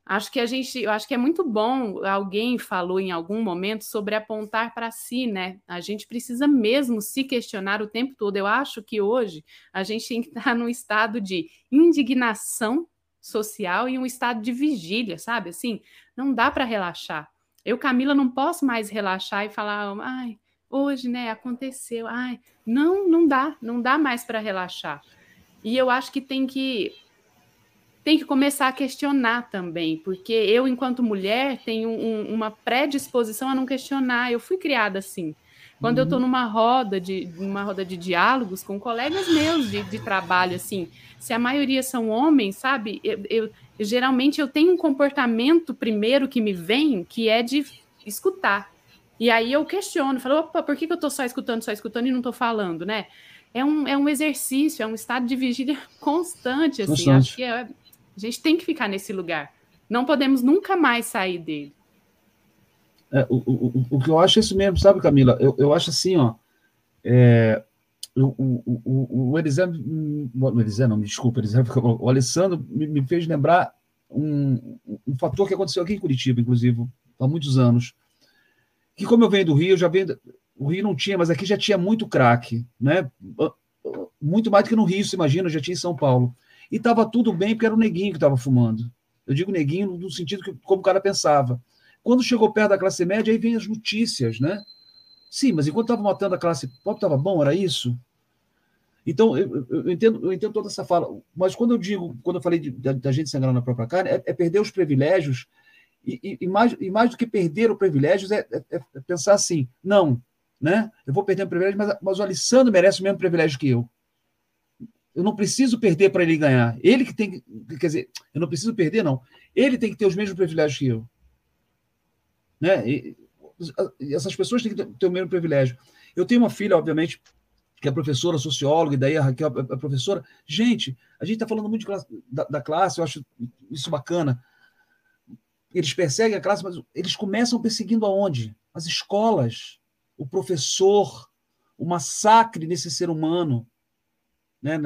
Acho que a gente, eu acho que é muito bom. Alguém falou em algum momento sobre apontar para si, né? A gente precisa mesmo se questionar o tempo todo. Eu acho que hoje a gente tem que estar num estado de indignação social e um estado de vigília, sabe? Assim, não dá para relaxar. Eu, Camila, não posso mais relaxar e falar, ai, hoje, né, aconteceu. Ai, não, não dá, não dá mais para relaxar. E eu acho que tem que tem que começar a questionar também, porque eu, enquanto mulher, tenho um, uma predisposição a não questionar. Eu fui criada assim. Quando uhum. eu estou numa roda de uma roda de diálogos com colegas meus de, de trabalho, assim, se a maioria são homens, sabe? Eu, eu, geralmente eu tenho um comportamento primeiro que me vem, que é de escutar. E aí eu questiono, falo, opa, por que, que eu estou só escutando, só escutando e não estou falando, né? É um, é um exercício, é um estado de vigília [laughs] constante, assim. Constante. Acho que é, a gente tem que ficar nesse lugar. Não podemos nunca mais sair dele. É, o, o, o que eu acho é isso mesmo, sabe, Camila? Eu, eu acho assim, ó. É, o, o, o, o Eliseu, o Eliseu, não, me desculpa, Eliseu, [laughs] o Alessandro me, me fez lembrar um, um fator que aconteceu aqui em Curitiba, inclusive, há muitos anos que como eu venho do Rio, eu já venho. O Rio não tinha, mas aqui já tinha muito crack, né? Muito mais do que no Rio, se imagina, já tinha em São Paulo. E estava tudo bem, porque era o neguinho que estava fumando. Eu digo neguinho no sentido que como o cara pensava. Quando chegou perto da classe média, aí vem as notícias, né? Sim, mas enquanto estava matando a classe pobre, estava bom, era isso? Então, eu, eu, entendo, eu entendo toda essa fala, mas quando eu digo, quando eu falei da gente sangrando na própria carne, é, é perder os privilégios e, e, mais, e mais do que perder o privilégio é, é, é, pensar assim: não, né? eu vou perder o privilégio, mas, mas o Alessandro merece o mesmo privilégio que eu. Eu não preciso perder para ele ganhar. Ele que tem que. Quer dizer, eu não preciso perder, não. Ele tem que ter os mesmos privilégios que eu. Né? E, essas pessoas têm que ter o mesmo privilégio. Eu tenho uma filha, obviamente, que é professora, socióloga, e daí a Raquel é professora. Gente, a gente está falando muito classe, da, da, classe, eu acho isso bacana eles perseguem a classe, mas eles começam perseguindo aonde? As escolas, o professor, o massacre nesse ser humano, né?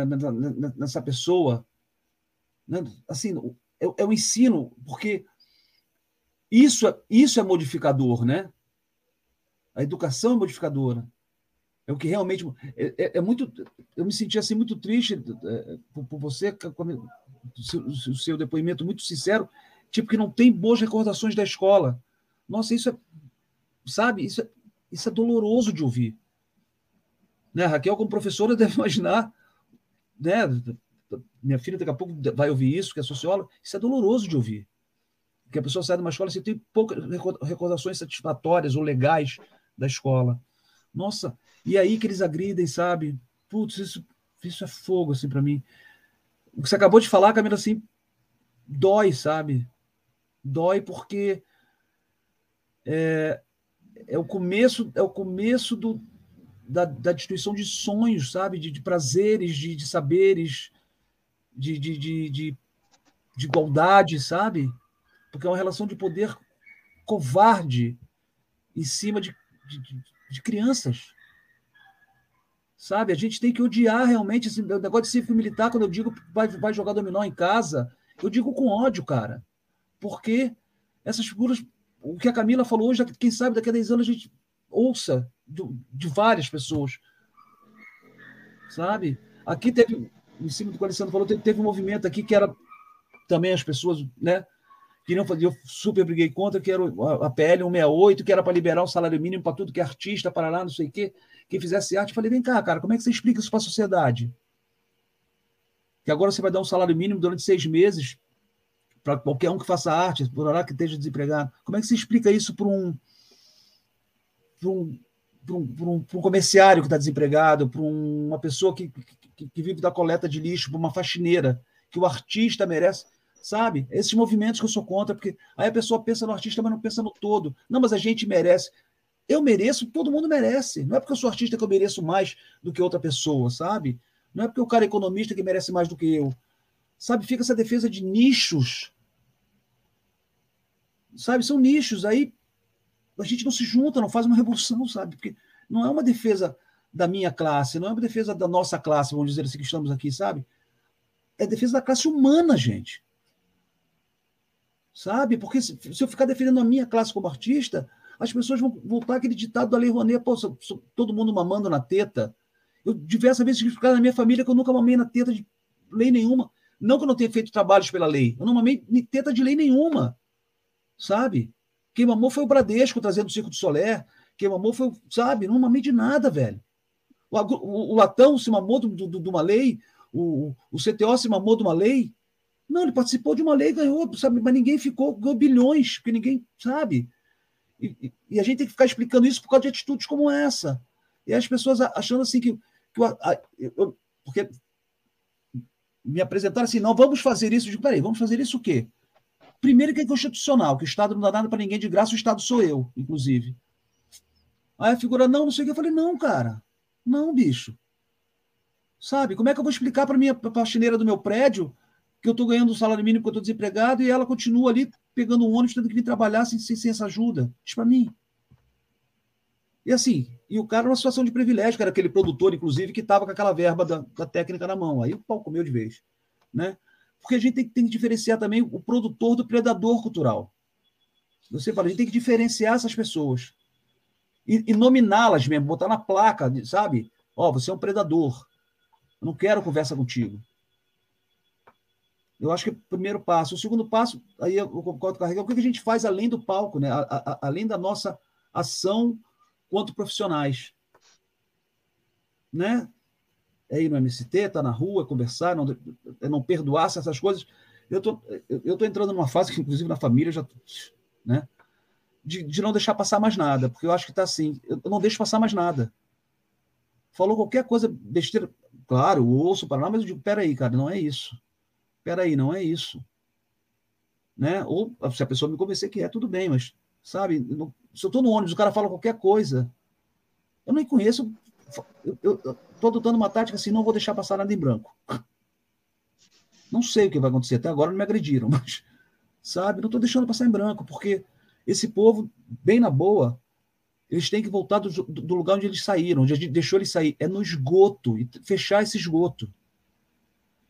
nessa pessoa. Né? Assim, é, é o ensino, porque isso é, isso é modificador, né? A educação é modificadora. É o que realmente. É, é, é muito. Eu me senti assim muito triste é, por, por, você, seu, o seu depoimento muito sincero, tipo que não tem boas recordações da escola. Nossa, isso é, sabe, isso é, isso é doloroso de ouvir. Né? Raquel, como professora, [laughs] deve imaginar, né? minha filha daqui a pouco vai ouvir isso, que é socióloga, isso é doloroso de ouvir. Que a pessoa sai de uma escola e tem poucas recordações satisfatórias ou legais da escola. Nossa, e aí que eles agridem, sabe? Putz, isso, isso é fogo, assim, para mim. O que você acabou de falar, Camila, assim, dói, sabe? Dói porque é, é o começo, é o começo do, da, da destruição de sonhos, sabe? De, de prazeres, de, de saberes, de, de, de, de, de igualdade, sabe? Porque é uma relação de poder covarde em cima de, de, de crianças. Sabe? A gente tem que odiar realmente esse negócio de civil militar. Quando eu digo vai, vai jogar dominó em casa, eu digo com ódio, cara. Porque essas figuras, o que a Camila falou hoje, quem sabe daqui a 10 anos a gente ouça de várias pessoas. Sabe? Aqui teve, em cima do que o Alessandro falou, teve, teve um movimento aqui que era também as pessoas, né? Queriam fazer, eu super briguei contra, que era a PL 168, que era para liberar o salário mínimo para tudo que é artista, para lá, não sei o quê, quem fizesse arte. Falei, vem cá, cara, como é que você explica isso para a sociedade? Que agora você vai dar um salário mínimo durante seis meses para qualquer um que faça arte, por lá que esteja desempregado. Como é que você explica isso para um, para um, um, um, um, comerciário que está desempregado, para uma pessoa que, que, que, vive da coleta de lixo, para uma faxineira, que o artista merece, sabe? Esses movimentos que eu sou contra, porque aí a pessoa pensa no artista, mas não pensa no todo. Não, mas a gente merece. Eu mereço, todo mundo merece. Não é porque eu sou artista que eu mereço mais do que outra pessoa, sabe? Não é porque o cara é economista que merece mais do que eu. Sabe? Fica essa defesa de nichos. Sabe? São nichos. Aí a gente não se junta, não faz uma revolução, sabe? Porque não é uma defesa da minha classe, não é uma defesa da nossa classe, vamos dizer assim, que estamos aqui, sabe? É defesa da classe humana, gente. Sabe? Porque se, se eu ficar defendendo a minha classe como artista, as pessoas vão voltar aquele ditado da Lei Rouanet, pô, todo mundo mamando na teta. Eu diversas vezes explicar na minha família que eu nunca mamei na teta de lei nenhuma. Não que eu não tenha feito trabalhos pela lei, eu não mamei teta de lei nenhuma, sabe? Quem mamou foi o Bradesco trazendo o Circo do Soler. Quem mamou foi, sabe, não mamei de nada, velho. O, o, o Latão se mamou de uma lei, o, o CTO se mamou de uma lei. Não, ele participou de uma lei, ganhou, sabe, mas ninguém ficou, ganhou bilhões, porque ninguém sabe. E, e, a gente tem que ficar explicando isso por causa de atitudes como essa. E as pessoas achando assim que. que a, eu, porque me apresentaram assim, não, vamos fazer isso. Eu digo, peraí, vamos fazer isso o quê? Primeiro que é constitucional, que o Estado não dá nada para ninguém de graça, o Estado sou eu, inclusive. Aí a figura, não, não sei o que. Eu falei, não, cara. Não, bicho. Sabe? Como é que eu vou explicar para minha faxineira do meu prédio que eu estou ganhando um salário mínimo porque eu estou desempregado e ela continua ali pegando um ônibus, tendo que vir trabalhar sem, sem, sem essa ajuda? Diz para mim. E assim, e o cara numa situação de privilégio, que era aquele produtor, inclusive, que estava com aquela verba da, da técnica na mão. Aí o pau comeu de vez. Né? Porque a gente tem, tem que diferenciar também o produtor do predador cultural. Você fala, a gente tem que diferenciar essas pessoas. E, e nominá-las mesmo, botar na placa, sabe? Ó, oh, você é um predador. Eu não quero conversa contigo. Eu acho que é o primeiro passo. O segundo passo, aí eu concordo com a o que a gente faz além do palco, né? A, a, além da nossa ação quanto profissionais. Né? É ir no MST, estar tá na rua, conversar, não, é não perdoar essas coisas. Eu tô, tô entrando numa fase que, inclusive, na família já, né, de, de não deixar passar mais nada, porque eu acho que está assim, eu não deixo passar mais nada. Falou qualquer coisa besteira, claro, ouço para lá, mas eu digo, peraí, cara, não é isso. Peraí, não é isso. Né? Ou se a pessoa me convencer que é, tudo bem, mas, sabe, se eu estou no ônibus, o cara fala qualquer coisa, eu nem conheço, eu estou adotando uma tática assim, não vou deixar passar nada em branco. Não sei o que vai acontecer, até agora não me agrediram, [laughs] mas, sabe, não estou deixando passar em branco, porque esse povo, bem na boa, eles têm que voltar do, do lugar onde eles saíram, onde a gente deixou eles sair, é no esgoto, e fechar esse esgoto.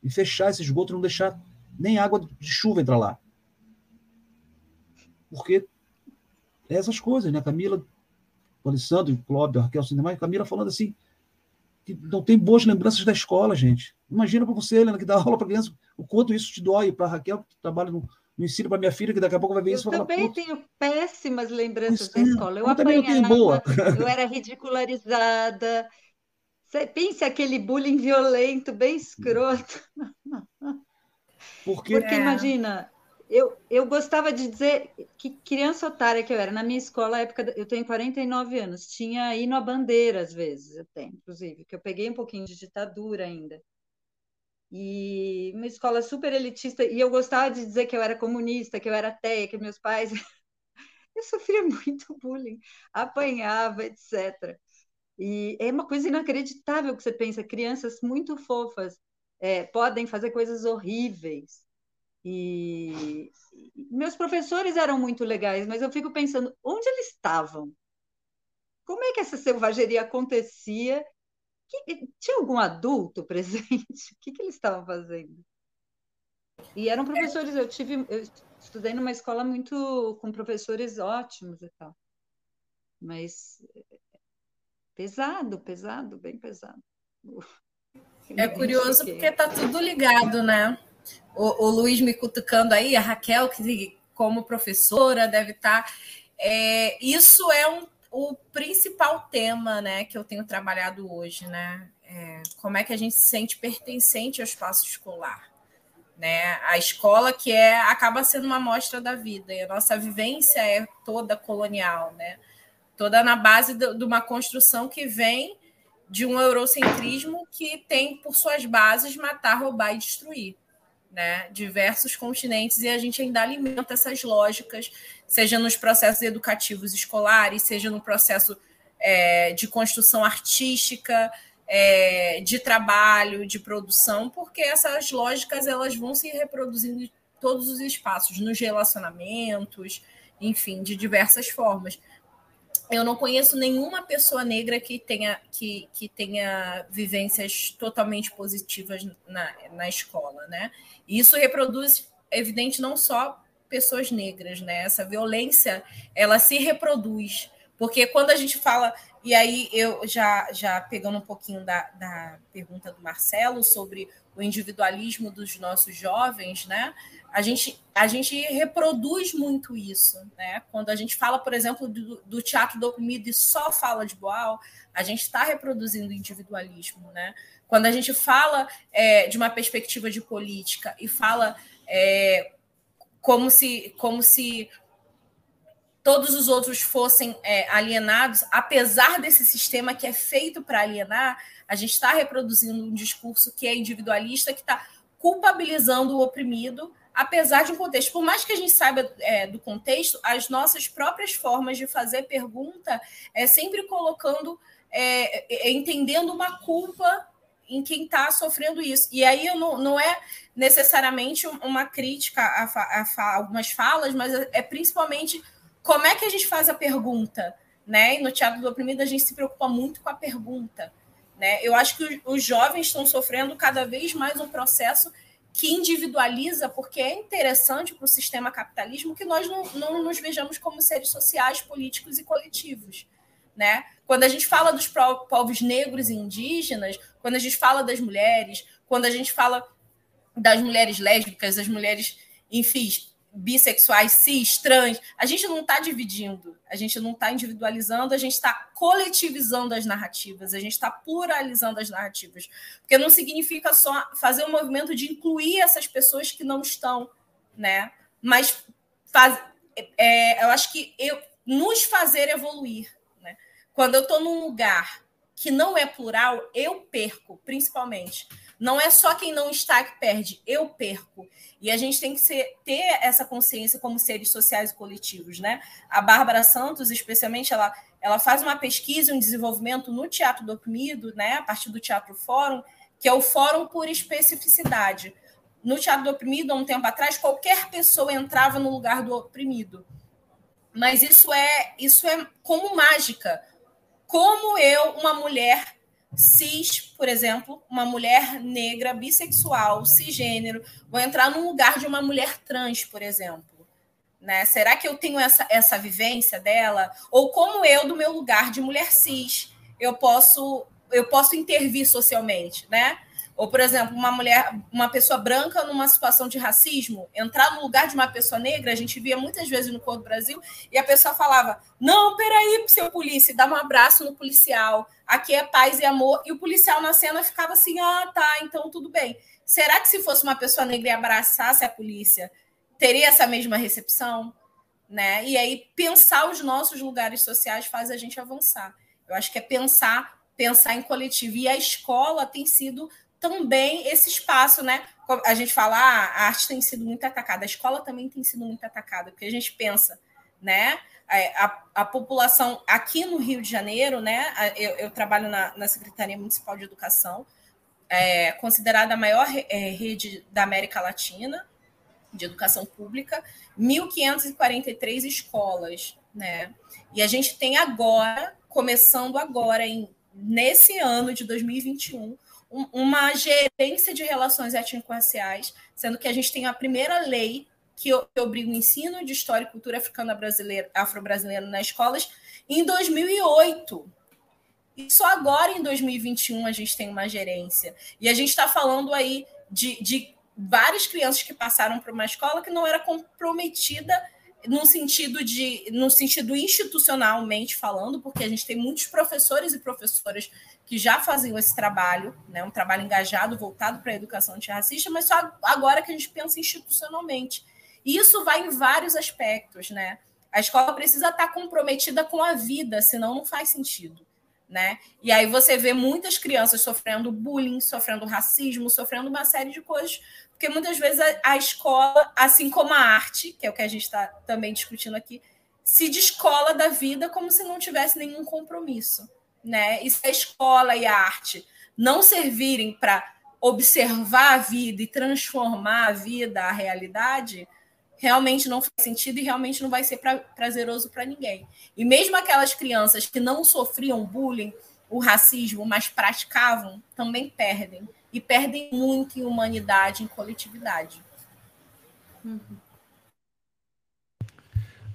E fechar esse esgoto, não deixar nem água de chuva entrar lá. Porque é essas coisas, né? Camila o Alessandro, o Clóvis, Raquel Cinema, a Camila falando assim, que não tem boas lembranças da escola, gente. Imagina para você, Helena, que dá [laughs] aula para criança, o quanto isso te dói, para a Raquel, que trabalha no, no ensino para minha filha, que daqui a pouco vai ver isso. Eu também falar, tenho péssimas lembranças da é, escola. Eu, eu apanhava, eu era ridicularizada, Você pensa aquele bullying violento, bem escroto. [laughs] Porque, Porque imagina, eu, eu gostava de dizer que criança otária que eu era. Na minha escola, época, eu tenho 49 anos, tinha hino à bandeira às vezes, tenho, inclusive, que eu peguei um pouquinho de ditadura ainda. E uma escola super elitista, e eu gostava de dizer que eu era comunista, que eu era ateia, que meus pais. [laughs] eu sofria muito bullying, apanhava, etc. E é uma coisa inacreditável que você pensa, crianças muito fofas é, podem fazer coisas horríveis. E meus professores eram muito legais, mas eu fico pensando, onde eles estavam? Como é que essa selvageria acontecia? Que, tinha algum adulto [laughs] presente? O que, que eles estavam fazendo? E eram professores, eu tive, eu estudei numa escola muito com professores ótimos e tal. Mas pesado, pesado, bem pesado. É [laughs] curioso porque está tudo ligado, né? O, o, Luiz me cutucando aí, a Raquel, que como professora deve estar. Tá, é, isso é um, o principal tema né, que eu tenho trabalhado hoje, né? É, como é que a gente se sente pertencente ao espaço escolar. Né? A escola que é acaba sendo uma amostra da vida, e a nossa vivência é toda colonial, né? toda na base de uma construção que vem de um eurocentrismo que tem por suas bases matar, roubar e destruir. Né? Diversos continentes, e a gente ainda alimenta essas lógicas, seja nos processos educativos escolares, seja no processo é, de construção artística, é, de trabalho, de produção, porque essas lógicas elas vão se reproduzindo em todos os espaços, nos relacionamentos, enfim, de diversas formas eu não conheço nenhuma pessoa negra que tenha, que, que tenha vivências totalmente positivas na, na escola, né? E isso reproduz, evidente, não só pessoas negras, né? Essa violência, ela se reproduz. Porque quando a gente fala, e aí eu já, já pegando um pouquinho da, da pergunta do Marcelo sobre o individualismo dos nossos jovens, né? a gente, a gente reproduz muito isso. Né? Quando a gente fala, por exemplo, do, do teatro do e só fala de Boal, a gente está reproduzindo individualismo. Né? Quando a gente fala é, de uma perspectiva de política e fala é, como, se, como se todos os outros fossem é, alienados, apesar desse sistema que é feito para alienar, a gente está reproduzindo um discurso que é individualista, que está culpabilizando o oprimido apesar de um contexto. Por mais que a gente saiba é, do contexto, as nossas próprias formas de fazer pergunta é sempre colocando, é, é entendendo uma culpa em quem está sofrendo isso. E aí não, não é necessariamente uma crítica a, a, a, algumas falas, mas é, é principalmente como é que a gente faz a pergunta. Né? E no Teatro do Oprimido a gente se preocupa muito com a pergunta. Né? Eu acho que os jovens estão sofrendo cada vez mais um processo que individualiza, porque é interessante para o sistema capitalismo que nós não, não nos vejamos como seres sociais, políticos e coletivos. Né? Quando a gente fala dos povos negros e indígenas, quando a gente fala das mulheres, quando a gente fala das mulheres lésbicas, das mulheres, enfim, bissexuais, cis, trans, a gente não está dividindo, a gente não está individualizando, a gente está coletivizando as narrativas, a gente está pluralizando as narrativas. Porque não significa só fazer um movimento de incluir essas pessoas que não estão, né? Mas faz, é, eu acho que eu, nos fazer evoluir. Né? Quando eu estou num lugar que não é plural, eu perco, principalmente. Não é só quem não está que perde, eu perco. E a gente tem que ser, ter essa consciência como seres sociais e coletivos, né? A Bárbara Santos, especialmente, ela, ela faz uma pesquisa, um desenvolvimento no Teatro do Oprimido, né? A partir do Teatro Fórum, que é o Fórum por Especificidade. No Teatro do Oprimido, há um tempo atrás, qualquer pessoa entrava no lugar do oprimido. Mas isso é, isso é como mágica. Como eu, uma mulher cis, por exemplo, uma mulher negra, bissexual, cisgênero, vou entrar no lugar de uma mulher trans, por exemplo. Né? Será que eu tenho essa, essa vivência dela? Ou como eu, do meu lugar de mulher cis, eu posso eu posso intervir socialmente, né? Ou, por exemplo, uma mulher, uma pessoa branca numa situação de racismo, entrar no lugar de uma pessoa negra, a gente via muitas vezes no Cor do Brasil, e a pessoa falava: Não, peraí, seu polícia, dá um abraço no policial, aqui é paz e amor. E o policial na cena ficava assim: Ah, tá, então tudo bem. Será que se fosse uma pessoa negra e abraçasse a polícia, teria essa mesma recepção? Né? E aí, pensar os nossos lugares sociais faz a gente avançar. Eu acho que é pensar pensar em coletivo. E a escola tem sido também esse espaço, né? A gente fala, ah, a arte tem sido muito atacada, a escola também tem sido muito atacada, porque a gente pensa, né? É, a, a população aqui no Rio de Janeiro, né? Eu, eu trabalho na, na, Secretaria Municipal de Educação, é, considerada a maior é, rede da América Latina de educação pública, 1.543 escolas, né? E a gente tem agora, começando agora, em, nesse ano de 2021, uma gerência de relações étnico-raciais, sendo que a gente tem a primeira lei que obriga o ensino de história e cultura africana brasileira, afro-brasileira nas escolas em 2008. E só agora, em 2021, a gente tem uma gerência. E a gente está falando aí de, de várias crianças que passaram por uma escola que não era comprometida no sentido de no sentido institucionalmente falando, porque a gente tem muitos professores e professoras que já faziam esse trabalho, né, um trabalho engajado, voltado para a educação antirracista, mas só agora que a gente pensa institucionalmente. E isso vai em vários aspectos, né? A escola precisa estar comprometida com a vida, senão não faz sentido, né? E aí você vê muitas crianças sofrendo bullying, sofrendo racismo, sofrendo uma série de coisas, porque muitas vezes a, a escola, assim como a arte, que é o que a gente está também discutindo aqui, se descola da vida como se não tivesse nenhum compromisso né? E se a escola e a arte não servirem para observar a vida e transformar a vida, a realidade, realmente não faz sentido e realmente não vai ser pra, prazeroso para ninguém. E mesmo aquelas crianças que não sofriam bullying, o racismo, mas praticavam, também perdem. E perdem muito em humanidade, em coletividade.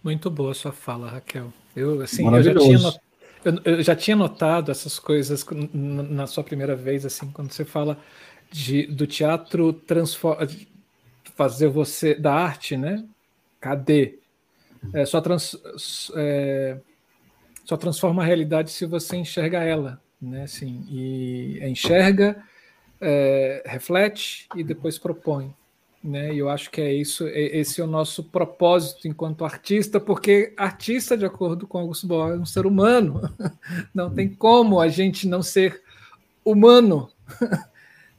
Muito boa a sua fala, Raquel. Eu, assim, eu já tinha eu, eu, já tinha notado essas coisas na sua primeira vez, assim, quando você fala de, do teatro fazer você da arte, né? Cadê? É, só, trans, é, só transforma a realidade se você enxerga ela, né? Assim, e enxerga, é, reflete e depois propõe né? E eu acho que é isso, é, esse é o nosso propósito enquanto artista, porque artista, de acordo com Augusto Boal, é um ser humano. [laughs] Não tem como a gente não ser humano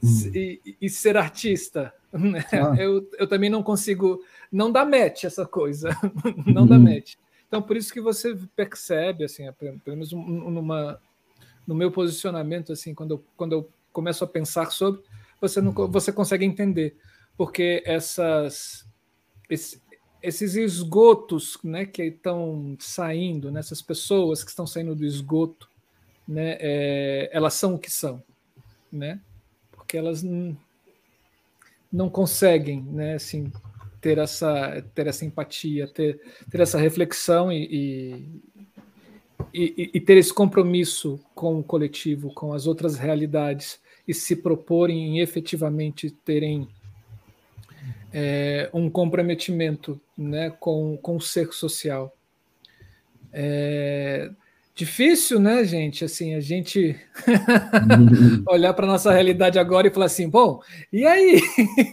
hum. [laughs] e, e, ser artista. Né? Ah. Eu, eu também não consigo, não dá match essa coisa, [laughs] não uhum. dá match. Então, por isso que você percebe, assim, pelo menos numa, no meu posicionamento, assim, quando eu, quando eu começo a pensar sobre, você, não, você consegue entender porque essas, esses esgotos né, que estão saindo, né, essas pessoas que estão saindo do esgoto, né, é, elas são o que são, né, porque elas não, não conseguem né, assim, ter, essa, ter essa empatia, ter, ter essa reflexão e, e, e, e ter esse compromisso com o coletivo, com as outras realidades e se proporem em efetivamente terem é, um comprometimento né, com, com o ser social. É difícil, né, gente? Assim, a gente [laughs] olhar para a nossa realidade agora e falar assim, bom, e aí?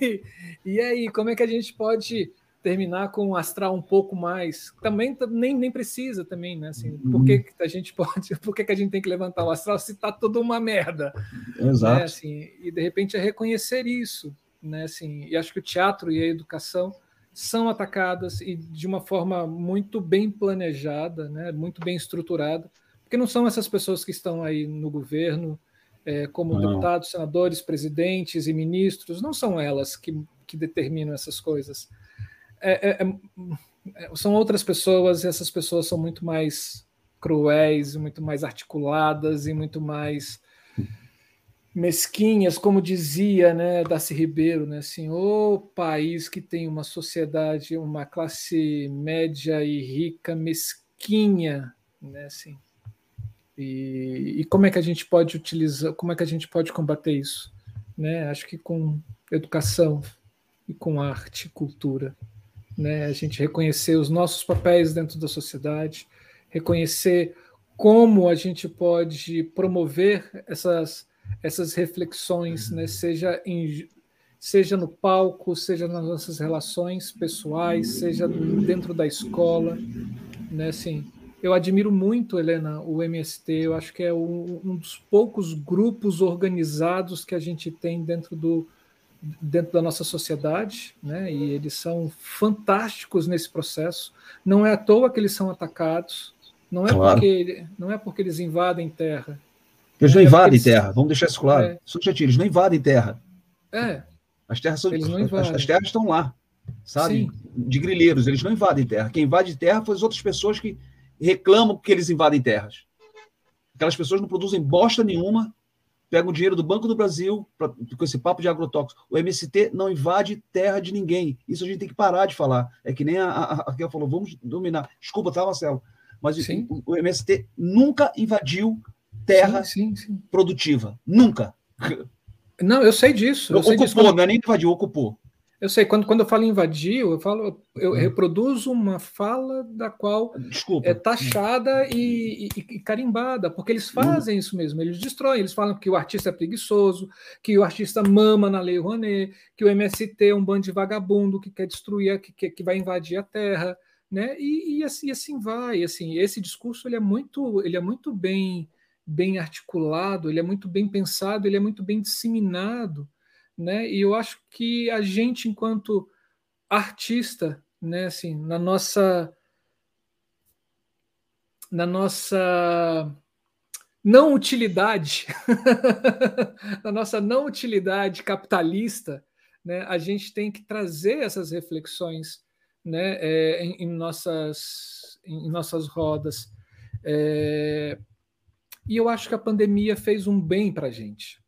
[laughs] e aí, como é que a gente pode terminar com um astral um pouco mais? Também nem, nem precisa também, né? Assim, por que, que a gente [laughs] pode, por que, que a gente tem que levantar o astral se está tudo uma merda? Exato. Né? Assim, e de repente é reconhecer isso, né? Assim, e acho que o teatro e a educação são atacadas e de uma forma muito bem planejada, né? Muito bem estruturada, porque não são essas pessoas que estão aí no governo, é, como não. deputados, senadores, presidentes e ministros, não são elas que, que determinam essas coisas. É, é, é, é são outras pessoas e essas pessoas são muito mais cruéis, muito mais articuladas e muito mais mesquinhas, como dizia, né, Darcy Ribeiro, né, assim, o país que tem uma sociedade, uma classe média e rica mesquinha, né, assim. E, e como é que a gente pode utilizar, como é que a gente pode combater isso? né? Acho que com educação e com arte, cultura, né? A gente reconhecer os nossos papéis dentro da sociedade, reconhecer como a gente pode promover essas essas reflexões, né? Seja em seja no palco, seja nas nossas relações pessoais, seja dentro da escola, né? Assim, eu admiro muito, Helena, o MST. Eu acho que é um, um, dos poucos grupos organizados que a gente tem dentro do dentro da nossa sociedade, né? E eles são fantásticos nesse processo. Não é à toa que eles são atacados. Não é claro. porque não é porque eles invadem terra. Eles não invadem eles... terra. Vamos deixar isso claro. É. Eles não invadem terra. É. As terras são as, as, terras estão lá, sabe? Sim. De grileiros. Eles não invadem terra. Quem invade terra foi as outras pessoas que reclamam que eles invadem terras. Aquelas pessoas não produzem bosta nenhuma, pegam dinheiro do Banco do Brasil pra, com esse papo de agrotóxico. O MST não invade terra de ninguém. Isso a gente tem que parar de falar. É que nem a, a, a falou, vamos dominar. Desculpa, tá, Marcelo? Mas o, o, MST nunca invadiu terra sim, sim, sim. produtiva. Nunca. Não, eu sei disso. Eu ocupou, sei disso. não é nem invadiu, ocupou. Eu sei, quando, quando eu falo invadir, eu falo, eu hum. reproduzo uma fala da qual Desculpa. é taxada e, e, e, carimbada, porque eles hum. fazem isso mesmo, eles destroem, eles falam que o artista é preguiçoso, que o artista mama na Lei Rouanet, que o MST é um bando de vagabundo que quer destruir, que, que, que vai invadir a terra, né? E, e, assim, assim vai, assim, esse discurso ele é muito, ele é muito bem, bem articulado, ele é muito bem pensado, ele é muito bem disseminado, né? E eu acho que a gente, enquanto artista, né, assim, na nossa na nossa não utilidade, [laughs] na nossa não utilidade capitalista, né, a gente tem que trazer essas reflexões né, é, em, em, nossas, em nossas rodas. É, e eu acho que a pandemia fez um bem para a gente.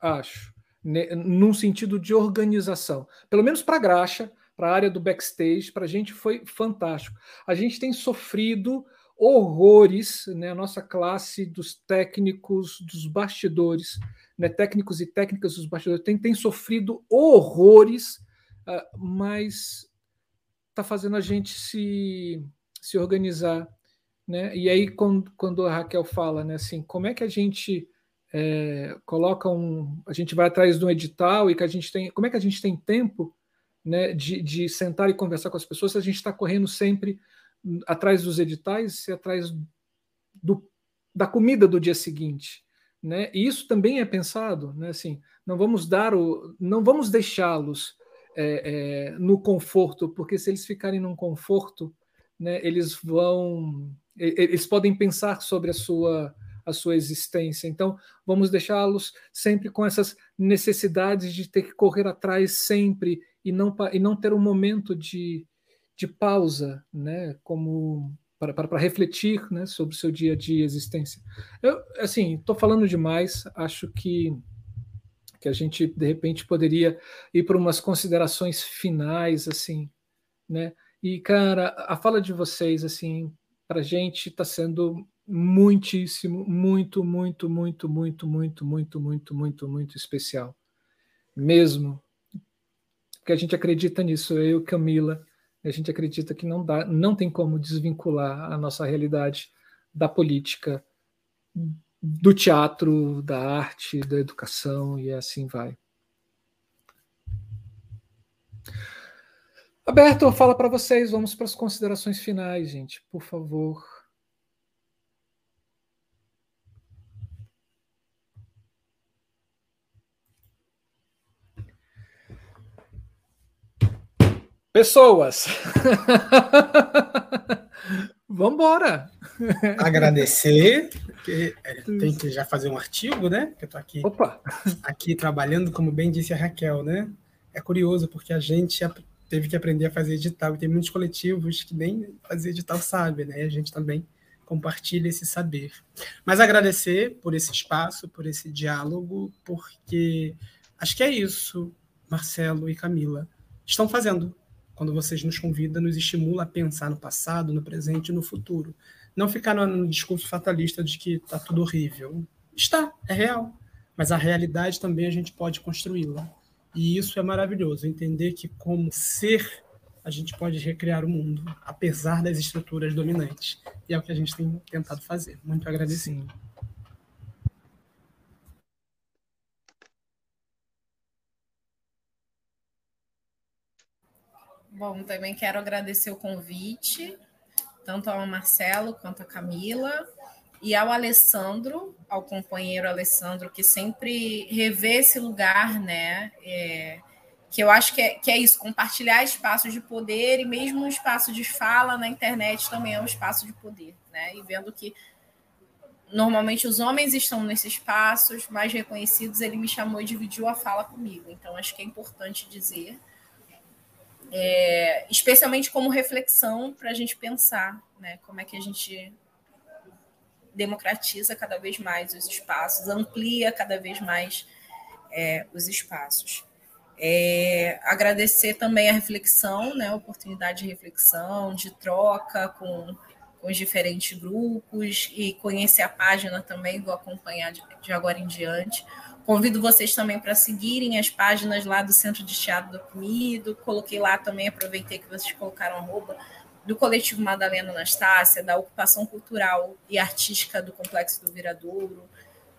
Acho num sentido de organização. Pelo menos para a graxa, para a área do backstage, para a gente foi fantástico. A gente tem sofrido horrores, né, a nossa classe dos técnicos, dos bastidores, né, técnicos e técnicas dos bastidores, tem, tem sofrido horrores, uh, mas está fazendo a gente se, se organizar. Né? E aí, quando, quando a Raquel fala né, assim, como é que a gente é, coloca um. A gente vai atrás de um edital e que a gente tem. Como é que a gente tem tempo né, de, de sentar e conversar com as pessoas se a gente está correndo sempre atrás dos editais e atrás do, da comida do dia seguinte? Né? E isso também é pensado, né? Assim, não vamos dar o, não vamos deixá-los é, é, no conforto, porque se eles ficarem num conforto, né, eles vão, eles podem pensar sobre a sua a sua existência. Então, vamos deixá-los sempre com essas necessidades de ter que correr atrás sempre e não, e não ter um momento de, de pausa, né? Como para, para, refletir né, sobre o seu dia a dia existência. Eu, assim, estou falando demais, acho que, que a gente, de repente, poderia ir para umas considerações finais, assim, né? E, cara, a fala de vocês, assim, para a gente está sendo muitíssimo, muito, muito, muito, muito, muito, muito, muito, muito, muito especial. Mesmo. Porque a gente acredita nisso, eu e Camila, a gente acredita que não dá, não tem como desvincular a nossa realidade da política, do teatro, da arte, da educação e assim vai. Alberto, fala para vocês, vamos para as considerações finais, gente, por favor. Pessoas. [laughs] Vamos embora. Agradecer, porque é, tem que já fazer um artigo, né? Que eu tô aqui, Opa. aqui trabalhando, como bem disse a Raquel, né? É curioso, porque a gente teve que aprender a fazer edital, e tem muitos coletivos que nem fazer edital sabe, né? A gente também compartilha esse saber. Mas agradecer por esse espaço, por esse diálogo, porque acho que é isso, Marcelo e Camila estão fazendo quando vocês nos convidam, nos estimula a pensar no passado, no presente e no futuro. Não ficar no, no discurso fatalista de que está tudo horrível. Está, é real. mas a realidade também a gente pode construí-la. E isso é maravilhoso, entender que como ser a gente pode recriar o mundo, apesar das estruturas dominantes. E é o que a gente tem tentado fazer. Muito agradecido. Sim. Bom, também quero agradecer o convite, tanto ao Marcelo quanto à Camila, e ao Alessandro, ao companheiro Alessandro, que sempre revê esse lugar, né? É, que eu acho que é, que é isso, compartilhar espaços de poder e mesmo um espaço de fala na internet também é um espaço de poder, né? E vendo que normalmente os homens estão nesses espaços mais reconhecidos, ele me chamou e dividiu a fala comigo. Então, acho que é importante dizer é, especialmente como reflexão para a gente pensar né, como é que a gente democratiza cada vez mais os espaços, amplia cada vez mais é, os espaços. É, agradecer também a reflexão, né, a oportunidade de reflexão, de troca com, com os diferentes grupos e conhecer a página também, vou acompanhar de, de agora em diante. Convido vocês também para seguirem as páginas lá do Centro de Teatro do Comido. Coloquei lá também, aproveitei que vocês colocaram arroba do coletivo Madalena Anastácia, da ocupação cultural e artística do Complexo do Viradouro,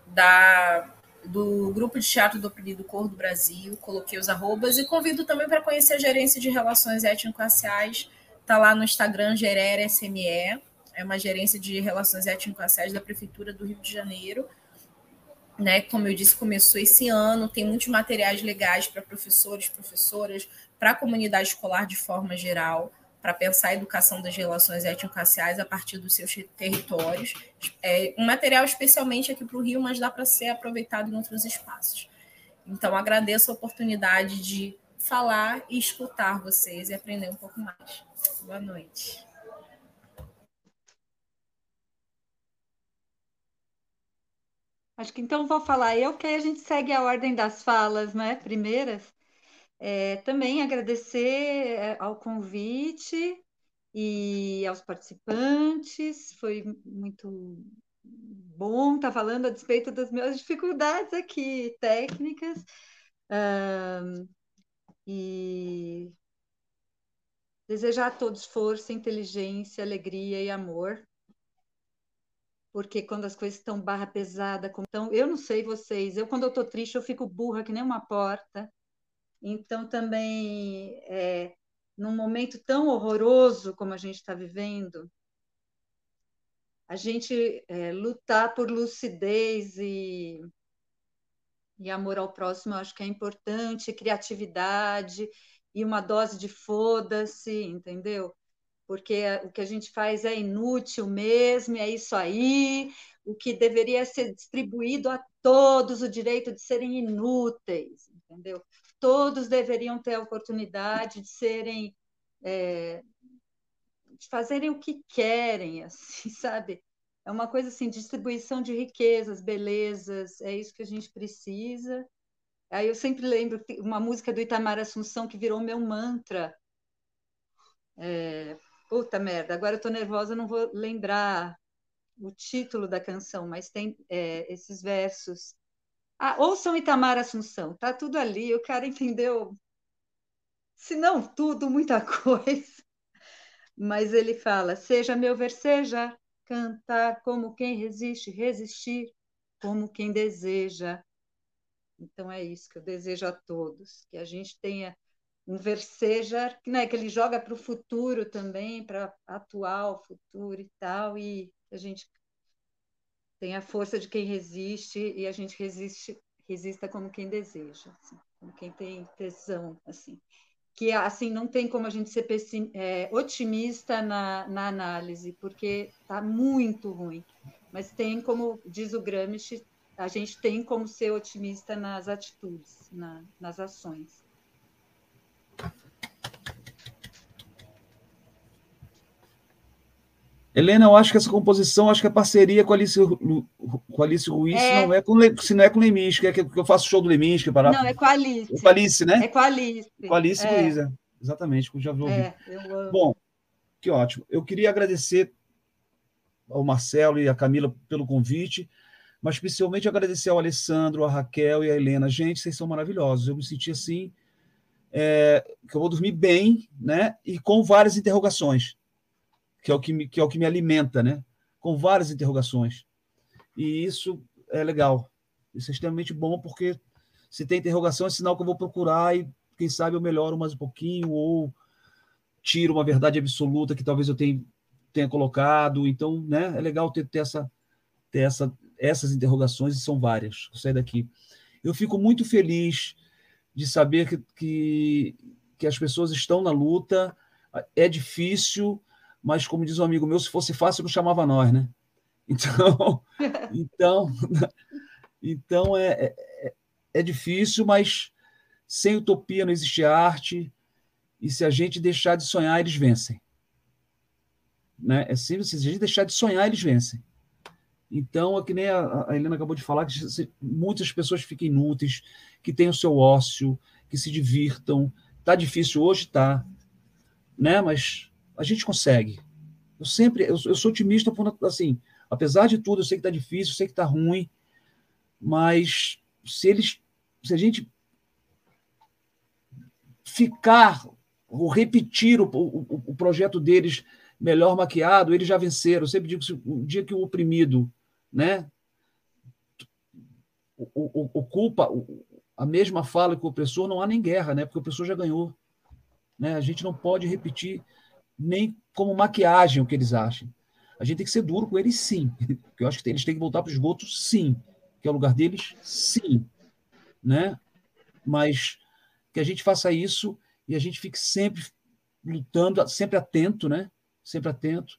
da, do grupo de teatro do Oprimido Cor do Brasil, coloquei os arrobas e convido também para conhecer a gerência de relações étnico-raciais, está lá no Instagram Gerere SME, é uma gerência de relações étnico-raciais da Prefeitura do Rio de Janeiro, né? Como eu disse, começou esse ano, tem muitos materiais legais para professores, professoras, para a comunidade escolar de forma geral, para pensar a educação das relações étnico-raciais a partir dos seus territórios. É um material especialmente aqui para o Rio, mas dá para ser aproveitado em outros espaços. Então, agradeço a oportunidade de falar e escutar vocês e aprender um pouco mais. Boa noite. Acho que então vou falar eu, que aí a gente segue a ordem das falas, né? Primeiras. É, também agradecer é, ao convite e aos participantes, foi muito bom estar falando a despeito das minhas dificuldades aqui técnicas. Um, e desejar a todos força, inteligência, alegria e amor porque quando as coisas estão barra pesada, então, eu não sei vocês, eu quando eu estou triste eu fico burra que nem uma porta. Então também é, num momento tão horroroso como a gente está vivendo, a gente é, lutar por lucidez e, e amor ao próximo, acho que é importante, criatividade e uma dose de foda-se, entendeu? porque o que a gente faz é inútil mesmo, é isso aí, o que deveria ser distribuído a todos o direito de serem inúteis, entendeu? Todos deveriam ter a oportunidade de serem, é, de fazerem o que querem, [laughs] assim, sabe? É uma coisa assim, distribuição de riquezas, belezas, é isso que a gente precisa. Aí eu sempre lembro uma música do Itamar Assunção que virou meu mantra, é, Puta merda, agora eu tô nervosa, não vou lembrar o título da canção, mas tem é, esses versos. Ah, ouçam Itamar Assunção, tá tudo ali, o cara entendeu, se não tudo, muita [laughs] coisa. Mas ele fala: seja meu ver, seja cantar como quem resiste, resistir como quem deseja. Então é isso que eu desejo a todos, que a gente tenha um versejar, né, que ele joga para o futuro também, para atual, futuro e tal, e a gente tem a força de quem resiste e a gente resiste resista como quem deseja, assim, como quem tem tesão, assim. Que, assim, não tem como a gente ser pessim, é, otimista na, na análise, porque está muito ruim. Mas tem como, diz o Gramsci, a gente tem como ser otimista nas atitudes, na, nas ações. Helena, eu acho que essa composição, acho que a parceria com a Alice, com a Alice Ruiz é. não é com, se não é com o Leminski, é que eu faço show do Leminski. Para... Não, é com a Alice. É com a Alice, né? É com a Alice. Com a Alice é. Ruiz, é. exatamente, que eu já ouvi. É, eu Bom, que ótimo. Eu queria agradecer ao Marcelo e à Camila pelo convite. mas principalmente agradecer ao Alessandro, a Raquel e a Helena. Gente, vocês são maravilhosos. Eu me senti assim, é, que eu vou dormir bem, né? E com várias interrogações, que é o que me, que é o que me alimenta, né? Com várias interrogações. E isso é legal. Isso é extremamente bom, porque se tem interrogação, é sinal que eu vou procurar e, quem sabe, eu melhoro mais um pouquinho, ou tiro uma verdade absoluta que talvez eu tenha, tenha colocado. Então, né, é legal ter, ter, essa, ter essa, essas interrogações, e são várias. Eu saio daqui. Eu fico muito feliz de saber que, que, que as pessoas estão na luta. É difícil, mas, como diz um amigo meu, se fosse fácil, não chamava nós, né? Então, [laughs] então, então é, é, é difícil, mas sem utopia não existe arte. E se a gente deixar de sonhar, eles vencem. Né? É simples, se a gente deixar de sonhar, eles vencem. Então, é que nem a, a Helena acabou de falar, que se, muitas pessoas fiquem inúteis, que tenham seu ócio, que se divirtam. Tá difícil hoje, tá, né? Mas a gente consegue. Eu sempre, eu, eu sou otimista, assim, apesar de tudo, eu sei que tá difícil, eu sei que tá ruim, mas se eles, se a gente ficar ou repetir o, o, o projeto deles melhor maquiado, eles já venceram. Eu sempre digo que o dia que o oprimido né, ocupa a mesma fala que o opressor, não há nem guerra, né, porque o opressor já ganhou. Né? A gente não pode repetir nem como maquiagem o que eles acham. A gente tem que ser duro com eles, sim. [laughs] Eu acho que eles têm que voltar para o esgoto, sim. Que é o lugar deles, sim. Né? Mas que a gente faça isso e a gente fique sempre lutando, sempre atento, né? Sempre atento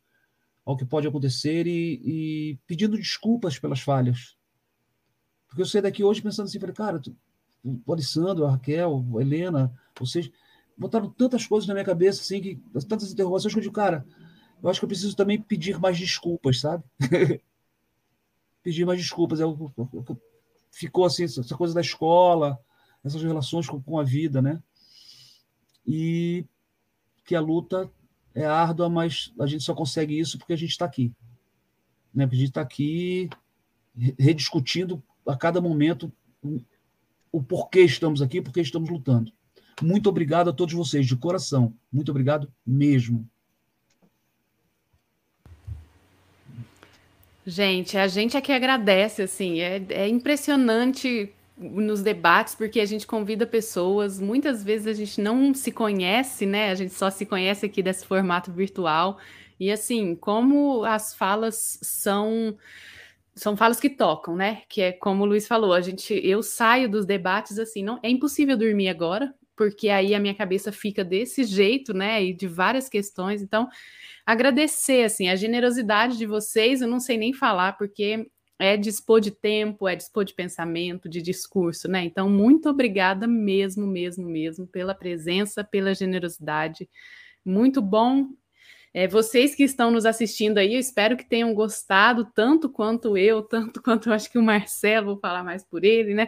ao que pode acontecer e, e pedindo desculpas pelas falhas. Porque eu saí daqui hoje pensando assim, falei, cara, o Alessandro, a Raquel, a Helena, vocês botaram tantas coisas na minha cabeça, assim, que, tantas interrogações que eu digo, cara, eu acho que eu preciso também pedir mais desculpas, sabe? [laughs] pedir mais desculpas. É ficou assim, essa coisa da escola, essas relações com, com a vida, né? E que a luta é árdua, mas a gente só consegue isso porque a gente está aqui. Né? Porque a gente está aqui rediscutindo a cada momento o porquê estamos aqui, porque estamos lutando. Muito obrigado a todos vocês, de coração. Muito obrigado mesmo. Gente, a gente é que agradece, assim, é, é impressionante nos debates, porque a gente convida pessoas, muitas vezes a gente não se conhece, né? A gente só se conhece aqui desse formato virtual. E assim, como as falas são são falas que tocam, né? Que é como o Luiz falou, a gente eu saio dos debates assim, não é impossível dormir agora, porque aí a minha cabeça fica desse jeito, né? E de várias questões. Então, agradecer assim a generosidade de vocês, eu não sei nem falar porque é dispor de tempo, é dispor de pensamento, de discurso, né? Então, muito obrigada mesmo, mesmo, mesmo pela presença, pela generosidade. Muito bom é, vocês que estão nos assistindo aí, eu espero que tenham gostado tanto quanto eu, [laughs] tanto quanto eu acho que o Marcelo, vou falar mais por ele, né?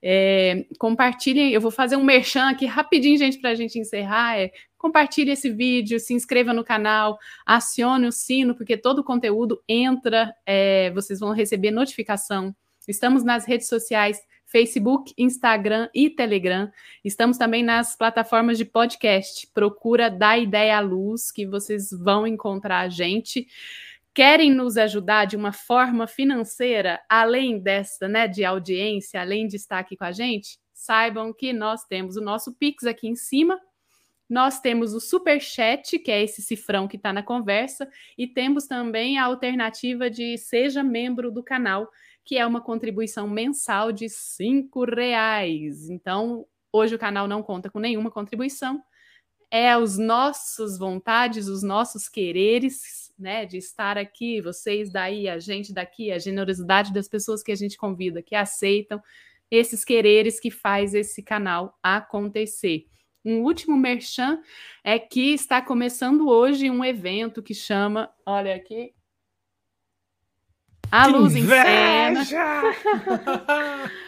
É, compartilhem, eu vou fazer um merchan aqui rapidinho, gente, para a gente encerrar. É, compartilhe esse vídeo, se inscreva no canal, acione o sino, porque todo o conteúdo entra, é, vocês vão receber notificação. Estamos nas redes sociais Facebook, Instagram e Telegram. Estamos também nas plataformas de podcast. Procura da Ideia à Luz, que vocês vão encontrar a gente. Querem nos ajudar de uma forma financeira, além dessa, né, de audiência, além de estar aqui com a gente? Saibam que nós temos o nosso Pix aqui em cima, nós temos o super chat, que é esse cifrão que está na conversa, e temos também a alternativa de seja membro do canal, que é uma contribuição mensal de cinco reais. Então, hoje o canal não conta com nenhuma contribuição. É os nossos vontades, os nossos quereres, né, de estar aqui, vocês daí, a gente daqui, a generosidade das pessoas que a gente convida, que aceitam esses quereres que faz esse canal acontecer. Um último merchan é que está começando hoje um evento que chama, olha aqui, a luz inveja! em cena. [laughs]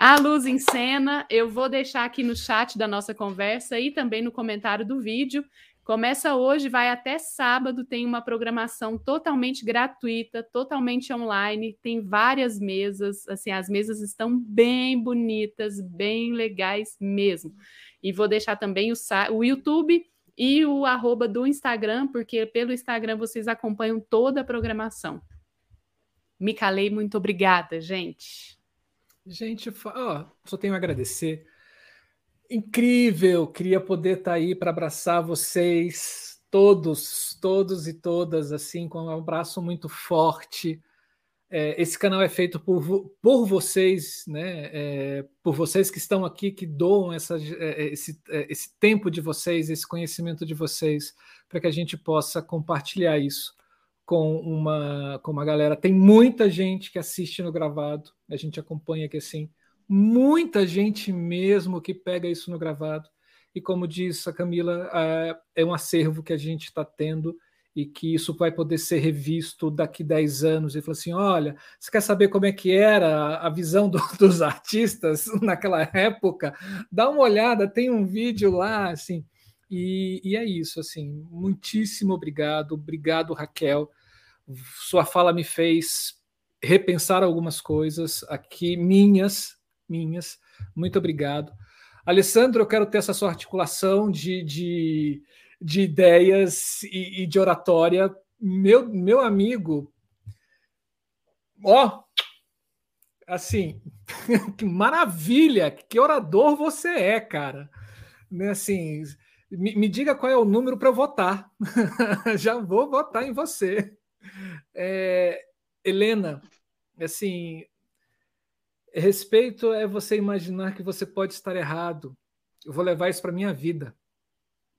A luz em cena, eu vou deixar aqui no chat da nossa conversa e também no comentário do vídeo Começa hoje, vai até sábado, tem uma programação totalmente gratuita, totalmente online, tem várias mesas, assim, as mesas estão bem bonitas, bem legais mesmo. E vou deixar também o, o YouTube e o arroba do Instagram, porque pelo Instagram vocês acompanham toda a programação. Me calei, muito obrigada, gente. Gente, ó, só tenho a agradecer incrível. Queria poder estar tá aí para abraçar vocês, todos, todos e todas, assim, com um abraço muito forte. É, esse canal é feito por, por vocês, né? É, por vocês que estão aqui, que doam essa, é, é esse, é, esse tempo de vocês, esse conhecimento de vocês, para que a gente possa compartilhar isso com uma, com uma galera. Tem muita gente que assiste no gravado, a gente acompanha aqui assim muita gente mesmo que pega isso no gravado. E como disse a Camila, é um acervo que a gente está tendo e que isso vai poder ser revisto daqui 10 anos e falar assim: olha, você quer saber como é que era a visão do, [laughs] dos artistas naquela época? Dá uma olhada, tem um vídeo lá, assim. E, e é isso, assim. Muitíssimo obrigado, obrigado, Raquel. Sua fala me fez repensar algumas coisas aqui, minhas, minhas. Muito obrigado. Alessandro, eu quero ter essa sua articulação de, de, de ideias e, e, de oratória. Meu, meu amigo, ó, assim, [laughs] que maravilha, que orador você é, cara. Né, assim, me, me diga qual é o número para votar. [laughs] Já vou votar em você. É, Helena, assim, Respeito é você imaginar que você pode estar errado. Eu vou levar isso para minha vida.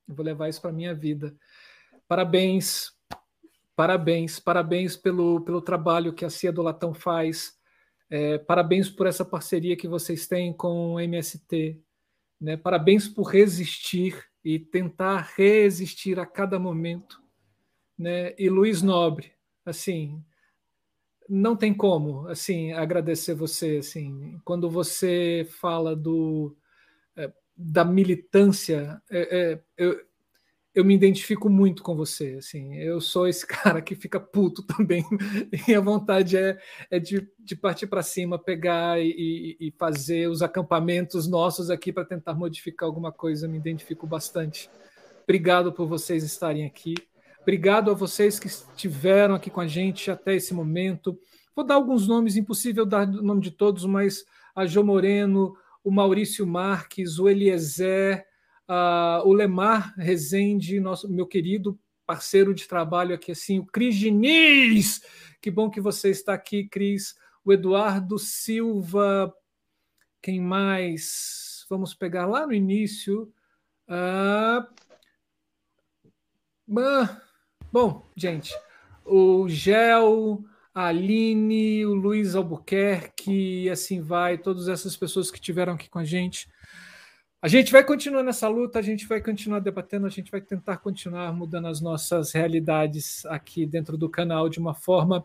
Eu vou levar isso para minha vida. Parabéns, parabéns, parabéns pelo, pelo trabalho que a Cia do Latão faz. É, parabéns por essa parceria que vocês têm com o MST. Né? Parabéns por resistir e tentar resistir a cada momento. Né? E Luiz Nobre, assim, não tem como assim agradecer você assim quando você fala do é, da militância é, é, eu, eu me identifico muito com você assim eu sou esse [laughs] cara que fica puto também e a vontade é, é de, de partir para cima pegar e, e, fazer os acampamentos nossos aqui para tentar modificar alguma coisa eu me identifico bastante. Obrigado por vocês estarem aqui Obrigado a vocês que estiveram aqui com a gente até esse momento. Vou dar alguns nomes, impossível dar o nome de todos, mas a Jô Moreno, o Maurício Marques, o Eliezer, uh, o Lemar Rezende, nosso, meu querido parceiro de trabalho aqui, assim, o Cris Diniz. Que bom que você está aqui, Cris. O Eduardo Silva. Quem mais? Vamos pegar lá no início. Uh, Bom, gente, o Gel, a Aline, o Luiz Albuquerque, e assim vai, todas essas pessoas que tiveram aqui com a gente. A gente vai continuar nessa luta, a gente vai continuar debatendo, a gente vai tentar continuar mudando as nossas realidades aqui dentro do canal de uma forma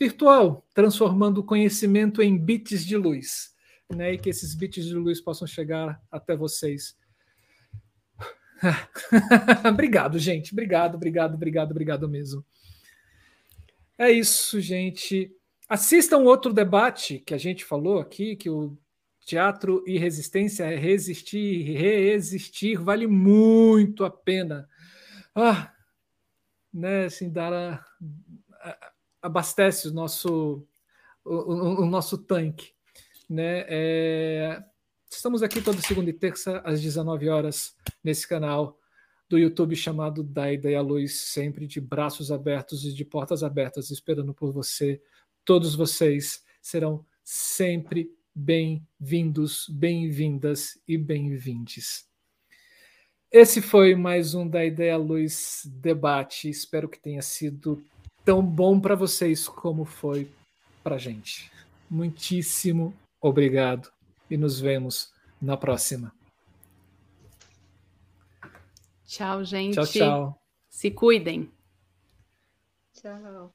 virtual, transformando o conhecimento em bits de luz, né? E que esses bits de luz possam chegar até vocês [laughs] obrigado, gente. Obrigado, obrigado, obrigado, obrigado mesmo. É isso, gente. Assistam outro debate que a gente falou aqui, que o teatro e resistência é resistir, resistir, vale muito a pena. Ah, né, assim, dar a, a, abastece o nosso o, o, nosso tanque, né? É, Estamos aqui toda segunda e terça, às 19 horas, nesse canal do YouTube chamado Da Ideia Luz, sempre de braços abertos e de portas abertas, esperando por você. Todos vocês serão sempre bem-vindos, bem-vindas e bem-vindes. Esse foi mais um Da Ideia Luz debate. Espero que tenha sido tão bom para vocês como foi para gente. Muitíssimo obrigado e nos vemos na próxima. Tchau, gente. Tchau, tchau. Se cuidem. Tchau.